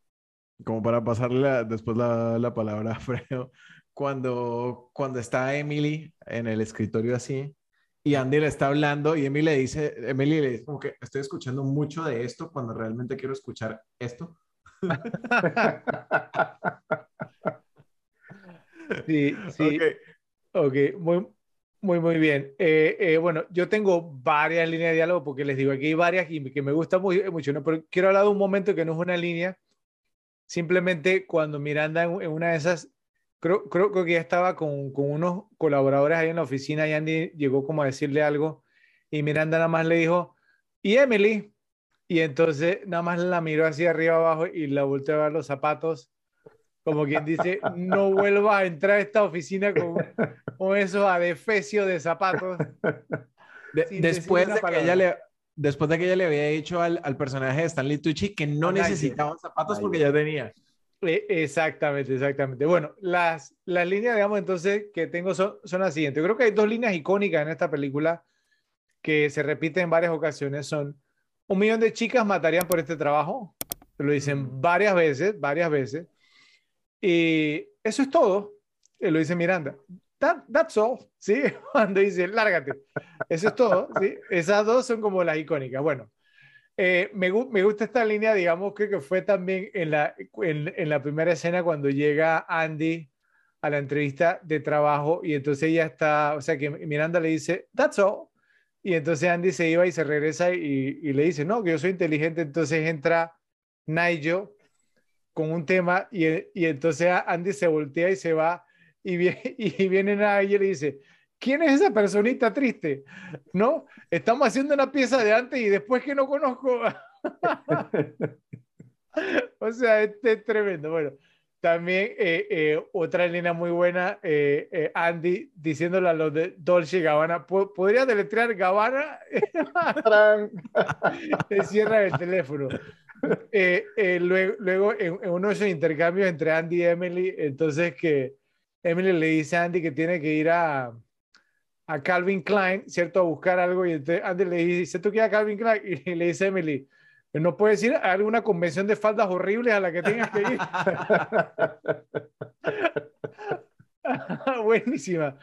como para pasarle después la, la, palabra a Fredo, cuando, cuando está Emily en el escritorio así, y Andy le está hablando y Emily le dice, Emily le dice como que estoy escuchando mucho de esto cuando realmente quiero escuchar esto. sí, sí. Ok, muy, muy, muy bien. Eh, eh, bueno, yo tengo varias líneas de diálogo porque les digo, aquí hay varias y que me gustan muy, mucho, ¿no? pero quiero hablar de un momento que no es una línea, simplemente cuando Miranda en, una de esas, creo, creo, creo, que ya estaba con, con unos colaboradores ahí en la oficina y Andy llegó como a decirle algo y Miranda nada más le dijo, ¿y Emily? Y entonces nada más la miró hacia arriba abajo y la volteó a ver los zapatos, como quien dice, no vuelva a entrar a esta oficina con, con esos adefesios de zapatos. después, de que ella le, después de que ella le había dicho al, al personaje de Stanley Tucci que no necesitaba zapatos porque ya tenía. E, exactamente, exactamente. Bueno, las, las líneas, digamos, entonces que tengo son, son las siguientes. Yo creo que hay dos líneas icónicas en esta película que se repiten en varias ocasiones. Son un millón de chicas matarían por este trabajo. Lo dicen mm. varias veces, varias veces. Y eso es todo. Lo dice Miranda. That, that's all. ¿Sí? Cuando dice, lárgate. Eso es todo. ¿sí? Esas dos son como las icónicas. Bueno, eh, me, gusta esta línea, digamos, que, que fue también en la, en, la primera escena cuando llega Andy a la entrevista de trabajo y entonces ella está, o sea, que Miranda le dice, that's all. Y entonces Andy se iba y se regresa y, le dice, no, que yo soy inteligente. Entonces entra Nigel con un tema y, y entonces Andy se voltea y se va y viene, y Nigel y le dice, ¿quién es esa personita triste? ¿No? Estamos haciendo una pieza de antes y después que no conozco. o sea, este es tremendo. Bueno, también eh, eh, otra línea muy buena, eh, Andy diciéndole a los de Dolce Gabbana, ¿podría deletrear Gabbana? Se cierra el teléfono. luego, luego en, uno de esos intercambios entre Andy y Emily, entonces que Emily le dice a Andy que tiene que ir a, a Calvin Klein, ¿cierto? A buscar algo y entonces Andy le dice, ¿tú quieres a Calvin Klein? Y le dice Emily, no puedes ir a alguna convención de faldas horribles a la que tengas que ir. Buenísima.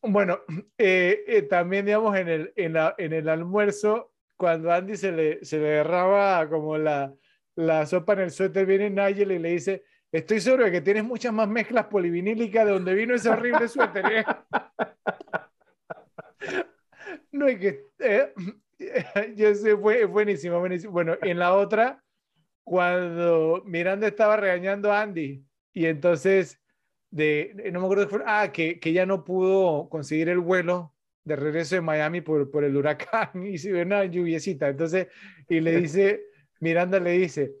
Bueno, eh, eh, también, digamos, en el, en, la, en el almuerzo, cuando Andy se le, se le derraba como la, la sopa en el suéter, viene Nigel y le dice, estoy seguro de que tienes muchas más mezclas polivinílicas de donde vino ese horrible suéter. ¿eh?". no hay que... yo sé, fue buenísimo, buenísimo. Bueno, en la otra, cuando Miranda estaba regañando a Andy y entonces, de, no me acuerdo, fue, ah, que, que ya no pudo conseguir el vuelo de regreso de Miami por, por el huracán y se ve una lluviecita. Entonces, y le dice, Miranda le dice,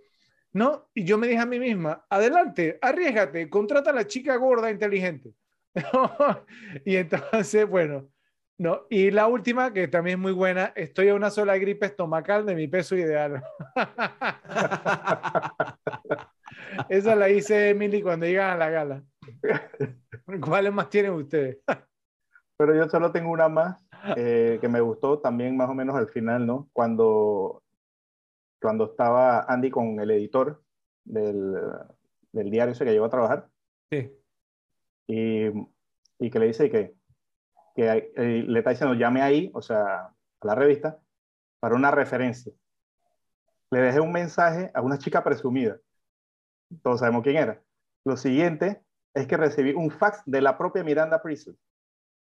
no, y yo me dije a mí misma, adelante, arriesgate, contrata a la chica gorda inteligente. y entonces, bueno, no, y la última, que también es muy buena, estoy a una sola gripe estomacal de mi peso ideal. Esa la hice Emily cuando llegan a la gala. ¿Cuáles más tienen ustedes? Pero yo solo tengo una más eh, que me gustó también más o menos al final, ¿no? Cuando, cuando estaba Andy con el editor del, del diario ese que llegó a trabajar. Sí. Y, y que le dice que que eh, le está diciendo llame ahí, o sea, a la revista, para una referencia. le dejé un mensaje a una chica presumida. Todos sabemos quién era. Lo siguiente es que recibí un fax de la propia Miranda Priestly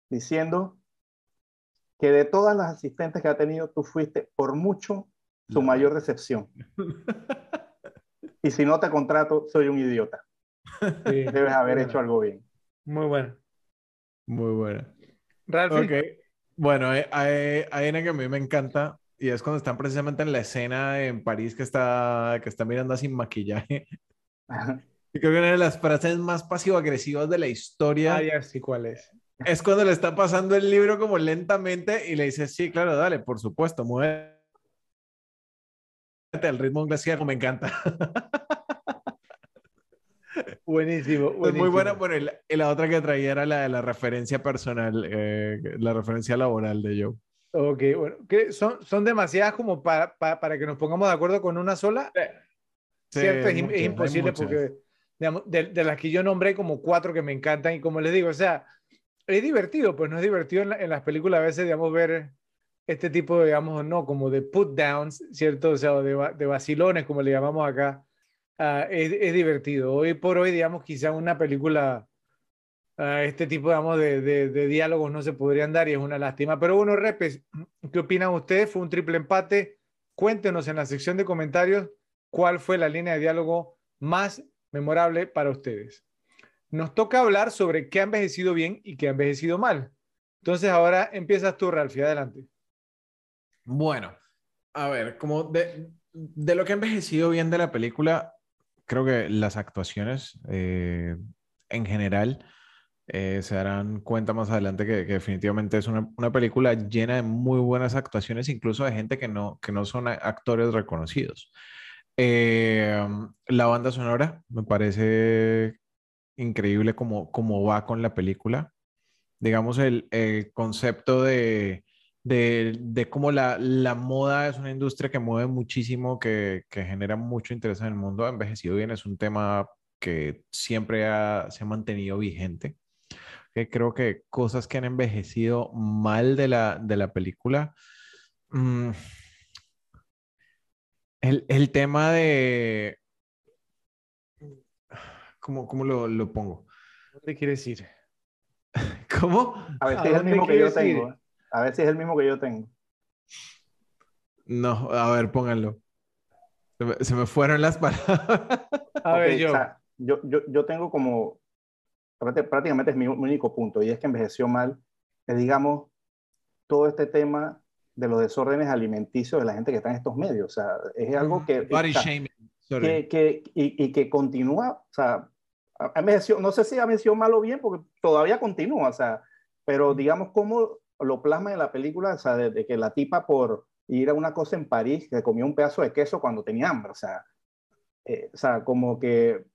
diciendo que de todas las asistentes que ha tenido, tú fuiste por mucho su mayor decepción. y si no te contrato, soy un idiota. Debes haber hecho algo bien. Muy bueno. Muy bueno. Ralph. Ok. Bueno, hay, hay, una que a mí me encanta y es cuando están precisamente en la escena en París que está, que está mirando sin maquillaje. Y creo que una de las frases más pasivo-agresivas de la historia. Ah, ya sí, ¿cuál es? Es cuando le está pasando el libro como lentamente y le dice, sí, claro, dale, por supuesto, muévete al ritmo glaciar, me encanta. Buenísimo, muy buena. Bueno, y la, otra que traía era la de la referencia personal, eh, la referencia laboral de Joe. Ok, bueno, que son, son demasiadas como para, para, que nos pongamos de acuerdo con una sola. Cierto, es, imposible porque de, de, las que yo nombré como cuatro que me encantan y como les digo, o sea, es divertido, pues no es divertido en, las películas a veces, digamos, ver este tipo, digamos, no, como de put downs, ¿cierto? O sea, de, de vacilones, como le llamamos acá. Ah, es, es, divertido. Hoy por hoy, digamos, quizá una película, uh, este tipo, digamos, de, de, de, diálogos no se podrían dar y es una lástima. Pero bueno, Repes, ¿qué opinan ustedes? Fue un triple empate. Cuéntenos en la sección de comentarios cuál fue la línea de diálogo más memorable para ustedes nos toca hablar sobre qué ha envejecido bien y qué ha envejecido mal. Entonces ahora empiezas tú, Ralphie, adelante. Bueno, a ver, como de, lo que ha envejecido bien de la película, creo que las actuaciones eh, en general eh, se darán cuenta más adelante que, definitivamente es una, película llena de muy buenas actuaciones, incluso de gente que no, que no son actores reconocidos. Eh, la banda sonora me parece increíble como va con la película. Digamos, el, el concepto de, de, de cómo la, la, moda es una industria que mueve muchísimo, que, que, genera mucho interés en el mundo, ha envejecido bien, es un tema que siempre se ha mantenido vigente. Que creo que cosas que han envejecido mal de la, de la película. Mm, el, el tema de, ¿Cómo, cómo lo, lo pongo? ¿Qué quieres decir? ¿Cómo? A ver si es el mismo que yo tengo. A ver si es el mismo que yo tengo. No, a ver, pónganlo. Se me, fueron las palabras. A ver, yo. yo, yo. Yo tengo como, prácticamente es mi único punto, y es que envejeció mal, es, digamos, todo este tema de los desórdenes alimenticios de la gente que está en estos medios. O sea, es algo que... Body shaming. Que, que, y, y, que continúa, o sea, no sé si ha mencionado mal o bien, porque todavía continúa, o sea, pero digamos cómo lo plasma en la película, o sea, de, que la tipa por ir a una cosa en París, que comió un pedazo de queso cuando tenía hambre, o sea, eh, o sea, como que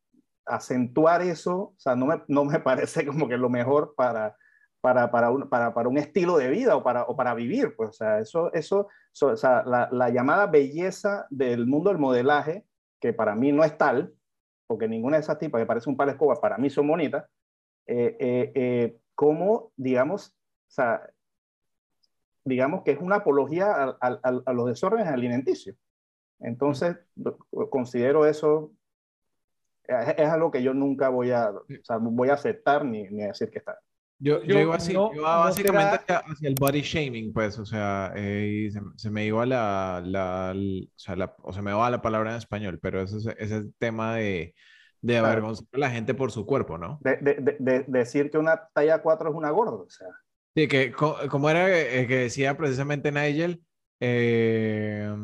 acentuar eso, o sea, no me, no me parece como que lo mejor para, para, para, un, para, para un estilo de vida o para, o para vivir, pues, o sea, eso, eso, o sea, la, la llamada belleza del mundo del modelaje, que para mí no es tal, porque ninguna de esas tipas que parece un par de escobas para mí son bonitas, eh, eh, como, digamos, o sea, digamos que es una apología a, a, los desórdenes alimenticios. Entonces, considero eso, es, algo que yo nunca voy a, o sea, voy a aceptar ni, ni decir que está. Yo, yo, iba así, yo iba básicamente hacia, el body shaming, pues, o sea, eh, se, me iba la, la, o, sea, la, o se me va la palabra en español, pero ese es, el tema de, de avergonzar a la gente por su cuerpo, ¿no? De, de, de, decir que una talla 4 es una gorda, o sea. Sí, que como era eh, que decía precisamente Nigel, eh,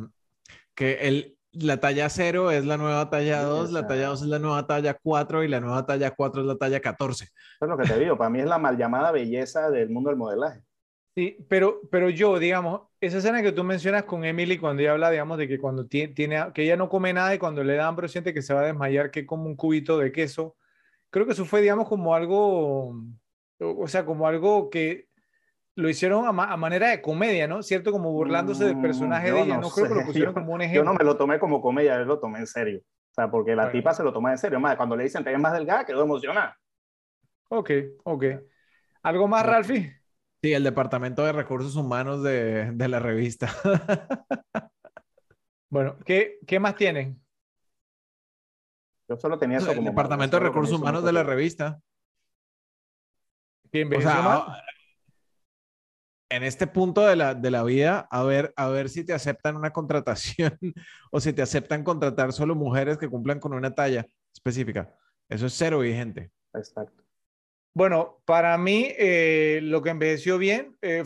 que el, la talla 0 es la nueva talla 2, la talla 2 es la nueva talla 4 y la nueva talla 4 es la talla 14. Eso es lo que te digo, para mí es la mal llamada belleza del mundo del modelaje. Sí, pero, pero yo, digamos, esa escena que tú mencionas con Emily cuando ella habla, digamos, de que cuando tiene, que ella no come nada y cuando le da hambre siente que se va a desmayar, que como un cubito de queso, creo que eso fue, digamos, como algo, o sea, como algo que lo hicieron a, manera de comedia, ¿no? ¿Cierto? Como burlándose del mm, personaje de ella. No, creo que lo pusieron como un ejemplo. Yo no me lo tomé como comedia, yo lo tomé en serio. O sea, porque la tipa se lo toma en serio. Más, cuando le dicen te ves más delgada, quedó emocionada. Ok, ok. ¿Algo más, Ralphie? Sí, el Departamento de Recursos Humanos de, de la revista. Bueno, ¿qué, qué más tienen? Yo solo tenía eso El como Departamento de Recursos Humanos de la revista. ¿Que O sea, en este punto de la, de la vida, a ver, a ver si te aceptan una contratación o si te aceptan contratar solo mujeres que cumplan con una talla específica. Eso es cero vigente. Exacto. Bueno, para mí eh, lo que envejeció bien, eh,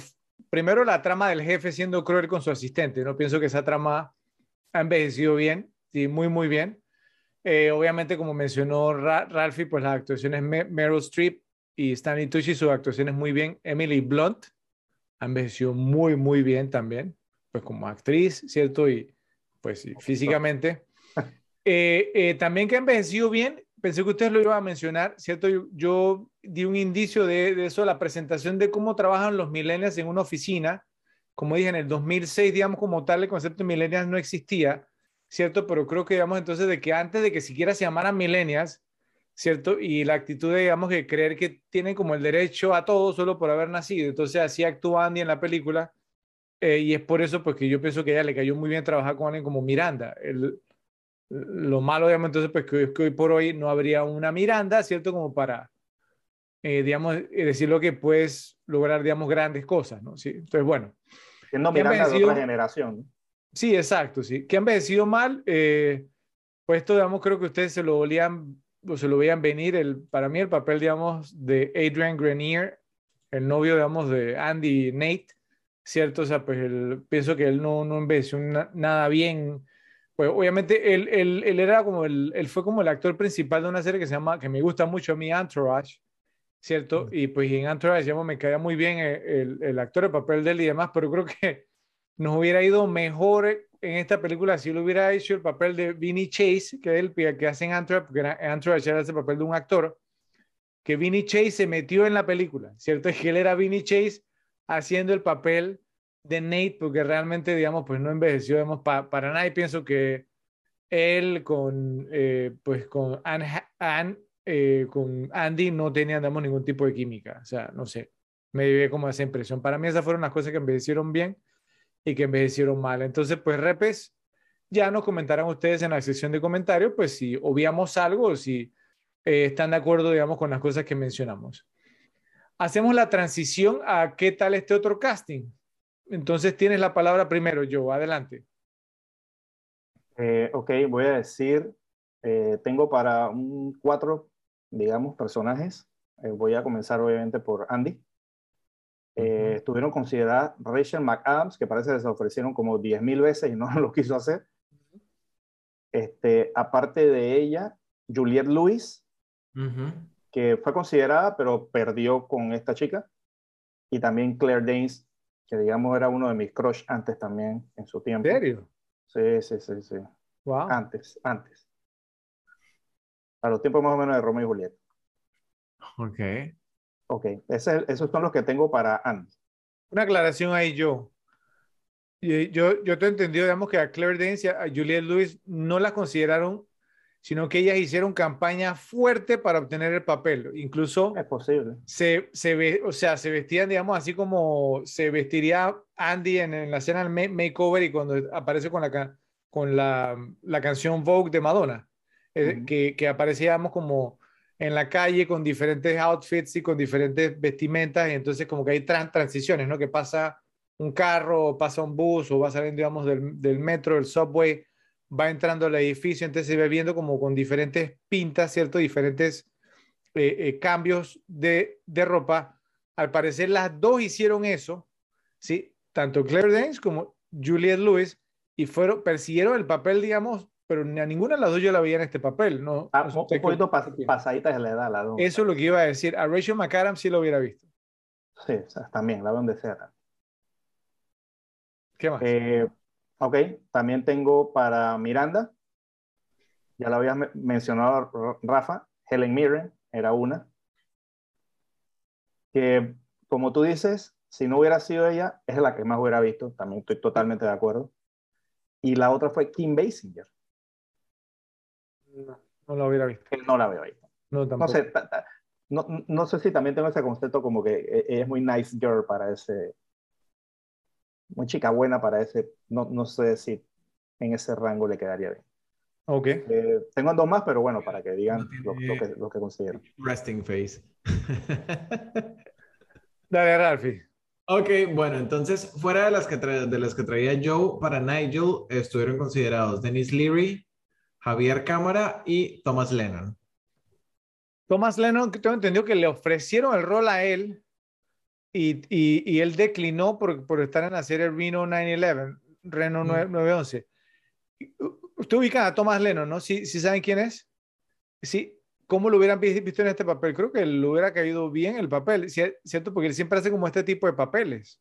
primero la trama del jefe siendo cruel con su asistente. No pienso que esa trama ha envejecido bien, sí, muy, muy bien. Eh, obviamente, como mencionó Ra- Ralphie, pues las actuaciones Me- Meryl Streep y Stanley Tucci, sus actuaciones muy bien. Emily Blunt ha envejecido muy, muy bien también, pues como actriz, ¿cierto? Y pues físicamente. Eh, eh, también que ha envejecido bien, pensé que ustedes lo iban a mencionar, ¿cierto? Yo, yo di un indicio de, de eso, la presentación de cómo trabajan los millennials en una oficina. Como dije, en el 2006, digamos, como tal, el concepto de millennials no existía, ¿cierto? Pero creo que, digamos, entonces, de que antes de que siquiera se llamaran millennials, ¿cierto? Y la actitud de, digamos, de creer que tienen como el derecho a todo solo por haber nacido. Entonces, así actúa Andy en la película. eh, y es por eso, pues, que yo pienso que a ella le cayó muy bien trabajar con alguien como Miranda. El, lo malo, obviamente, entonces, pues, que, hoy- que hoy por hoy no habría una Miranda, ¿cierto? Como para, eh, digamos, eh, decir lo que puedes lograr, digamos, grandes cosas, ¿no? Sí. Entonces, bueno. Siendo ¿Qué ha Miranda de otra generación. Sí, exacto, sí. Que ha envejecido mal, eh, pues esto, digamos, creo que ustedes se lo olían o se lo veían venir. El, para mí, el papel, digamos, de Adrian Grenier, el novio, digamos, de Andy y Nate, ¿cierto? O sea, pues el- pienso que él no, no envejeció na- nada bien. Pues obviamente él, él, él era como el, él fue como el actor principal de una serie que se llama, que me gusta mucho a mí, Entourage, ¿cierto? Y pues en Entourage, digamos, me caía muy bien el, el, el actor, el papel de él y demás, pero creo que nos hubiera ido mejor en esta película si lo hubiera hecho el papel de Vinny Chase, que es el que hace en Entourage, porque Entourage era ese papel de un actor, que Vinny Chase se metió en la película, ¿cierto? Es que él era Vinny Chase haciendo el papel de Nate, porque realmente, digamos, pues no envejeció, digamos, pa- para nada, y pienso que él con, eh, pues con Anne, Anne, eh, con Andy no tenían, digamos, ningún tipo de química, o sea, no sé, me dio como esa impresión. Para mí esas fueron las cosas que envejecieron bien y que envejecieron mal. Entonces, pues, repes, ya nos comentarán ustedes en la sección de comentarios, pues, si obviamos algo o si eh, están de acuerdo, digamos, con las cosas que mencionamos. Hacemos la transición a qué tal este otro casting. Entonces, tienes la palabra primero, Joe, adelante. Eh, ok, voy a decir, eh, tengo para un cuatro, digamos, personajes. Eh, voy a comenzar obviamente por Andy. Eh. Estuvieron consideradas Rachel McAdams, que parece que se ofrecieron como 10.000 veces y no lo quiso hacer. Este, aparte de ella, Juliette Lewis, Ujú. que fue considerada, pero perdió con esta chica. Y también Claire Danes, que digamos era uno de mis crush antes también en su tiempo. ¿En serio? Sí, sí, sí, sí. Wow. Antes, antes. A los tiempos más o menos de Romeo y Julieta. Ok. Ok, ese- esos son los que tengo para Andy. Una aclaración ahí, Joe. Y Yo, yo te entendí, digamos, que a Claire Danes y a Juliette Lewis no la consideraron, sino que ellas hicieron campaña fuerte para obtener el papel. Incluso Es posible. se, se ve, o sea, se vestían, digamos, así como se vestiría Andy en, en la escena del ma- makeover y cuando aparece con la, con la, la canción Vogue de Madonna, eh, Ujú. que, que aparece, digamos, como en la calle con diferentes outfits y con diferentes vestimentas, y entonces como que hay tran- transiciones, ¿no? Que pasa un carro, pasa un bus o va saliendo, digamos, del, metro, del subway, va entrando al edificio, entonces se va viendo como con diferentes pintas, ¿cierto? Diferentes eh, eh, cambios de, de ropa. Al parecer las dos hicieron eso, ¿sí? Tanto Claire Danes como Juliette Lewis, y fueron, persiguieron el papel, digamos, pero ni a ninguna de las dos yo la veía en este papel, ¿no? Ah, No sé un poquito pas- pasaditas de la edad, la dos. Eso es lo que iba a decir. A Rachel McAdams sí lo hubiera visto. Sí, o sea, también, la donde sea. ¿Qué más? Eh, ok, también tengo para Miranda. Ya lo habías me- mencionado, Rafa. Helen Mirren era una. Que, como tú dices, si no hubiera sido ella, es la que más hubiera visto. También estoy totalmente de acuerdo. Y la otra fue Kim Basinger. No, no lo hubiera visto. no la veo ahí. No, sé, ta- ta- no, no sé si también tengo ese concepto como que e- ella es muy nice girl para ese, muy chica buena para ese, no, no sé si en ese rango le quedaría bien. Ok. Eh, tengo dos más, pero bueno, para que digan lo, lo que, lo que considero. Resting face. Dale, Ralphie. Ok, bueno, entonces, fuera de las que, tra- de las que traía Joe, para Nigel estuvieron considerados Dennis Leary, Javier Cámara y Thomas Lennon. Thomas Lennon, que tengo entendido que le ofrecieron el rol a él y, y, y él declinó por, por estar en la serie Reno 911, Reno Mm. 9- 911. Usted ubica a Thomas Lennon, ¿no? ¿Sí, sí saben quién es? Sí. ¿Cómo lo hubieran vi- visto en este papel? Creo que le hubiera caído bien el papel, ¿cier- ¿cierto? Porque él siempre hace como este tipo de papeles.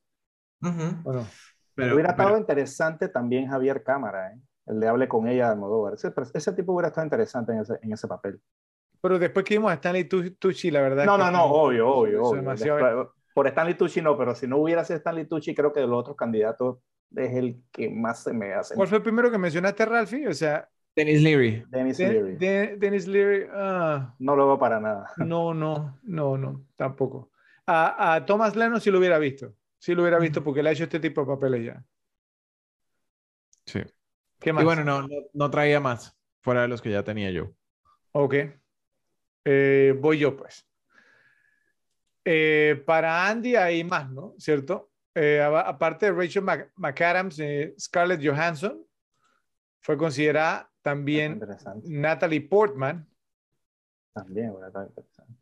¿o no? Pero, hubiera estado pero- interesante también Javier Cámara, ¿eh? El de Hable con ella de Almodóvar. Ese, ese tipo hubiera estado interesante en ese, en ese papel. Pero después que vimos a Stanley Tu- Tucci, la verdad. No, no, no, obvio, obvio, obvio. demasiado- Después, Por Stanley Tucci no, pero si no hubiera sido Stanley Tucci, creo que de los otros candidatos es el que más se me hace. ¿Cuál fue el primero que mencionaste, Ralphie? O sea, Dennis Leary. Dennis De- Leary. de- Dennis Leary. ah, No lo veo para nada. no, no, no, no, tampoco. A, a Thomas Lennon sí lo hubiera visto. Sí lo hubiera visto porque le ha hecho este tipo de papeles ya. Sí. ¿Qué más? Y bueno, no, no, no traía más, fuera de los que ya tenía yo. Ok. Eh, voy yo, pues. Eh, para Andy hay más, ¿no? ¿Cierto? Eh, aparte de Rachel Mc- McAdams, eh, Scarlett Johansson fue considerada también. Natalie Portman. También estado interesante.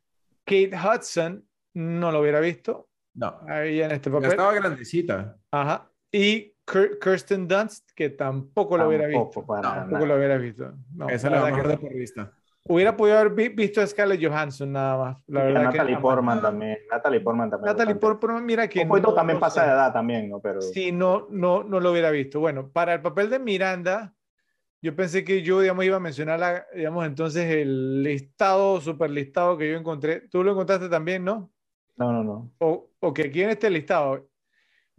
Kate Hudson, no lo hubiera visto No. a ella en este Ya papel. estaba grandecita. Ajá. Y Kirsten Dunst, que tampoco lo hubiera visto. Tampoco lo hubiera visto. No, Esa la la verdad vamos a que dejar de por lista. Hubiera podido haber vi- visto a Scarlett Johansson nada más. La verdad que Natalie más. Portman también. Natalie Portman también. Natalie. Portman, mira que Un poquito no- también no pasa de edad también, ¿no? Pero Sí, no, no, no lo hubiera visto. Bueno, para el papel de Miranda, yo pensé que yo, digamos, iba a mencionar, la, digamos, entonces el listado, super listado que yo encontré. Tú lo encontraste también, ¿no? no, no, no. O, ok, aquí en este listado.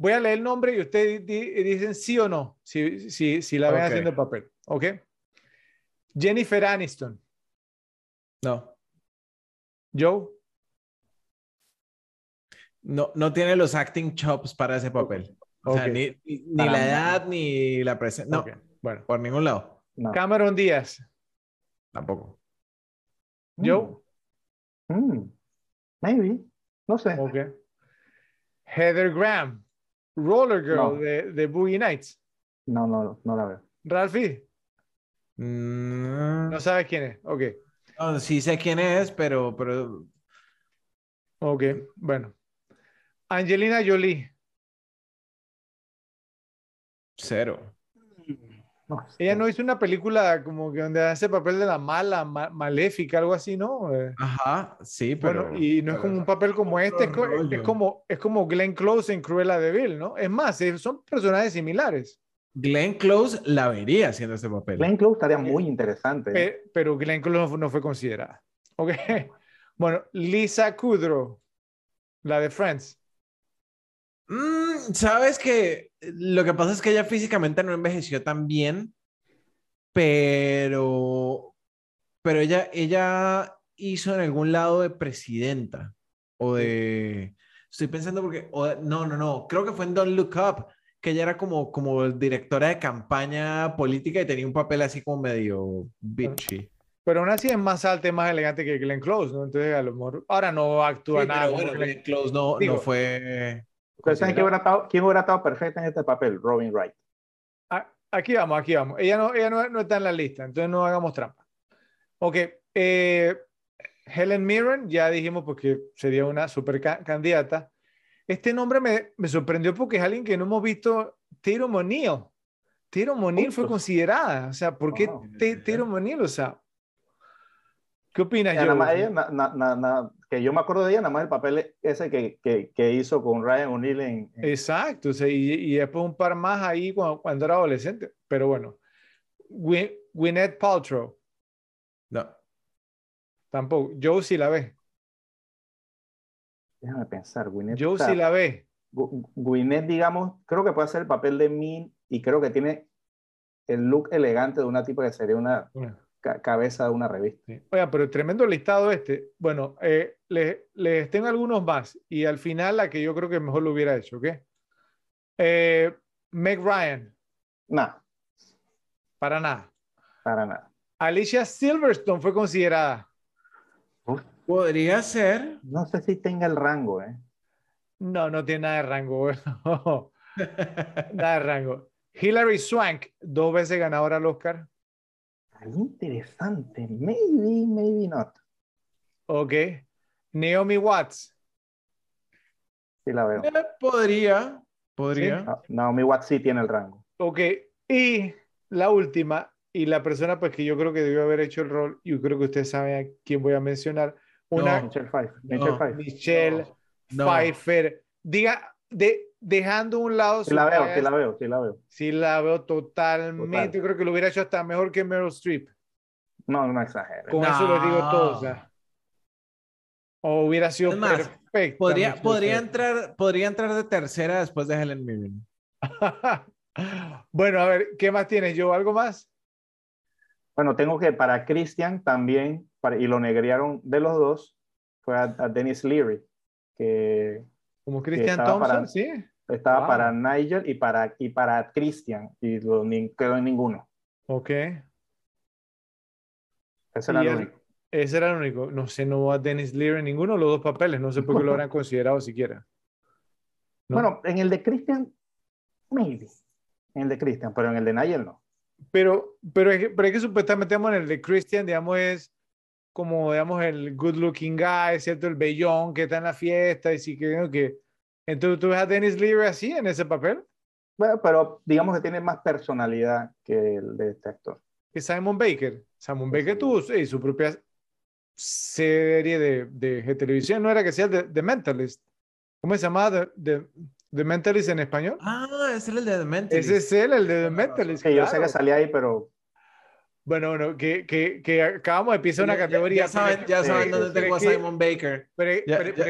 Voy a leer el nombre y ustedes di- dicen sí o no, si, si, si la ven haciendo el papel. ¿Ok? Jennifer Aniston. No. Joe. No, no tiene los acting chops para ese papel. O sea, ni, ni- ni Para la edad ni la presencia. No, Bueno. por ningún lado. no. Cameron Díaz. Tampoco. Joe. Mm. Maybe. No sé. Ok. Heather Graham. Roller Girl No. de, de Boogie Nights. No, no, no la veo. Ralphie. Mm, No sabes quién es. Ok. no, sí sé quién es, pero, pero Ok. Bueno. Angelina Jolie. cero. No, Ella no hizo una película como que donde hace papel de la mala, ma- maléfica, algo así, ¿no? Eh, Ajá, sí, pero. bueno, y no es pero como un papel como este, es, como, es como Glenn Close en Cruella de Vil, ¿no? Es más, eh, son personajes similares, Glenn Close la vería haciendo este papel. Glenn Close estaría muy interesante. pe- pero Glenn Close no fue, no fue considerada. Ok. Bueno, Lisa Kudrow, la de Friends. Mm, Sabes que lo que pasa es que ella físicamente no envejeció tan bien, pero, pero ella, ella hizo en algún lado de presidenta o de, estoy pensando porque, o de- no, no, no, creo que fue en Don't Look Up, que ella era como, como directora de campaña política y tenía un papel así como medio bitchy. Pero aún así es más alta y más elegante que Glenn Close, ¿no? Entonces, a lo mejor, ahora no actúa Sí, nada pero como bueno, Glenn- Glenn Close no, Digo- no fue... ¿Ustedes saben quién hubiera, estado, quién hubiera estado perfecta en este papel? Robin Wright. Aquí vamos, aquí vamos. Ella no, ella no, no está en la lista, entonces no hagamos trampa. Ok. eh, Helen Mirren, ya dijimos porque sería una super ca- candidata. Este nombre me, me sorprendió porque es alguien que no hemos visto, Tiro Monil. Tiro Monil fue considerada. O sea, ¿por qué. Te- Tiro Monil? O sea, ¿qué opinas, Ya, nada más Joe? ella, na- na- na- na- que yo me acuerdo de ella, nada más el papel ese que, que, que hizo con Ryan O'Neill en, en- Exacto, o sea, y, y después un par más ahí cuando, cuando era adolescente. Pero bueno, Gwy- Gwyneth Paltrow, No. tampoco. Joe sí la ve. Déjame pensar, Gwyneth. Joe sea, sí la ve. Gwyneth, digamos, creo que puede hacer el papel de Min y creo que tiene el look elegante de una tipo que sería una ca- cabeza de una revista. Sí. Oiga, pero tremendo listado este. Bueno, eh, les, les tengo algunos más y al final la que yo creo que mejor lo hubiera hecho, ¿ok? Eh, Meg Ryan, Nah, Para nada. Para nada. Alicia Silverstone fue considerada. Podría ser. No sé si tenga el rango, ¿eh? No, no tiene nada de rango. nada de rango. Hilary Swank, dos veces ganadora al Oscar. Interesante. Maybe, maybe not. Ok. Naomi Watts. Sí, la veo. Eh, podría. Podría. No, Naomi Watts sí tiene el rango. Ok. Y la última, y la persona pues que yo creo que debió haber hecho el rol, y yo creo que ustedes saben a quién voy a mencionar. Una, Michelle Pfeiffer. Michelle, Pfeiffer. Michelle Pfeiffer. Diga, de, dejando a un lado. Sí la veo, sí la veo, sí la veo. Sí la veo totalmente. Yo creo que lo hubiera hecho hasta mejor que Meryl Streep. No, no exagero. Con eso lo digo todo. O, sea. o hubiera sido perfecto. Podría, podría, entrar, podría entrar de tercera después de Helen Mirren. bueno, a ver, ¿qué más tienes, yo? ¿Algo más? Bueno, tengo que para Christian también, para, y lo negrearon de los dos, fue a, Dennis Leary, que... Como Christian Thompson, sí. Estaba para Nigel y para, y para Christian, y lo, ni, quedó en ninguno. Ok. Ese era el, único. Ese era el único. No sé, no va a Dennis Leary en ninguno de los dos papeles, no sé por qué lo habrán considerado siquiera. Bueno, en el de Christian, maybe. En el de Christian, pero en el de Nigel no. Pero, pero, es que, pero es que supuestamente en el de Christian, digamos, es como, digamos, el good looking guy, ¿cierto? El bellón que está en la fiesta y sí que, que... Entonces, ¿tú ves a Dennis Leary así en ese papel? Bueno, pero digamos que tiene más personalidad que el de este actor. Que Simon Baker. Simon Baker tuvo su propia serie de, de, televisión, ¿no era que sea The, Mentalist? ¿Cómo se llamaba? The, The, Mentalist en español. Ah, ese es el de The Mentalist. Ese es él, el de The Mentalist. Que yo sé que salía ahí, pero bueno, bueno, que, que, que acabamos de pisar una categoría. Ya, saben, ya saben dónde tengo a Simon Baker.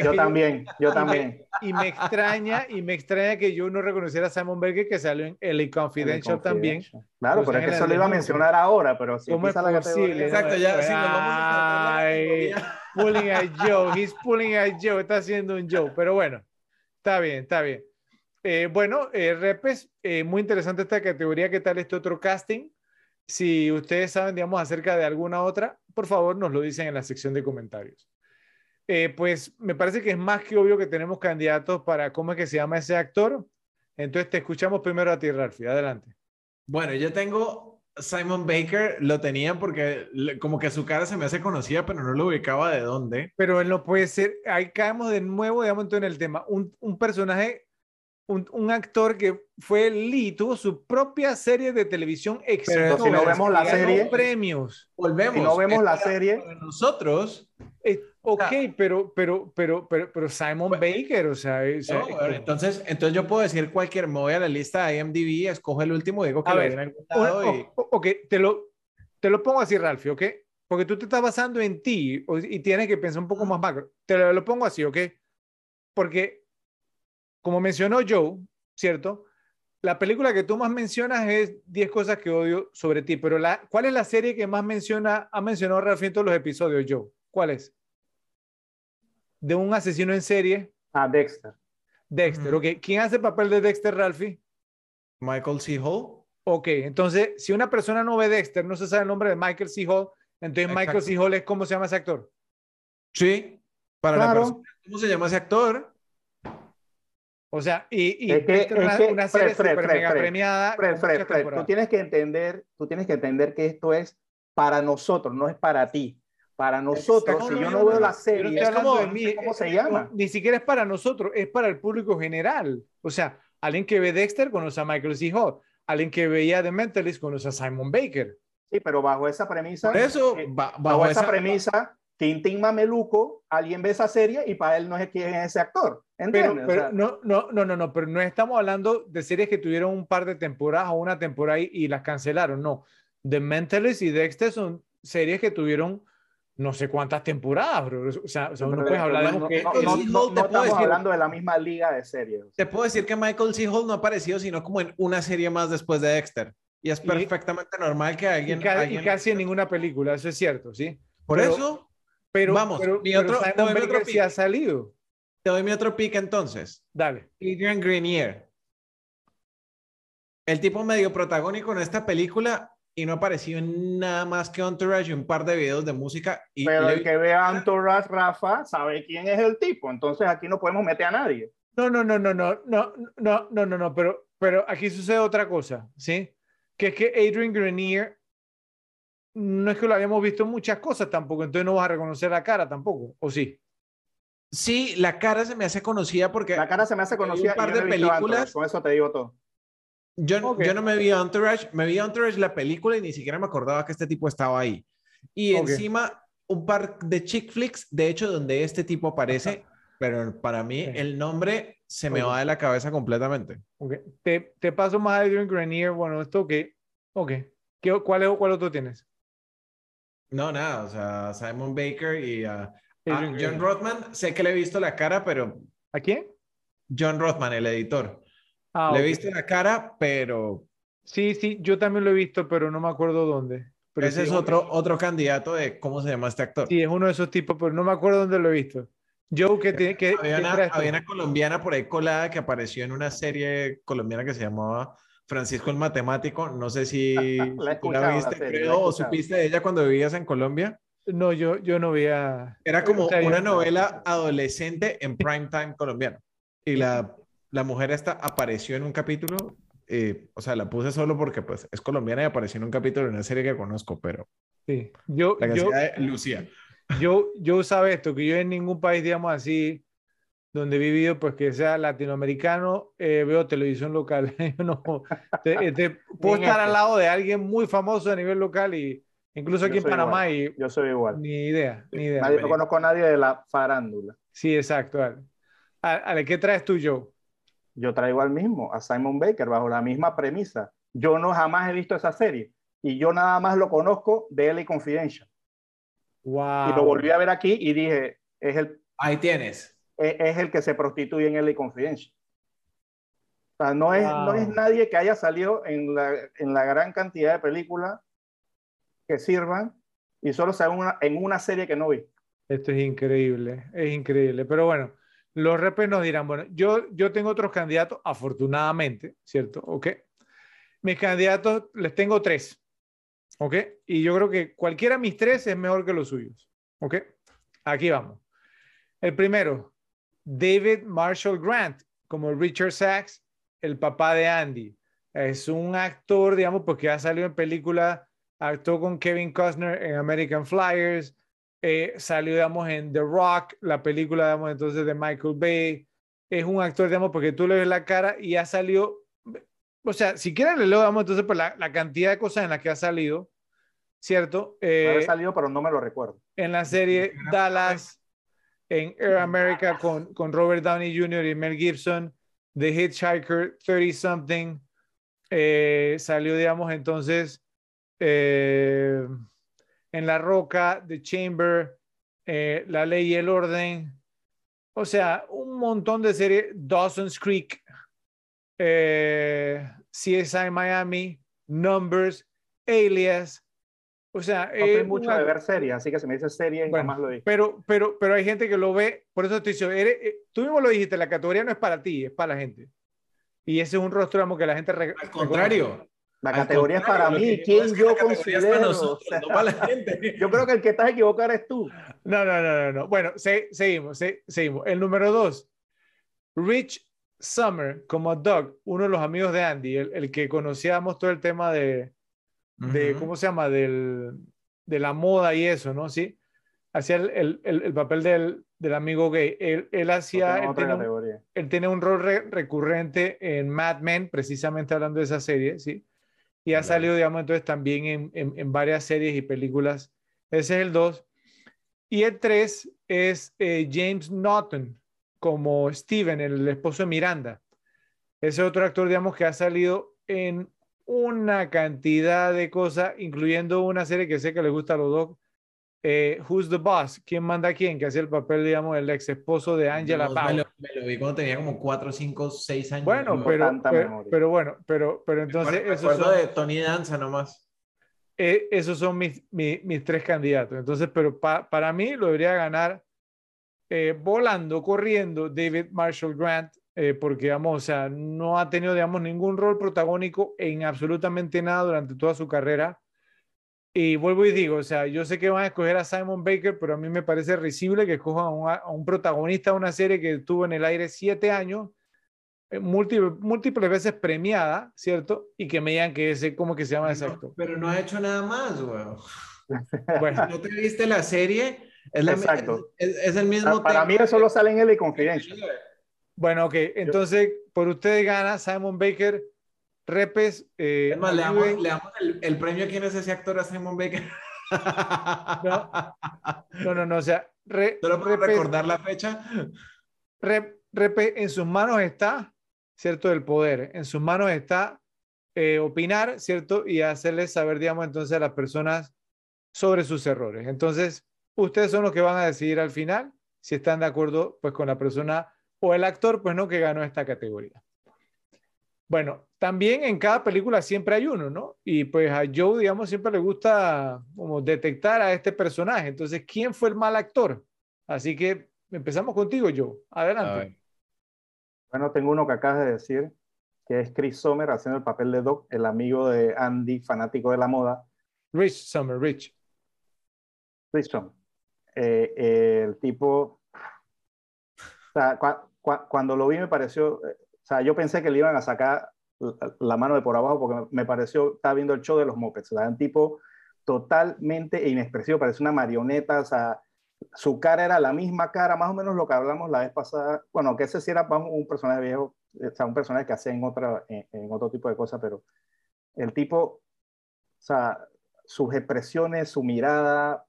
yo también, yo también. Y me extraña, y me extraña que yo no reconociera a Simon Baker que salió en LA Confidential, también. Claro, pero es que eso lo iba a mencionar ahora, pero si ¿Cómo es la categoría. Exacto, ya, sí, nos vamos a pulling a Joe, he's pulling a Joe, está haciendo un Joe, pero bueno, está bien, está bien. Eh, bueno, eh, Repes, eh, muy interesante esta categoría. ¿Qué tal este otro casting? Si ustedes saben, digamos, acerca de alguna otra, por favor nos lo dicen en la sección de comentarios. Eh, pues me parece que es más que obvio que tenemos candidatos para cómo es que se llama ese actor. Entonces te escuchamos primero a ti, Ralphie. Adelante. Bueno, yo tengo Simon Baker, lo tenía porque como que su cara se me hace conocida, pero no lo ubicaba de dónde. Pero él no puede ser, ahí caemos de nuevo, digamos, en el tema. Un, un personaje un, actor que fue Lee, tuvo su propia serie de televisión exitosa. si no vemos la serie, premios. Volvemos. Si no vemos la serie, nosotros. Eh, ok, pero, pero, pero, pero, pero Simon Baker, o sea, entonces, entonces yo puedo decir cualquier, voy a la lista de IMDb, escoge el último, digo que lo en algún lado y... Ok, te lo, te lo pongo así, Ralphie, ¿ok? Porque tú te estás basando en ti y tienes que pensar un poco más macro. Te lo, lo pongo así, ¿ok? Porque como mencionó Joe, ¿cierto? La película que tú más mencionas es 10 cosas que odio sobre ti, pero la, ¿cuál es la serie que más menciona, ha mencionado Ralphie en todos los episodios, Joe? ¿Cuál es? De un asesino en serie. Ah, Dexter. Dexter, ok. ¿Quién hace el papel de Dexter, Ralphie? Michael C. Hall. Ok, entonces, si una persona no ve Dexter, no se sabe el nombre de Michael C. Hall, entonces Michael C. Hall es cómo se llama ese actor. Sí, para la persona, ¿cómo se llama ese actor? O sea, y, es que, una, es una, serie Fred, Fred, mega premiada. Fred, tú tienes que entender, tú tienes que entender que esto es para nosotros, no es para ti. Para nosotros, si yo no, veo la serie, es como, ¿cómo se llama? Ni siquiera es para nosotros, es para el público general. O sea, alguien que ve Dexter conoce a Michael C. Hall, alguien que veía The Mentalist conoce a Simon Baker. Sí, pero bajo esa premisa. Por eso, eh, bajo, esa, esa premisa, Tintín Mameluco, alguien ve esa serie y para él no es quién es ese actor. Pero, no, no, no, no, no, pero no estamos hablando de series que tuvieron un par de temporadas o una temporada y, las cancelaron, no. The Mentalist y Dexter son series que tuvieron no sé cuántas temporadas, bro. O sea, no, puedes hablar de que... No, estamos hablando de la misma liga de series. Te puedo decir que Michael C. Hall no ha aparecido sino como en una serie más después de Dexter. Y es perfectamente normal que alguien... Y, casi en ninguna película, eso es cierto, ¿sí? Por eso... Pero, Vamos, mi otro, otro ha salido. Te doy mi otro pick entonces. Dale. Adrian Grenier. El tipo medio protagónico en esta película y no apareció en nada más que Entourage y un par de videos de música. Y Pero le- el que vea Entourage, Rafa, sabe quién es el tipo. Entonces aquí no podemos meter a nadie. No, no, no, no, no, no, no, no, no, no, pero, pero aquí sucede otra cosa, ¿sí? Que es que Adrian Grenier no es que lo habíamos visto en muchas cosas tampoco, entonces no vas a reconocer la cara tampoco, ¿o sí? Sí, la cara se me hace conocida porque La cara se me hace conocida. un par no de películas. Con eso te digo todo. yo, Ok. yo no me vi Entourage, me vi Entourage la película y ni siquiera me acordaba que este tipo estaba ahí. Y Ok. encima un par de chick flicks, de hecho, donde este tipo aparece, pero para mí el nombre se me va de la cabeza completamente. Ok. Te, te paso más a Adrian Grenier, bueno, esto que, ok, ¿Qué, cuál, ¿cuál otro tienes? No, nada, o sea, Simon Baker y ah, ah, John. Rothman, sé que le he visto la cara, pero ¿A quién? John Rothman, el editor, Ah, le he visto la cara, pero Sí, sí, yo también lo he visto, pero no me acuerdo dónde. Pero ese sí, es otro, otro candidato de cómo se llama este actor. Sí, es uno de esos tipos, pero no me acuerdo dónde lo he visto. Joe, ¿qué, tiene, Había qué una, había una colombiana por ahí colada que apareció en una serie colombiana que se llamaba Francisco el Matemático. No sé si, La tú la viste, serie, la he creo, o supiste de ella cuando vivías en Colombia. No, yo, yo no veía. Era como O sea, yo- una novela adolescente en prime time colombiano. Y la, la mujer esta apareció en un capítulo, eh, o sea, la puse solo porque pues es colombiana y apareció en un capítulo de una serie que conozco, pero Sí. Yo, la que yo, Lucía. yo, yo sabe esto, que yo en ningún país, digamos así, donde he vivido, pues que sea latinoamericano, eh, veo televisión local. No, te- te- puedo estar este. al lado de alguien muy famoso a nivel local y incluso aquí Yo en Panamá igual. y Yo soy igual. ni idea, ni idea. Nadie, no conozco a nadie de la farándula. Sí, exacto. Dale. A- Ale, ¿qué traes tú, Joe? Yo traigo al mismo, a Simon Baker, bajo la misma premisa. Yo no jamás he visto esa serie y yo nada más lo conozco de LA Confidential. Wow. Y lo volví a ver aquí y dije, es el, Ahí tienes. Es, el que se prostituye en LA Confidential. O sea, no es, no es nadie que haya salido en la, en la gran cantidad de películas que sirvan y solo sea una, en una serie que no vi. Esto es increíble, es increíble. Pero bueno, los repes nos dirán, bueno, yo, yo tengo otros candidatos, afortunadamente, ¿cierto? ¿Ok? Mis candidatos, les tengo tres, ¿ok? Y yo creo que cualquiera de mis tres es mejor que los suyos, ¿ok? Aquí vamos. El primero, David Marshall Grant, como Richard Sachs, el papá de Andy. Es un actor, digamos, porque ha salido en películas, actuó con Kevin Costner en American Flyers, eh, salió, digamos, en The Rock, la película, digamos, entonces de Michael Bay. Es un actor, digamos, porque tú le ves la cara y ha salido, o sea, si quieren le leo, digamos, entonces, pues la, la cantidad de cosas en las que ha salido, ¿cierto? Eh, salido, pero no me lo recuerdo. en la serie Dallas, en Air America con, con Robert Downey Jr. y Mel Gibson, The Hitchhiker, 30 Something, eh, salió, digamos, entonces eh, en La Roca, The Chamber, eh, La Ley y el Orden, o sea, un montón de series, Dawson's Creek, CSI Miami, Numbers, Alias, o sea, No eh, mucho una- de ver series, así que si me dice serie, Bueno, jamás lo vi. pero, pero, pero hay gente que lo ve, por eso te digo, eres- eh, tú mismo lo dijiste, la categoría no es para ti, es para la gente. Y ese es un rostro que la gente... re- Al contrario. La categoría es para mí. que ¿Quién es que yo considero? nosotros, O sea, no para la gente. yo creo que el que estás equivocado eres tú. No, no, no, no, no. Bueno, se- seguimos, se- seguimos. El número dos, Rich Summer como Doug, uno de los amigos de Andy, el, el que conocíamos todo el tema de, de Ujú. ¿cómo se llama? Del, de la moda y eso, ¿no? Sí. Hacía el, el- el- el papel del, del amigo gay. Él, él hacía, él tiene, un, él tiene un rol re- recurrente en Mad Men, precisamente hablando de esa serie, ¿sí? Y ha salido, digamos, entonces también en, en- en varias series y películas. Ese es el 2. Y el 3 es eh, James Norton como Steven, el esposo de Miranda. Ese otro actor, digamos, que ha salido en una cantidad de cosas, incluyendo una serie que sé que le gusta a los dos, eh, Who's the Boss? ¿Quién manda a quién? Que hacía el papel, digamos, el ex esposo de Angela Yo me lo, me lo vi cuando tenía como 4, 5, 6 años. Bueno, No, pero, pero, pero bueno, pero, pero entonces me acuerdo son, de Tony Danza nomás. eh, esos son mis, mi- mis tres candidatos. Entonces, pero pa- para mí lo debería ganar eh, volando, corriendo David Marshall Grant, eh, porque, digamos, o sea, no ha tenido, digamos, ningún rol protagónico en absolutamente nada durante toda su carrera. Y vuelvo y digo, o sea, yo sé que van a escoger a Simon Baker, pero a mí me parece risible que escojan a, un protagonista de una serie que estuvo en el aire siete años, eh, múltiples, múltiples veces premiada, ¿cierto? Y que me digan que ese, ¿cómo que se llama ese actor? Pero no ha hecho nada más, güey. Bueno, ¿no te viste la serie? Es, Exacto. Es, el mismo Para mí eso solo sale en el Confidential. Bueno, ok. Entonces, por ustedes gana Simon Baker Repes. Eh, le damos, el, premio a quién es ese actor a Simon Baker. no, no, no, o sea, ¿Solo recordar la fecha? Repe, en sus manos está, ¿cierto? El poder. En sus manos está eh, opinar, ¿cierto? Y hacerles saber, digamos, entonces a las personas sobre sus errores. Entonces, ustedes son los que van a decidir al final si están de acuerdo, pues, con la persona o el actor, pues, no, que ganó esta categoría. Bueno, también en cada película siempre hay uno, ¿no? Y pues a Joe, digamos, siempre le gusta como detectar a este personaje. Entonces, ¿quién fue el mal actor? Así que empezamos contigo, Joe. Adelante. Bueno, tengo uno que acabas de decir, que es Chris Sommer haciendo el papel de Doc, el amigo de Andy, fanático de la moda. Rich Sommer, Rich. Rich Sommer. Eh, el tipo, o sea, cuando lo vi me pareció, eh, o sea, yo pensé que le iban a sacar la mano de por abajo porque me pareció, estaba viendo el show de los mopeds, era un tipo totalmente inexpresivo, parece una marioneta, o sea, su cara era la misma cara, más o menos lo que hablamos la vez pasada, bueno, que ese sí era un personaje viejo, o sea, un personaje que hace en, otra, en, otro tipo de cosas, pero el tipo, o sea, sus expresiones, su mirada,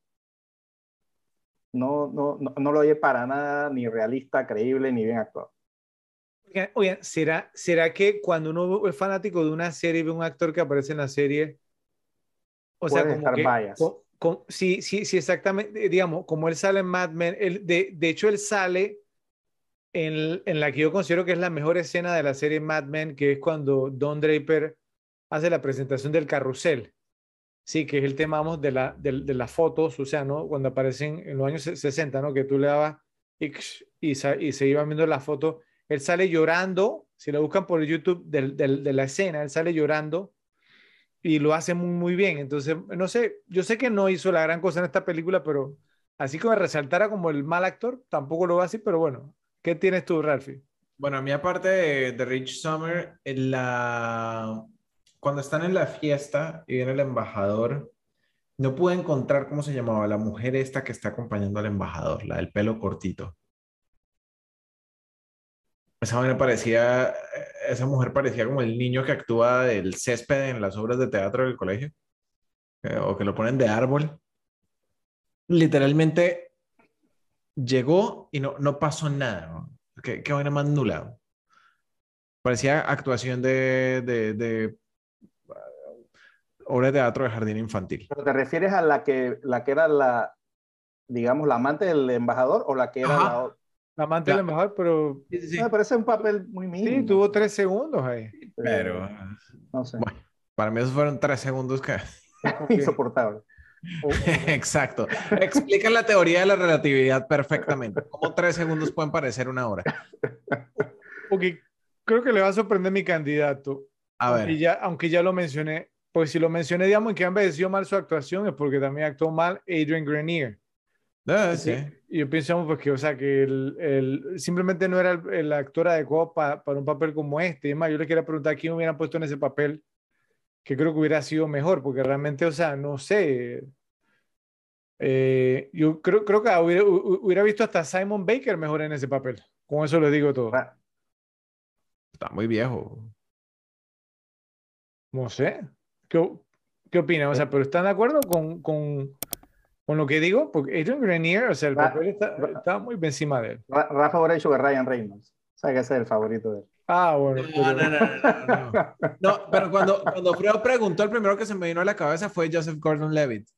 no, no, no, no lo oye para nada ni realista, creíble, ni bien actuado. Oye, ¿será, ¿será que cuando uno es fanático de una serie ve un actor que aparece en la serie, o sea, como que, sí, sí, sí, exactamente, digamos, como él sale en Mad Men, de, de, hecho él sale en, en, la que yo considero que es la mejor escena de la serie Mad Men, que es cuando Don Draper hace la presentación del carrusel. Sí, que es el tema, vamos, de, la, de, de las fotos, o sea, ¿no? Cuando aparecen en los años 60, ¿no? Que tú le dabas y, y, y se iban viendo las fotos él sale llorando, si lo buscan por YouTube de la escena, él sale llorando y lo hace muy, bien. Entonces, no sé, yo sé que no hizo la gran cosa en esta película, pero así como resaltara como el mal actor, tampoco lo así, pero bueno, ¿qué tienes tú, Ralphie? Bueno, a mí aparte de, Rich Summer, en la... cuando están en la fiesta y viene el embajador, no pude encontrar cómo se llamaba la mujer esta que está acompañando al embajador, la del pelo cortito. Esa mujer parecía, esa mujer parecía como el niño que actúa del césped en las obras de teatro del colegio, eh, o que lo ponen de árbol. Literalmente llegó y no, no pasó nada. Qué, qué vaina más nula. Parecía actuación de, obra de teatro de jardín infantil. ¿Pero te refieres a la que, la que era la, digamos, la amante del embajador o la que era la Amante del mejor, pero. Me parece un papel muy mínimo. Sí, tuvo tres segundos ahí. Pero. No sé. Bueno, para mí esos fueron tres segundos que. Insoportable. Exacto. Explica la teoría de la relatividad perfectamente. ¿Cómo tres segundos pueden parecer una hora? Ok, creo que le va a sorprender mi candidato. A ver. Aunque ya, aunque ya lo mencioné, pues si lo mencioné, digamos, que ha envejecido mal su actuación, es porque también actuó mal Adrian Grenier. Ah, sí. Y yo pienso pues, que, o sea, que el, simplemente no era el, actor adecuado para un papel como este. Y más, yo le quería preguntar quién hubieran puesto en ese papel, que creo que hubiera sido mejor, porque realmente, o sea, no sé. Eh, yo creo, creo que hubiera, hubiera, visto hasta Simon Baker mejor en ese papel. Con eso le digo todo. Ah. Está muy viejo. No sé. ¿Qué, qué opinan? O sea, pero ¿están de acuerdo con, con con lo que digo, porque Adrian Grenier, o sea, el papel está, muy encima de él. Rafa hubiera dicho que Ryan Reynolds. O sea, que ese es el favorito de él. Ah, bueno. No, no, no, no, no, pero cuando, cuando preguntó, el primero que se me vino a la cabeza fue Joseph Gordon-Levitt.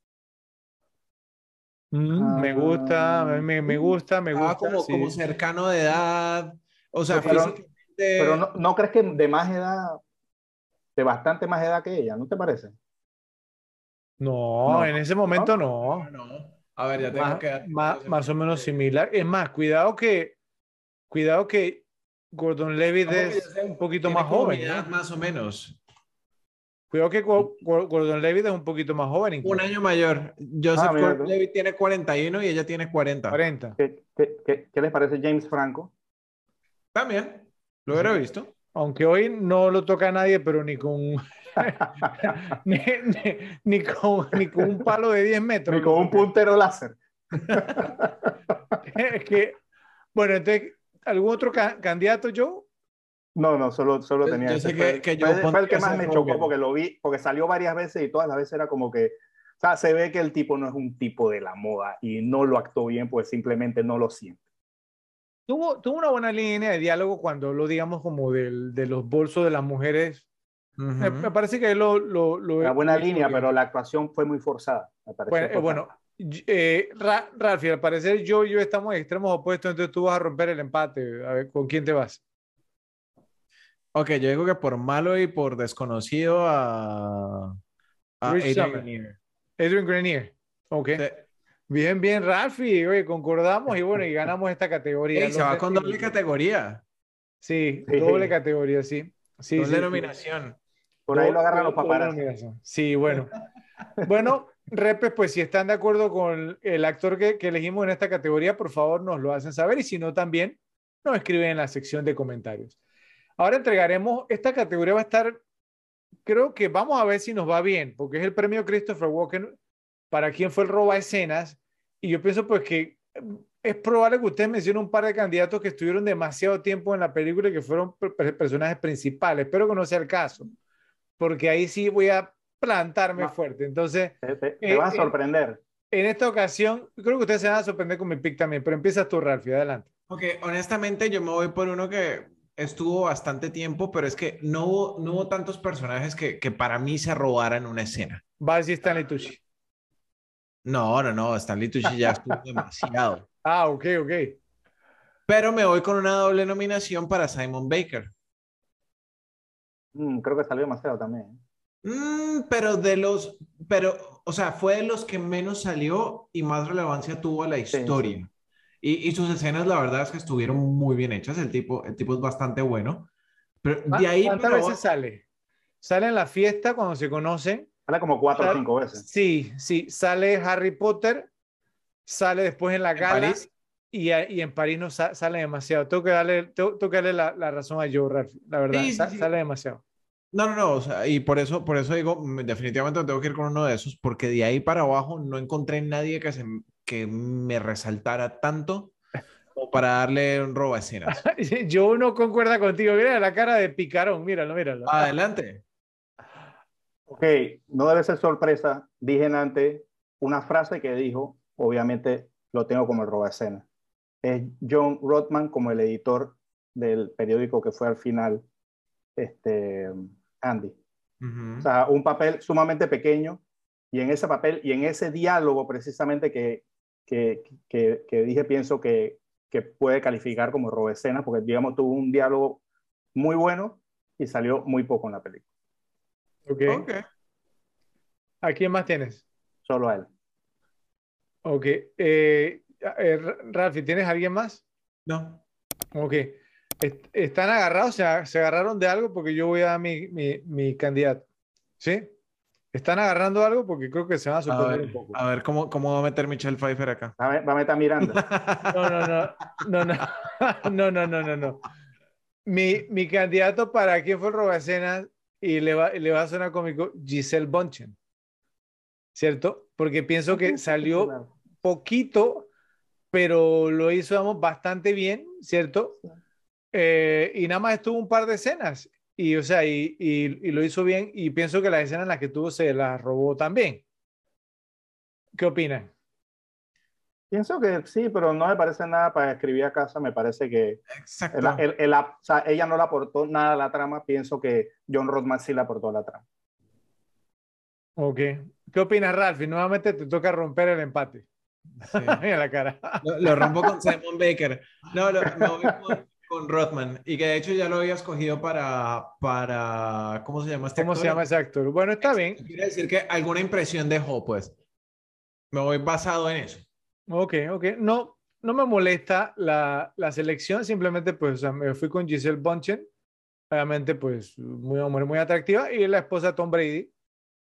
Mm, me gusta, me, me, gusta, me gusta. como, como cercano de edad. O sea, pero, pero no, no, crees que de más edad, de bastante más edad que ella, ¿no te parece? No, en ese momento no. A ver, ya tengo más, que... Más, o menos similar. Es más, cuidado que, cuidado que Gordon Levitt es un poquito más joven. Más o menos. Cuidado que Gordon Levitt es un poquito más joven. Un año mayor. Joseph ah, Gordon Levitt tiene 41 y ella tiene 40. 40. ¿Qué, qué, qué, les parece James Franco? También. Lo hubiera visto. Aunque hoy no lo toca a nadie, pero ni con, ni, ni, con, ni con un palo de 10 metros. Ni con un puntero láser. es que, bueno, entonces, ¿algún otro candidato, yo? No, no, solo, solo tenía yo ese. Que, que yo fue, el que más me chocó porque lo vi, porque salió varias veces y todas las veces era como que, o sea, se ve que el tipo no es un tipo de la moda y no lo actuó bien, pues simplemente no lo siente. Tuvo, tuvo una buena línea de diálogo cuando lo digamos como del, de los bolsos de las mujeres. me, parece que lo... lo, lo una buena línea, pero la actuación fue muy forzada. bueno, eh, bueno eh, Ralfi, al parecer yo y yo estamos en extremos opuestos, entonces tú vas a romper el empate. A ver, ¿con quién te vas? Ok, yo digo que por malo y por desconocido a, a Adrian Grenier. Adrian Grenier. Ok. Bien, bien, Ralfi. Oye, concordamos y bueno, y ganamos esta categoría. se va con doble categoría. Sí, doble categoría, sí. sí doble nominación. Por ahí lo agarran los paparazzi. Sí, bueno. bueno, Repes, pues si están de acuerdo con el actor que, que, elegimos en esta categoría, por favor nos lo hacen saber y si no también nos escriben en la sección de comentarios. Ahora entregaremos, esta categoría va a estar, creo que vamos a ver si nos va bien, porque es el premio Christopher Walken para quien fue el roba escenas. Y yo pienso pues que mm, es probable que usted mencione un par de candidatos que estuvieron demasiado tiempo en la película y que fueron personajes principales. Espero que no sea el caso, porque ahí sí voy a plantarme fuerte. Entonces, te, eh, vas a sorprender. En, esta ocasión, creo que ustedes se van a sorprender con mi pick también, pero empiezas tú, Ralfi, adelante. Ok, honestamente yo me voy por uno que estuvo bastante tiempo, pero es que no hubo, no hubo tantos personajes que, que para mí se robaran una escena. Va a decir Stanley Tucci. No, no, no, Stanley Tucci ya estuvo demasiado. Ah, ok, ok. Pero me voy con una doble nominación para Simon Baker. Mm, creo que salió demasiado también. Mm, pero de los, pero, o sea, fue de los que menos salió y más relevancia tuvo a la historia. Y, sus escenas, la verdad es que estuvieron muy bien hechas. El tipo, el tipo es bastante bueno. Pero de ahí. ¿Cuántas veces sale? Sale en la fiesta cuando se conocen. Sale como cuatro o cinco veces. Sí, sí. Sale Harry Potter, sale después en la gala. Y, y, en París no sale demasiado. Tengo que darle, tengo, que darle la, la, razón a Joe Ralph, la verdad. sale demasiado. No, no, no, o sea, y por eso, por eso digo, definitivamente tengo que ir con uno de esos, porque de ahí para abajo no encontré nadie que, se, que me resaltara tanto como para darle un robo a escenas. Yo no concuerda contigo, mira la cara de picarón, míralo, míralo. Adelante. Ok, no debe ser sorpresa, dije antes una frase que dijo, obviamente lo tengo como el robo a escena. Es John Rothman como el editor del periódico que fue al final este, Andy. O sea, un papel sumamente pequeño y en ese papel y en ese diálogo precisamente que, que, que, dije, pienso que, que puede calificar como robo escena, porque digamos tuvo un diálogo muy bueno y salió muy poco en la película. Ok. ¿A quién más tienes? Solo a él. Ok. Eh, eh, Ralfi, ¿tienes alguien más? No. Ok. ¿Están agarrados? ¿Se, agarraron de algo? Porque yo voy a dar mi, mi, candidato. ¿Sí? ¿Están agarrando algo? Porque creo que se van a sorprender un poco. A ver, ¿cómo, ¿cómo va a meter Michelle Pfeiffer acá? Va a, meter Miranda. No, no, no. No, no. No, no, no, no, no. Mi, mi candidato para quién fue el robacenas y le va, le va a sonar cómico Giselle Bonchen. ¿Cierto? Porque pienso que salió poquito, pero lo hizo, vamos, bastante bien, ¿cierto? Eh, y nada más estuvo un par de escenas. Y, o sea, y, y, lo hizo bien. Y pienso que las escenas en las que tuvo se las robó también. ¿Qué opinan? Pienso que sí, pero no me parece nada para escribir a casa. Me parece que ella no le aportó nada a la trama. Pienso que John Rodman sí le aportó a la trama. Ok. ¿Qué opinas, Ralph? nuevamente te toca romper el empate. Sí. Mira la cara. Lo, rompo con Simon Baker. No, lo, voy con Rothman y que de hecho ya lo había escogido para, para ¿cómo se llama este ¿Cómo se llama ese actor? Bueno, está bien. Quiere decir que alguna impresión dejó, pues. Me voy basado en eso. Ok, ok. No, no me molesta la, la selección, simplemente pues o sea, me fui con Giselle Bunchen. obviamente, pues muy, muy atractiva, y la esposa de Tom Brady,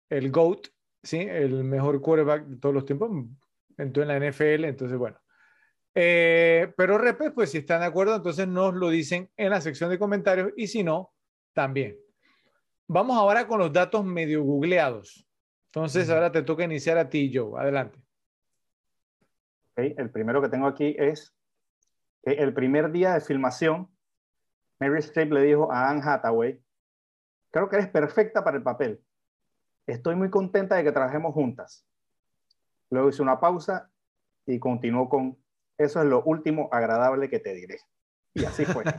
el GOAT, ¿sí? el mejor quarterback de todos los tiempos, entró en la NFL, entonces bueno. Eh, pero repes, pues si están de acuerdo, entonces nos lo dicen en la sección de comentarios y si no, también. Vamos ahora con los datos medio googleados. Entonces ahora te toca iniciar a ti, Joe. Adelante. El primero que tengo aquí es que el primer día de filmación, Mary Streep le dijo a Anne Hathaway, creo que eres perfecta para el papel. Estoy muy contenta de que trabajemos juntas. Luego hizo una pausa y continuó con, eso es lo último agradable que te diré. Y así fue.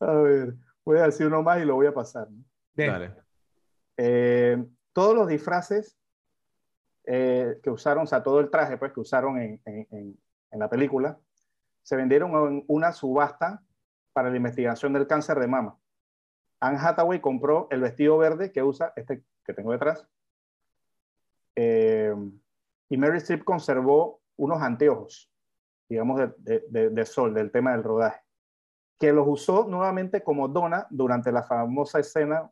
a ver, voy a decir uno más y lo voy a pasar. Dale. Eh, todos los disfraces eh, que usaron, o sea, todo el traje pues, que usaron en, en, en, la película, se vendieron en una subasta para la investigación del cáncer de mama. Anne Hathaway compró el vestido verde que usa, este que tengo detrás, eh, y Mary Streep conservó unos anteojos, digamos, de, de, de, sol, del tema del rodaje, que los usó nuevamente como dona durante la famosa escena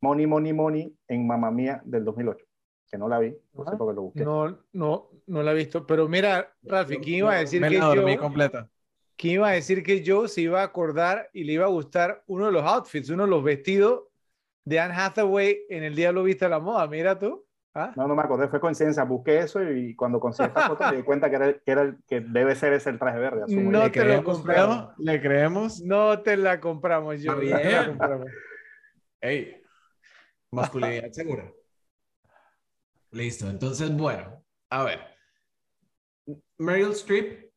Money, Money, Money en Mamma Mía del 2008, que no la vi, no sé por qué lo busqué. No, no, no la he visto, pero mira, Rafi, ¿quién iba a decir que yo... completa. ¿Quién iba a decir que yo se iba a acordar y le iba a gustar uno de los outfits, uno de los vestidos de Anne Hathaway en el Diablo Vista a la Moda? Mira tú. ¿Ah? No, no me acordé, fue coincidencia. Busqué eso y cuando conseguí esta foto me di cuenta que, era, que, era, que debe ser ese el traje verde. Asumo. No ¿Le te lo compramos. ¿Le creemos? No te la compramos yo. Bien. La compramos. Ey, masculinidad segura. Listo, entonces, bueno, a ver. Meryl Streep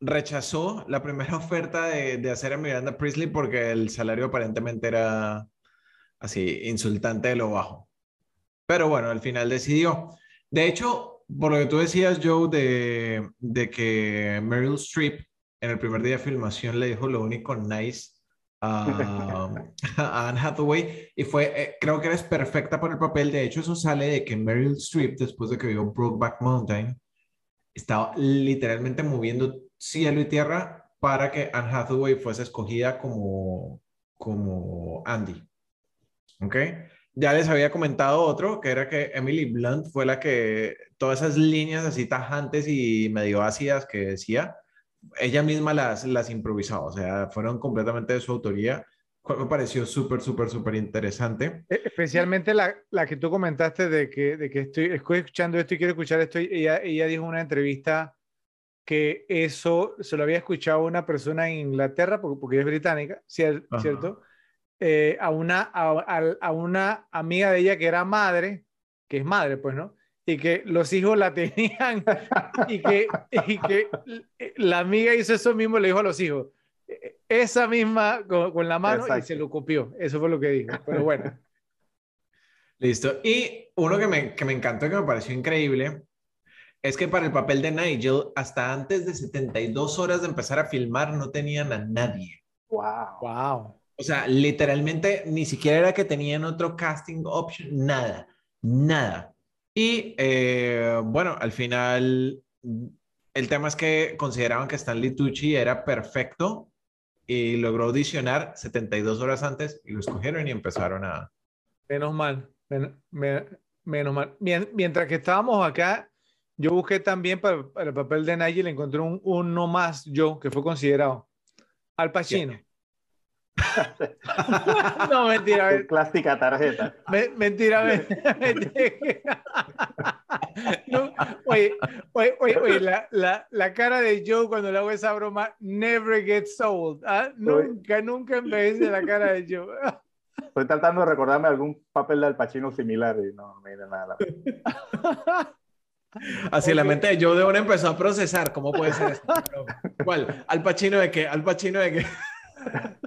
rechazó la primera oferta de, hacer a Miranda Priestley porque el salario aparentemente era así, insultante de lo bajo. Pero bueno, al final decidió. De hecho, por lo que tú decías, Joe, de, de que Meryl Streep en el primer día de filmación le dijo lo único nice a, a Anne Hathaway y fue, eh, creo que eres perfecta para el papel. De hecho, eso sale de que Meryl Streep, después de que vio Brokeback Mountain, estaba literalmente moviendo cielo y tierra para que Anne Hathaway fuese escogida como, como Andy. ¿Ok? Ya les había comentado otro, que era que Emily Blunt fue la que todas esas líneas así tajantes y medio ácidas que decía, ella misma las, las improvisaba, o sea, fueron completamente de su autoría. Me pareció súper, súper, súper interesante. Especialmente la, la, que tú comentaste de que, de que estoy, estoy escuchando esto y quiero escuchar esto. Ella, ella dijo en una entrevista que eso se lo había escuchado una persona en Inglaterra, porque, porque ella es británica, ¿cierto? Eh, a, una, a, a, una amiga de ella que era madre, que es madre, pues, ¿no? Y que los hijos la tenían y que, y que la amiga hizo eso mismo, le dijo a los hijos, esa misma con, con la mano Exacto. y se lo copió. Eso fue lo que dijo, pero bueno. Listo. Y uno que me, que me encantó, que me pareció increíble, es que para el papel de Nigel, hasta antes de 72 horas de empezar a filmar, no tenían a nadie. Wow. Wow. O sea, literalmente ni siquiera era que tenían otro casting option, nada, nada. Y eh, bueno, al final, el tema es que consideraban que Stanley Tucci era perfecto y logró audicionar 72 horas antes y lo escogieron y empezaron a... Menos mal, men, men, menos mal. Mientras que estábamos acá, yo busqué también para, para el papel de Nigel, encontré un, uno más yo que fue considerado. Al Pacino. no, mentira. Tu clásica tarjeta. Me, mentira. Me, no, oye, oye, oye, oye la, la, la, cara de Joe cuando le hago esa broma never gets old. ¿ah? Nunca, nunca envejece la cara de Joe. Estoy tratando de recordarme algún papel de Al Pacino similar y no me viene nada. Así okay. la mente de Joe de ahora empezó a procesar. ¿Cómo puede ser esto? ¿Cuál? ¿Al Pacino de qué? ¿Al Pacino de qué?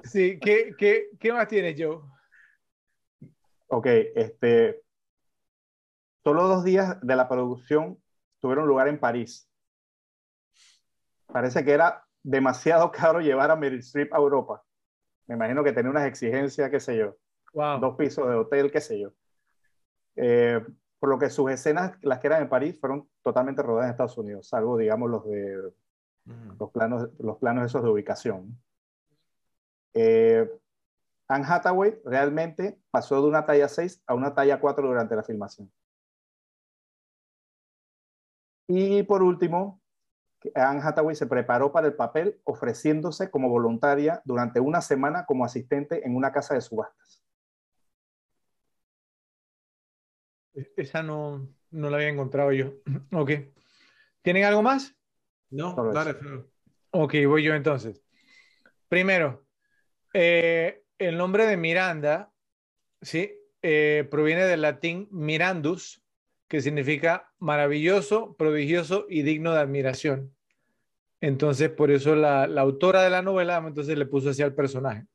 Sí, ¿qué, qué, qué más tienes, Joe? Ok, este. Solo dos días de la producción tuvieron lugar en París. Parece que era demasiado caro llevar a Meryl Streep a Europa. Me imagino que tenía unas exigencias, qué sé yo. Wow. Dos pisos de hotel, qué sé yo. Eh, por lo que sus escenas, las que eran en París, fueron totalmente rodadas en Estados Unidos, salvo, digamos, los de mm. planos, los planos esos de ubicación. Eh, Anne Hathaway realmente pasó de una talla 6 a una talla 4 durante la filmación. Y por último, Anne Hathaway se preparó para el papel ofreciéndose como voluntaria durante una semana como asistente en una casa de subastas. Esa no, no la había encontrado yo. Ok. ¿Tienen algo más? No, dale, Ok, voy yo entonces. Primero, eh, el nombre de Miranda, ¿sí? Eh, proviene del latín mirandus, que significa maravilloso, prodigioso y digno de admiración. Entonces, por eso la, autora de la novela, entonces le puso así al personaje.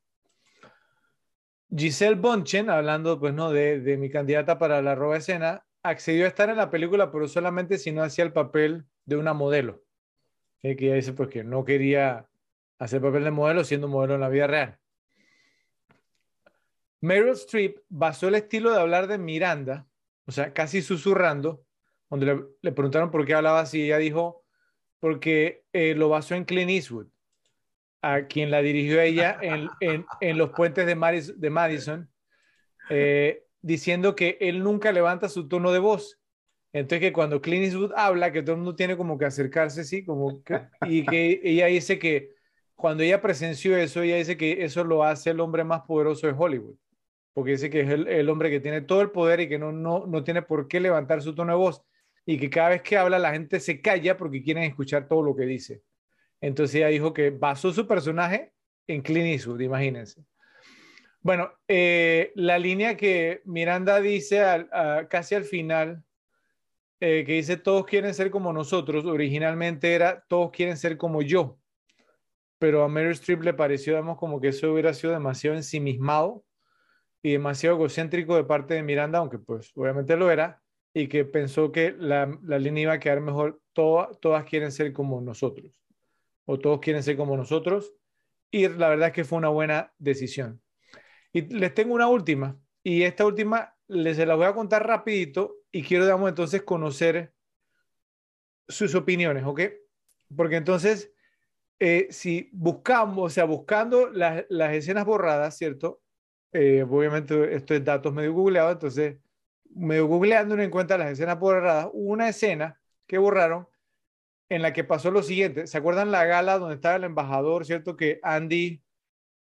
Giselle Bonchen, hablando pues no de, mi candidata para la roba escena, accedió a estar en la película, pero solamente si no hacía el papel de una modelo. Que ella dice pues que no quería hacer papel de modelo siendo modelo en la vida real. Meryl Streep basó el estilo de hablar de Miranda, o sea, casi susurrando, donde le, preguntaron por qué hablaba así, ella dijo, porque eh, lo basó en Clint Eastwood, a quien la dirigió ella en, los puentes de, de Madison, eh, diciendo que él nunca levanta su tono de voz. Entonces que cuando Clint Eastwood habla, que todo el mundo tiene como que acercarse, sí, como y que ella dice que cuando ella presenció eso, ella dice que eso lo hace el hombre más poderoso de Hollywood porque dice que es el, hombre que tiene todo el poder y que no, no, no tiene por qué levantar su tono de voz y que cada vez que habla la gente se calla porque quieren escuchar todo lo que dice. Entonces ella dijo que basó su personaje en Clint Eastwood, imagínense. Bueno, eh, la línea que Miranda dice casi al final, eh, que dice todos quieren ser como nosotros, originalmente era todos quieren ser como yo, pero a Meryl Streep le pareció, digamos, como que eso hubiera sido demasiado ensimismado y demasiado egocéntrico de parte de Miranda, aunque pues obviamente lo era, y que pensó que la, línea iba a quedar mejor, todas quieren ser como nosotros, o todos quieren ser como nosotros, y la verdad es que fue una buena decisión. Y les tengo una última, y esta última les se la voy a contar rapidito, y quiero, digamos, entonces conocer sus opiniones, ¿ok? Porque entonces, eh, si buscamos, o sea, buscando las, las escenas borradas, ¿cierto? Eh, obviamente esto es datos medio googleados, entonces medio googleando uno encuentra las escenas borradas, una escena que borraron en la que pasó lo siguiente, ¿se acuerdan la gala donde estaba el embajador, cierto? Que Andy,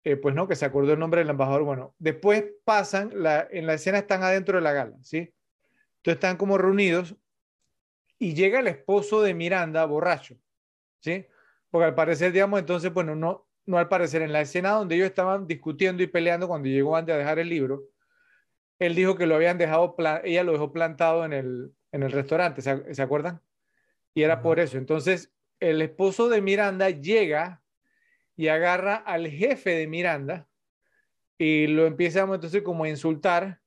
eh, pues no, que se acordó el nombre del embajador, bueno, después pasan, la, en la escena están adentro de la gala, ¿sí? Entonces están como reunidos y llega el esposo de Miranda borracho, ¿sí? Porque al parecer, digamos, entonces, bueno, no, no al parecer, en la escena donde ellos estaban discutiendo y peleando cuando llegó Andy a dejar el libro, él dijo que lo habían dejado, ella lo dejó plantado en el, en el restaurante, ¿se, acuerdan? Y era por eso. Entonces, el esposo de Miranda llega y agarra al jefe de Miranda y lo empieza entonces como a insultar,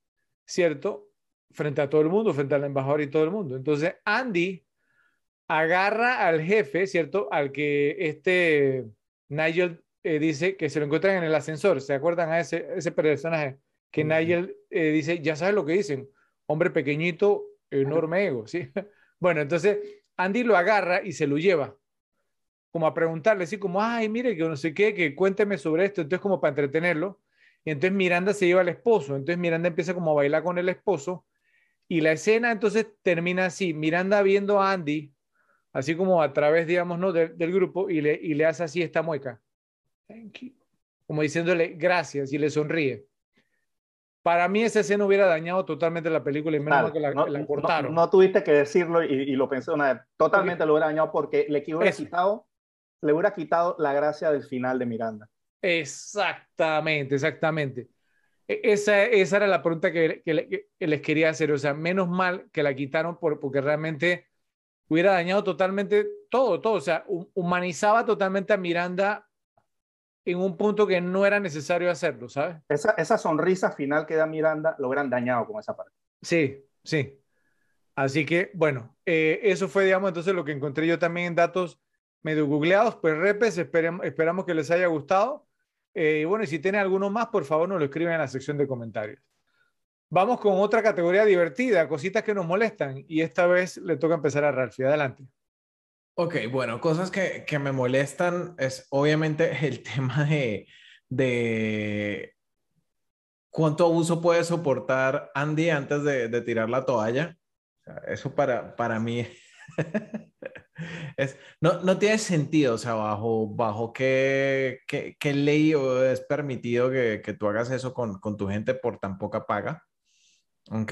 ¿cierto? Frente a todo el mundo, frente al embajador y todo el mundo. Entonces, Andy agarra al jefe, ¿cierto? Al que este Nigel eh, dice que se lo encuentran en el ascensor. ¿Se acuerdan a ese, ese personaje? Que Nigel eh, dice, ya sabes lo que dicen, hombre pequeñito, enorme ego, ¿sí? bueno, entonces Andy lo agarra y se lo lleva, como a preguntarle, así como, ay, mire, que no sé qué, que cuénteme sobre esto, entonces como para entretenerlo. Y entonces Miranda se lleva al esposo, entonces Miranda empieza como a bailar con el esposo y la escena entonces termina así, Miranda viendo a Andy, así como a través, digamos, ¿no? del grupo y le, y le hace así esta mueca como diciéndole gracias y le sonríe. Para mí esa escena hubiera dañado totalmente la película y menos que la, no, cortaron. No, tuviste que decirlo y, lo pensé una vez. Totalmente lo hubiera dañado porque le hubiera, quitado, le hubiera quitado la gracia del final de Miranda. Exactamente, exactamente. E, esa, esa era la pregunta que, que, les quería hacer. O sea, menos mal que la quitaron por, porque realmente hubiera dañado totalmente todo, todo. O sea, humanizaba totalmente a Miranda en un punto que no era necesario hacerlo, ¿sabes? Esa, esa sonrisa final que da Miranda lo hubieran dañado con esa parte. Sí, sí. Así que, bueno, eh, eso fue, digamos, entonces lo que encontré yo también en datos medio googleados. Pues repes, esperamos, esperamos que les haya gustado. Eh, y bueno, y si tienen alguno más, por favor, nos lo escriben en la sección de comentarios. Vamos con otra categoría divertida, cositas que nos molestan. Y esta vez le toca empezar a Ralphie. Adelante. Ok, bueno, cosas que, que me molestan es obviamente el tema de, de cuánto abuso puede soportar Andy antes de, de tirar la toalla. O sea, eso para, para mí es, no, no tiene sentido, o sea, bajo, bajo qué, qué, qué ley es permitido que, que, tú hagas eso con, con, tu gente por tan poca paga. Ok.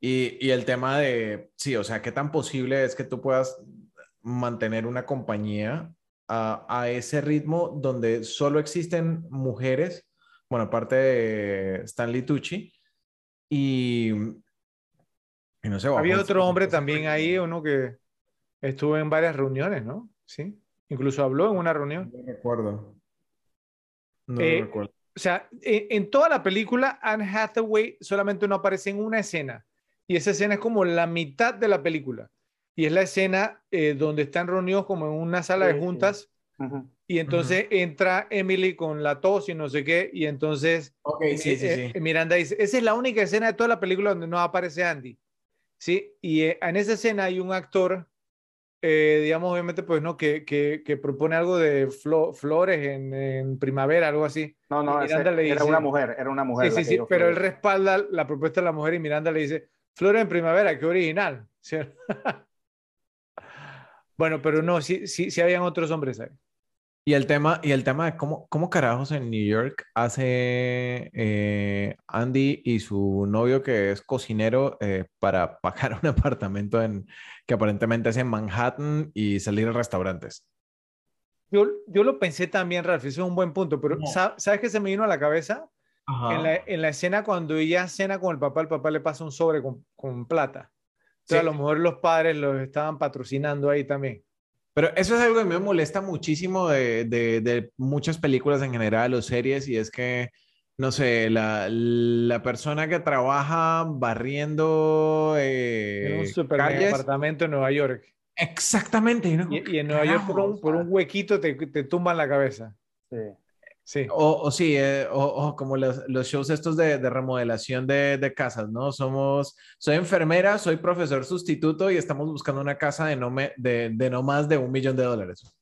Y, y el tema de, sí, o sea, qué tan posible es que tú puedas mantener una compañía a, a, ese ritmo donde solo existen mujeres, bueno, aparte de Stanley Tucci, y, y no sé. Había otro hombre también ahí, uno que estuvo en varias reuniones, ¿no? Sí. Incluso habló en una reunión. No recuerdo. No eh, recuerdo. O sea, en, en, toda la película, Anne Hathaway solamente no aparece en una escena. Y esa escena es como la mitad de la película y es la escena eh, donde están reunidos como en una sala de juntas. Sí. Uh -huh. Y entonces uh -huh. entra Emily con la tos y no sé qué, y entonces okay, sí, sí, eh, sí. Miranda dice, esa es la única escena de toda la película donde no aparece Andy. ¿Sí? Y eh, en esa escena hay un actor, eh, digamos, obviamente, pues, ¿no? Que, que, que propone algo de flo flores en, en, primavera, algo así. No, no, ese, le dice, era una mujer, era una mujer. Sí, sí, sí, pero él respalda la propuesta de la mujer y Miranda le dice, flores en primavera, qué original, ¿cierto? Bueno, pero no, sí, sí, sí habían otros hombres ahí. Y el tema, y el tema de cómo, cómo carajos en New York hace eh, Andy y su novio que es cocinero eh, para pagar un apartamento en, que aparentemente es en Manhattan y salir a restaurantes. Yo, yo lo pensé también, Ralph, eso es un buen punto, pero no. ¿sabes qué se me vino a la cabeza? En la, en la, escena cuando ella cena con el papá, el papá le pasa un sobre con, con plata. Sí. a lo mejor los padres los estaban patrocinando ahí también. Pero eso es algo que me molesta muchísimo de, de, de, muchas películas en general o series y es que, no sé, la, la persona que trabaja barriendo eh, en un super apartamento en Nueva York. Exactamente. ¿no? Y, y, en Nueva York por un, por un huequito te, te tumban la cabeza. Sí. Sí. O, o sí, eh, o, o, como los, los, shows estos de, de remodelación de, de, casas, ¿no? Somos, soy enfermera, soy profesor sustituto y estamos buscando una casa de no, me, de, de no más de un millón de dólares.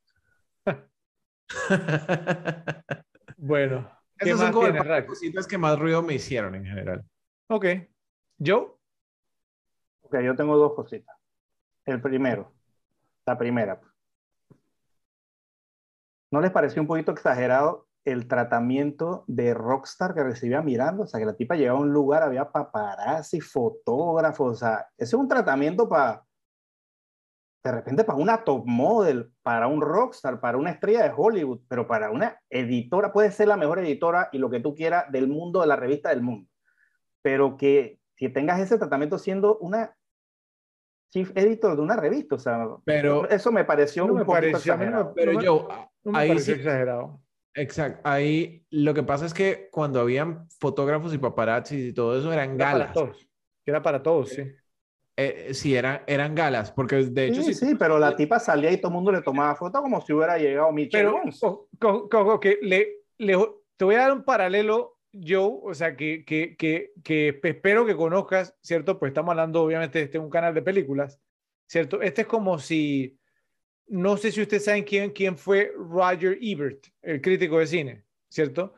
bueno. Esas son como las cositas que más ruido me hicieron en general. Ok. ¿Yo? Ok, yo tengo dos cositas. El primero, la primera. ¿No les pareció un poquito exagerado el tratamiento de rockstar que recibía Miranda, o sea, que la tipa llegaba a un lugar, había paparazzi, fotógrafos, o sea, ese es un tratamiento para, de repente, para una top model, para un rockstar, para una estrella de Hollywood, pero para una editora, puede ser la mejor editora y lo que tú quieras del mundo, de la revista del mundo, pero que, que tengas ese tratamiento siendo una chief editor de una revista, o sea, pero, eso me pareció no un me poquito pareció, exagerado. pero yo, no me ahí pareció sí, exagerado. Exacto. Ahí lo que pasa es que cuando habían fotógrafos y paparazzis y todo eso eran Era galas. para todos. Era para todos, sí. Eh, sí, eran, eran galas, porque de hecho... Sí, si- sí, pero la tipa salía y todo el mundo le tomaba foto como si hubiera llegado Michelle Pero, Jones. o- co- co- que le, le- te voy a dar un paralelo, Joe, o sea, que, que, que, que espero que conozcas, ¿cierto? Pues estamos hablando, obviamente, de este un canal de películas, ¿cierto? Este es como si, no sé si ustedes saben quién, quién fue Roger Ebert, el crítico de cine, ¿cierto?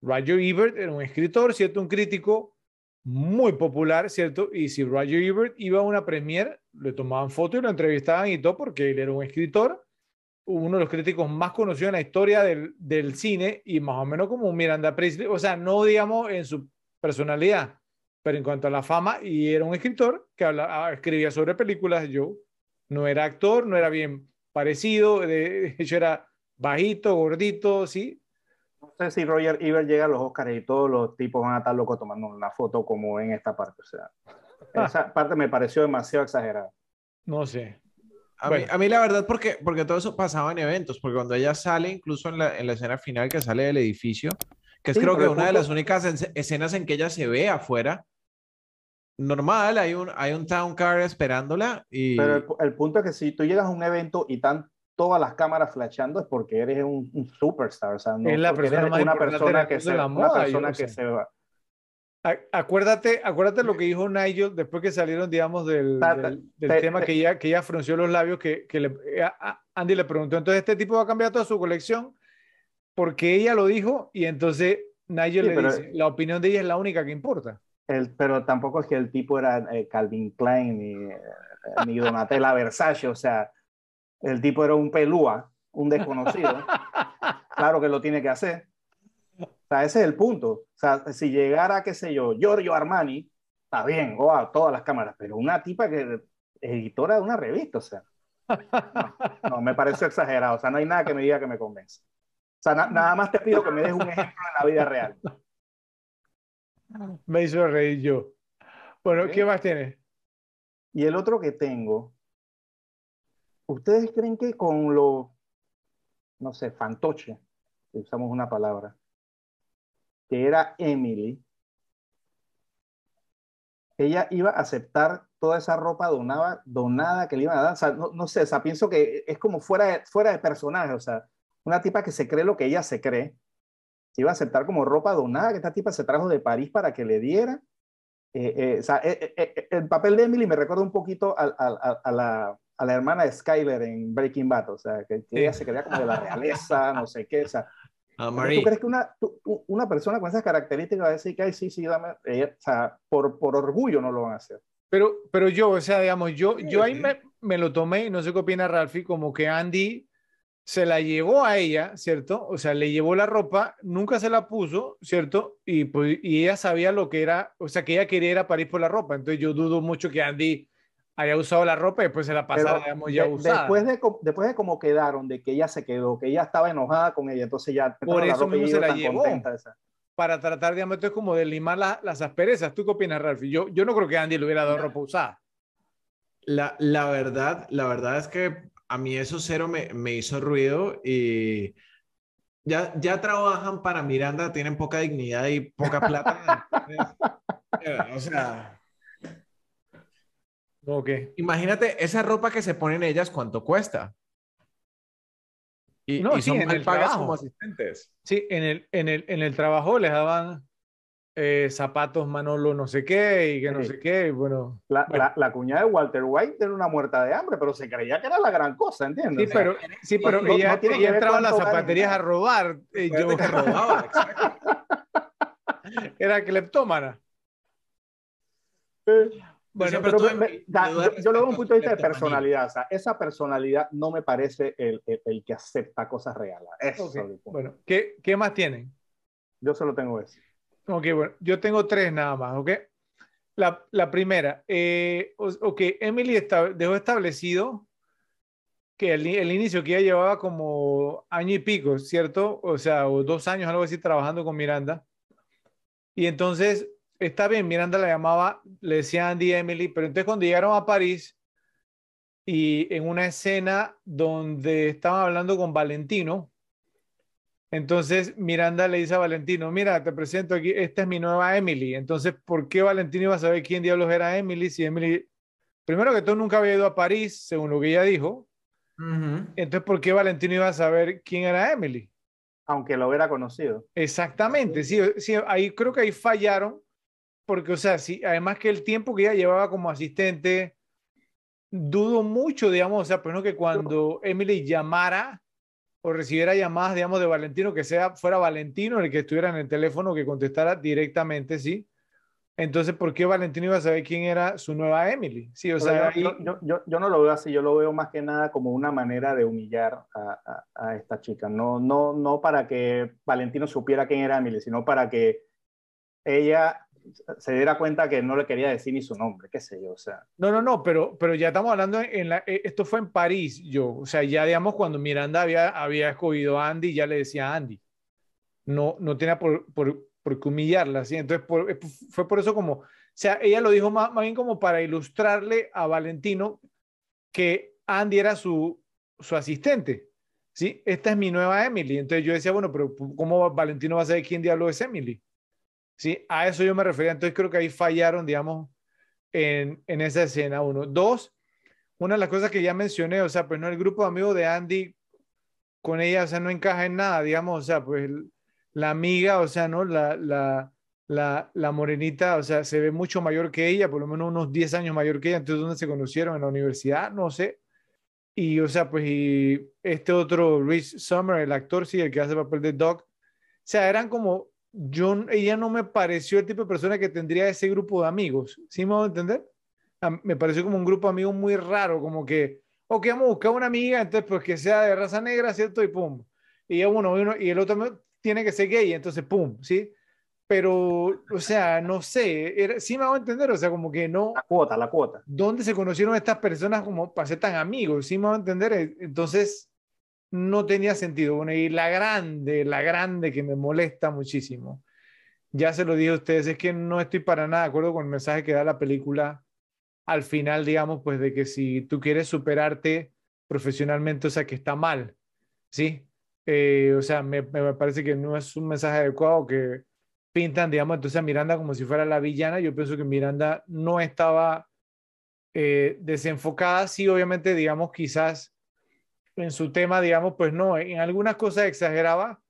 Roger Ebert era un escritor, ¿cierto? Un crítico muy popular, ¿cierto? Y si Roger Ebert iba a una premiere, le tomaban fotos y lo entrevistaban y todo porque él era un escritor, uno de los críticos más conocidos en la historia del, del cine y más o menos como un Miranda Priestley, o sea, no digamos en su personalidad, pero en cuanto a la fama, y era un escritor que hablaba, escribía sobre películas, yo no era actor, no era bien parecido, de hecho era bajito, gordito, sí, No sé si Roger Ebert llega a los Oscars y todos los tipos van a estar locos tomando una foto como en esta parte. O sea, esa parte me pareció demasiado exagerada. no sé. A, Bueno. mí, a mí la verdad, porque, porque todo eso pasaba en eventos, porque cuando ella sale, incluso en la, en la escena final que sale del edificio, que es Sí, creo que una de las únicas en- escenas en que ella se ve afuera, normal, hay un, hay un town car esperándola y... Pero el, el punto es que si tú llegas a un evento y están todas las cámaras flashando es porque eres un, un superstar. O sea, no Es la persona eres más una persona que se, de la una moda, persona yo que sé. se va. Acuérdate, acuérdate lo que dijo Nigel después que salieron, digamos, del, del, tema que ella, que ella frunció los labios, que, que le, eh, Andy le preguntó, entonces este tipo va a cambiar toda su colección porque ella lo dijo y entonces Nigel le dice, la opinión de ella es la única que importa. El, pero tampoco es que el tipo era eh, Calvin Klein ni, eh, ni Donatella Versace, o sea, el tipo era un pelúa, un desconocido. claro que lo tiene que hacer. O sea, ese es el punto. O sea, si llegara, qué sé yo, Giorgio Armani, está bien, wow, todas las cámaras, pero una tipa que editora de una revista, o sea, no, me pareció exagerado. O sea, no hay nada que me diga que me convence. O sea, nada más te pido que me des un ejemplo en la vida real. Me hizo reír yo. Bueno, ¿qué más tienes? Y el otro que tengo, ¿ustedes creen que con lo, no sé, fantoche, si usamos una palabra, que era Emily, ella iba a aceptar toda esa ropa donada, donada que le iban a dar. O sea, no, sé, o sea, pienso que es como fuera de, fuera de personaje, o sea, una tipa que se cree lo que ella se cree, iba a aceptar como ropa donada que esta tipa se trajo de París para que le diera. Eh, eh, o sea, eh, el papel de Emily me recuerda un poquito a, a, la, a, la, hermana de Skyler en Breaking Bad, o sea, que, ella se creía como de la realeza, no sé qué, o sea. ¿Tú crees que una, una persona con esas características va a decir que, Ay, sí, sí, dame, o sea, por, por orgullo no lo van a hacer? Pero, pero yo, o sea, digamos, yo, yo ahí me, me, lo tomé, no sé qué opina Ralphie, como que Andy se la llevó a ella, ¿cierto? O sea, le llevó la ropa, nunca se la puso, ¿cierto? Y, pues, y ella sabía lo que era, o sea, que ella quería ir a París por la ropa. Entonces yo dudo mucho que Andy haya usado la ropa y después se la pasara, digamos, ya usada. Después de, después de cómo quedaron, de que ella se quedó, que ella estaba enojada con ella, entonces ya... Por eso mismo se la llevó. Para tratar, digamos, entonces como de limar las asperezas. ¿Tú qué opinas, Ralph? Yo, yo no creo que Andy le hubiera dado ropa usada. La, la verdad, la verdad es que a mí eso cero me, me hizo ruido y ya, ya trabajan para Miranda, tienen poca dignidad y poca plata. O sea... Okay. Imagínate esa ropa que se ponen ellas, ¿cuánto cuesta? Y, no, y son mal pagas como asistentes. Sí, en el, en, el, en el trabajo les daban eh, zapatos Manolo no sé qué y que no sé qué, bueno la, La, la, cuñada de Walter White era una muerta de hambre, pero se creía que era la gran cosa, ¿entiendes? Sí, pero, sí, pero ella, entraba a las zapaterías a robar. Eh, yo que robaba, Era cleptómana. bueno, pero, yo, lo veo un punto de vista de personalidad. O sea, esa personalidad no me parece el, el, que acepta cosas reales. Eso Bueno, ¿qué, ¿qué más tienen? Yo solo tengo eso. Ok, bueno, yo tengo tres nada más, ¿ok? La, la primera, eh, ok, Emily dejó establecido que el, el, inicio que ya llevaba como año y pico, ¿cierto? O sea, o dos años, algo así, trabajando con Miranda. Y entonces, está bien, Miranda la llamaba, le decía Andy Emily, pero entonces cuando llegaron a París y en una escena donde estaban hablando con Valentino, entonces Miranda le dice a Valentino, mira, te presento aquí, esta es mi nueva Emily. Entonces, ¿por qué Valentino iba a saber quién diablos era Emily? Si Emily, primero que todo, nunca había ido a París, según lo que ella dijo. Entonces, ¿por qué Valentino iba a saber quién era Emily? Aunque lo hubiera conocido. Exactamente, sí, sí, ahí creo que ahí fallaron, porque, o sea, sí, además que el tiempo que ella llevaba como asistente, dudo mucho, digamos, o sea, pues no que cuando Emily llamara o recibiera llamadas, digamos, de Valentino, que sea fuera Valentino el que estuviera en el teléfono, que contestara directamente, ¿sí? Entonces, ¿por qué Valentino iba a saber quién era su nueva Emily? Sí, o sea, yo, yo, yo, no lo veo así, yo lo veo más que nada como una manera de humillar a, a, esta chica. No, no, no para que Valentino supiera quién era Emily, sino para que ella se diera cuenta que no le quería decir ni su nombre, qué sé yo, o sea. No, no, no, pero, pero ya estamos hablando en la, eh, esto fue en París, yo, o sea, ya digamos cuando Miranda había, había escogido a Andy, ya le decía a Andy. No, no tenía por, por, por qué humillarla, ¿sí? Entonces eh, fue por eso como, o sea, ella lo dijo más, más bien como para ilustrarle a Valentino que Andy era su, su asistente, ¿sí? Esta es mi nueva Emily. Entonces yo decía, bueno, pero ¿cómo Valentino va a saber quién diablo es Emily? ¿Sí? A eso yo me refería. Entonces creo que ahí fallaron, digamos, en, en esa escena, uno. Dos, una de las cosas que ya mencioné, o sea, pues no el grupo de amigos de Andy con ella, o sea, no encaja en nada, digamos, o sea, pues la amiga, o sea, ¿no? La, la, la, morenita, o sea, se ve mucho mayor que ella, por lo menos unos 10 años mayor que ella. Entonces, ¿dónde se conocieron? En la universidad, no sé. Y, o sea, pues, y este otro, Rich Summer, el actor, sí, el que hace el papel de Doc, o sea, eran como, yo, ella no me pareció el tipo de persona que tendría ese grupo de amigos, ¿sí me voy a entender? Me pareció como un grupo de amigos muy raro, como que, ok, vamos a buscar una amiga, entonces, pues, que sea de raza negra, ¿cierto? Y pum. Y uno, uno y el otro tiene que ser gay, entonces, pum, ¿sí? pero, o sea, no sé, sí me hago entender, o sea, como que no. La cuota, la cuota. ¿Dónde se conocieron estas personas como para ser tan amigos? Sí me hago entender, entonces no tenía sentido. Bueno, y la grande, la grande que me molesta muchísimo, ya se lo dije a ustedes, es que no estoy para nada de acuerdo con el mensaje que da la película al final, digamos, pues de que si tú quieres superarte profesionalmente, o sea, que está mal, ¿sí? Eh, o sea, me, me parece que no es un mensaje adecuado que pintan, digamos, entonces a Miranda como si fuera la villana. Yo pienso que Miranda no estaba eh, desenfocada, sí, obviamente, digamos, quizás en su tema, digamos, pues no, en algunas cosas exageraba,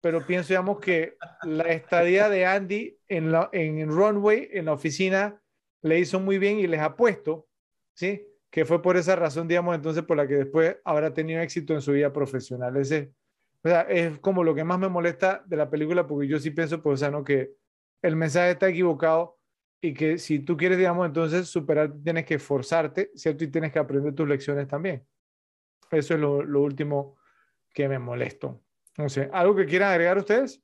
pero pienso, digamos, que la estadía de Andy en, la, en Runway, en la oficina, le hizo muy bien y les ha puesto, ¿sí? Que fue por esa razón, digamos, entonces por la que después habrá tenido éxito en su vida profesional. Ese, es como lo que más me molesta de la película, porque yo sí pienso, pues, o ¿no? que el mensaje está equivocado y que si tú quieres, digamos, entonces superar, tienes que esforzarte, ¿cierto? Y tienes que aprender tus lecciones también. Eso es lo, lo último que me molesto. No sé, ¿algo que quieran agregar ustedes?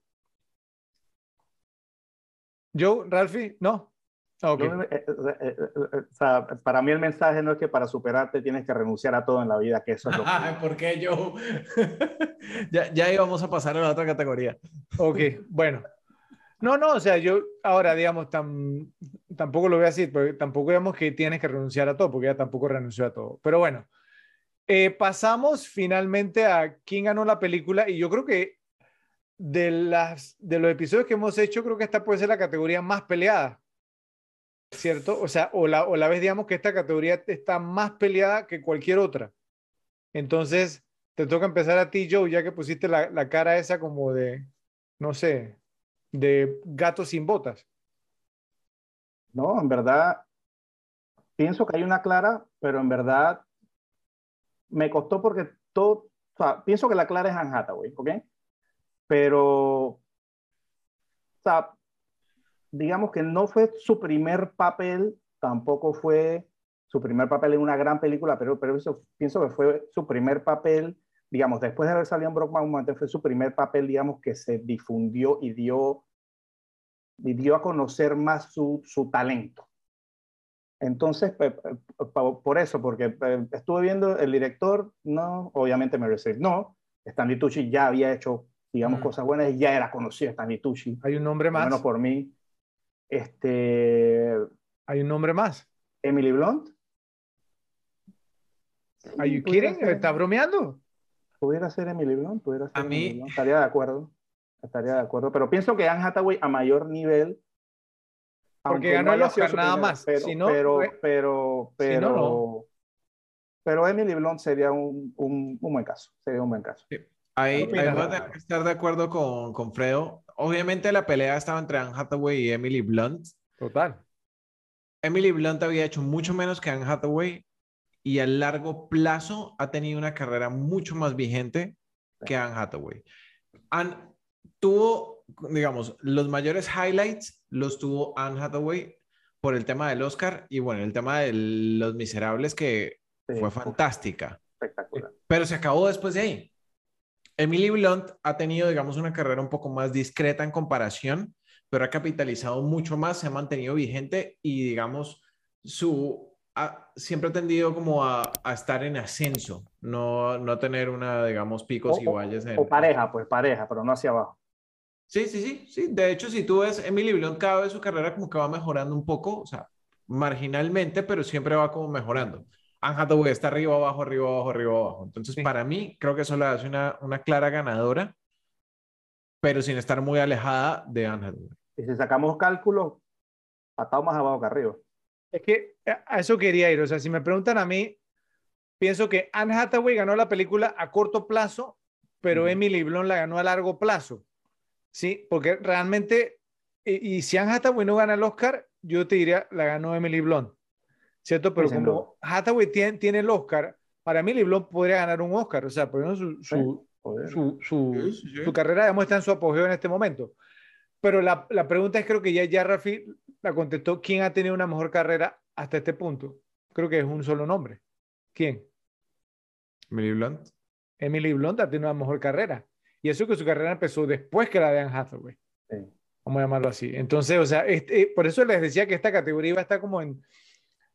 Joe, Ralphie, ¿no? Okay. Eh, eh, eh, o sea, para mí el mensaje no es que para superarte tienes que renunciar a todo en la vida, que eso es lo que... ¿Por qué yo? ya, ya íbamos a pasar a la otra categoría. Ok, bueno. No, no, o sea, yo ahora, digamos, tam, tampoco lo voy a decir, porque tampoco digamos que tienes que renunciar a todo, porque ya tampoco renunció a todo. Pero bueno, pasamos finalmente a quién ganó la película y yo creo que de, las, de los episodios que hemos hecho, creo que esta puede ser la categoría más peleada ¿cierto? O sea, o la, o la vez, digamos, que esta categoría está más peleada que cualquier otra. Entonces, te toca empezar a ti, Joe, ya que pusiste la, la cara esa como de, no sé, de gato sin botas. No, en verdad, pienso que hay una clara, pero en verdad me costó porque todo, o sea, pienso que la clara es Anne Hathaway, ¿ok? Pero, o sea, digamos que no fue su primer papel, tampoco fue su primer papel en una gran película, pero, pero eso pienso que fue su primer papel, digamos, después de haber salido en Brockman fue su primer papel, digamos, que se difundió y dio, y dio a conocer más su, su talento. Entonces, por eso, porque estuve viendo el director, no, obviamente me no, Stanley Tucci ya había hecho, digamos, mm. cosas buenas y ya era conocido Stanley Tucci. Hay un nombre más. Menos por mí. Este, ¿Hay un nombre más? Emily Blunt. ¿Are you kidding? ¿Está bromeando? Pudiera ser Emily Blunt, pudiera ser a mí estaría de acuerdo. Estaría de acuerdo, pero pienso que Anne Hathaway a mayor nivel porque ganó el Oscar nada más. Pero, pero, pero, pero, pero, Emily Blunt sería un, un, un, buen caso. Sería un buen caso. Ahí, ahí voy a estar de acuerdo con, con Fredo obviamente la pelea estaba entre Anne Hathaway y Emily Blunt. Total. Emily Blunt había hecho mucho menos que Anne Hathaway y a largo plazo ha tenido una carrera mucho más vigente que Anne Hathaway. Anne tuvo, digamos, los mayores highlights los tuvo Anne Hathaway por el tema del Oscar y bueno, el tema de Los Miserables que fue fantástica. Espectacular. Pero se acabó después de ahí. Emily Blunt ha tenido, digamos, una carrera un poco más discreta en comparación, pero ha capitalizado mucho más, se ha mantenido vigente y, digamos, su siempre ha tendido como a, estar en ascenso, no, no tener una, digamos, picos y valles. O pareja, pues pareja, pero no hacia abajo. Sí, sí, sí, sí. De hecho, si tú ves Emily Blunt, cada vez su carrera como que va mejorando un poco, o sea, marginalmente, pero siempre va como mejorando. Anne Hathaway está arriba, abajo, arriba, abajo, arriba, abajo. Entonces, para mí, creo que eso le hace una, una clara ganadora, pero sin estar muy alejada de Anne Hathaway. Y si sacamos cálculos, patado más abajo que arriba. Es que a eso quería ir. O sea, si me preguntan a mí, pienso que Anne Hathaway ganó la película a corto plazo, pero Emily Blunt la ganó a largo plazo. Sí, porque realmente y, si Anne Hathaway no gana el Oscar, yo te diría, la ganó Emily Blunt, ¿cierto? Pero como Hathaway tiene, tiene, el Oscar, para Emily Blunt podría ganar un Oscar, o sea, por ejemplo, su, su, su, su, carrera demuestra en su apogeo en este momento. Pero la, la pregunta es, creo que ya, ya Rafi la contestó, ¿quién ha tenido una mejor carrera hasta este punto? Creo que es un solo nombre. ¿Quién? Emily Blunt. Emily Blunt ha tenido una mejor carrera. Y eso que su carrera empezó después que la de Anne Hathaway. Vamos a llamarlo así. Entonces, o sea, este, por eso les decía que esta categoría iba a estar como en,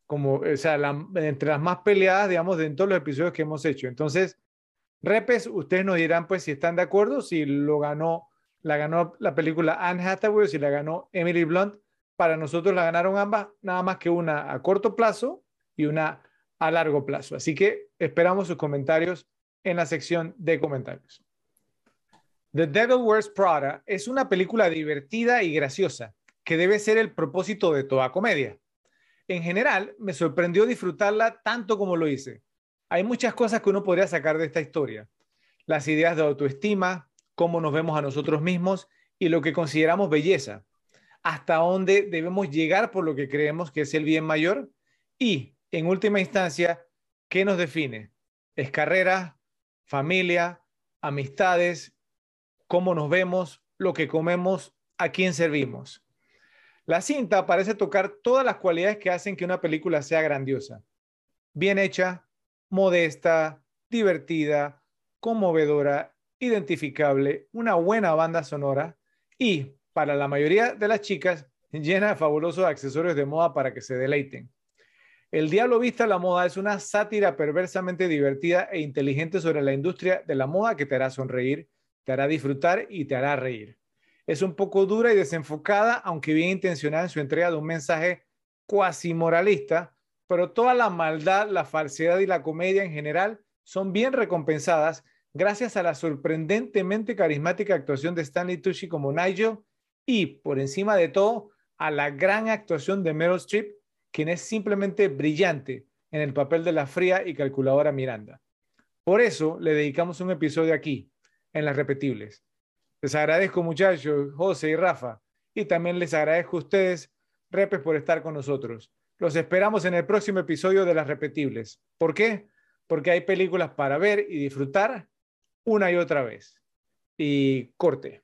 como, o sea, entre las más peleadas, digamos, de en todos los episodios que hemos hecho. Entonces, Repes, ustedes nos dirán, pues, si están de acuerdo, si lo ganó, la ganó la película Anne Hathaway o si la ganó Emily Blunt. Para nosotros la ganaron ambas, nada más que una a corto plazo y una a largo plazo. Así que esperamos sus comentarios en la sección de comentarios. The Devil Wears Prada es una película divertida y graciosa, que debe ser el propósito de toda comedia. En general, me sorprendió disfrutarla tanto como lo hice. Hay muchas cosas que uno podría sacar de esta historia. Las ideas de autoestima, cómo nos vemos a nosotros mismos y lo que consideramos belleza. Hasta dónde debemos llegar por lo que creemos que es el bien mayor. Y, en última instancia, ¿qué nos define? ¿Es carrera, familia, amistades, cómo nos vemos, lo que comemos, a quién servimos. La cinta parece tocar todas las cualidades que hacen que una película sea grandiosa. Bien hecha, modesta, divertida, conmovedora, identificable, una buena banda sonora y, para la mayoría de las chicas, llena de fabulosos accesorios de moda para que se deleiten. El Diablo Vista a la Moda es una sátira perversamente divertida e inteligente sobre la industria de la moda que te hará sonreír te hará disfrutar y te hará reír. Es un poco dura y desenfocada, aunque bien intencionada en su entrega de un mensaje cuasi moralista, pero toda la maldad, la falsedad y la comedia en general son bien recompensadas gracias a la sorprendentemente carismática actuación de Stanley Tucci como Nigel y, por encima de todo, a la gran actuación de Meryl Streep, quien es simplemente brillante en el papel de la fría y calculadora Miranda. Por eso le dedicamos un episodio aquí, en las repetibles. Les agradezco muchachos, José y Rafa, y también les agradezco a ustedes, Repes, por estar con nosotros. Los esperamos en el próximo episodio de las repetibles. ¿Por qué? Porque hay películas para ver y disfrutar una y otra vez. Y corte.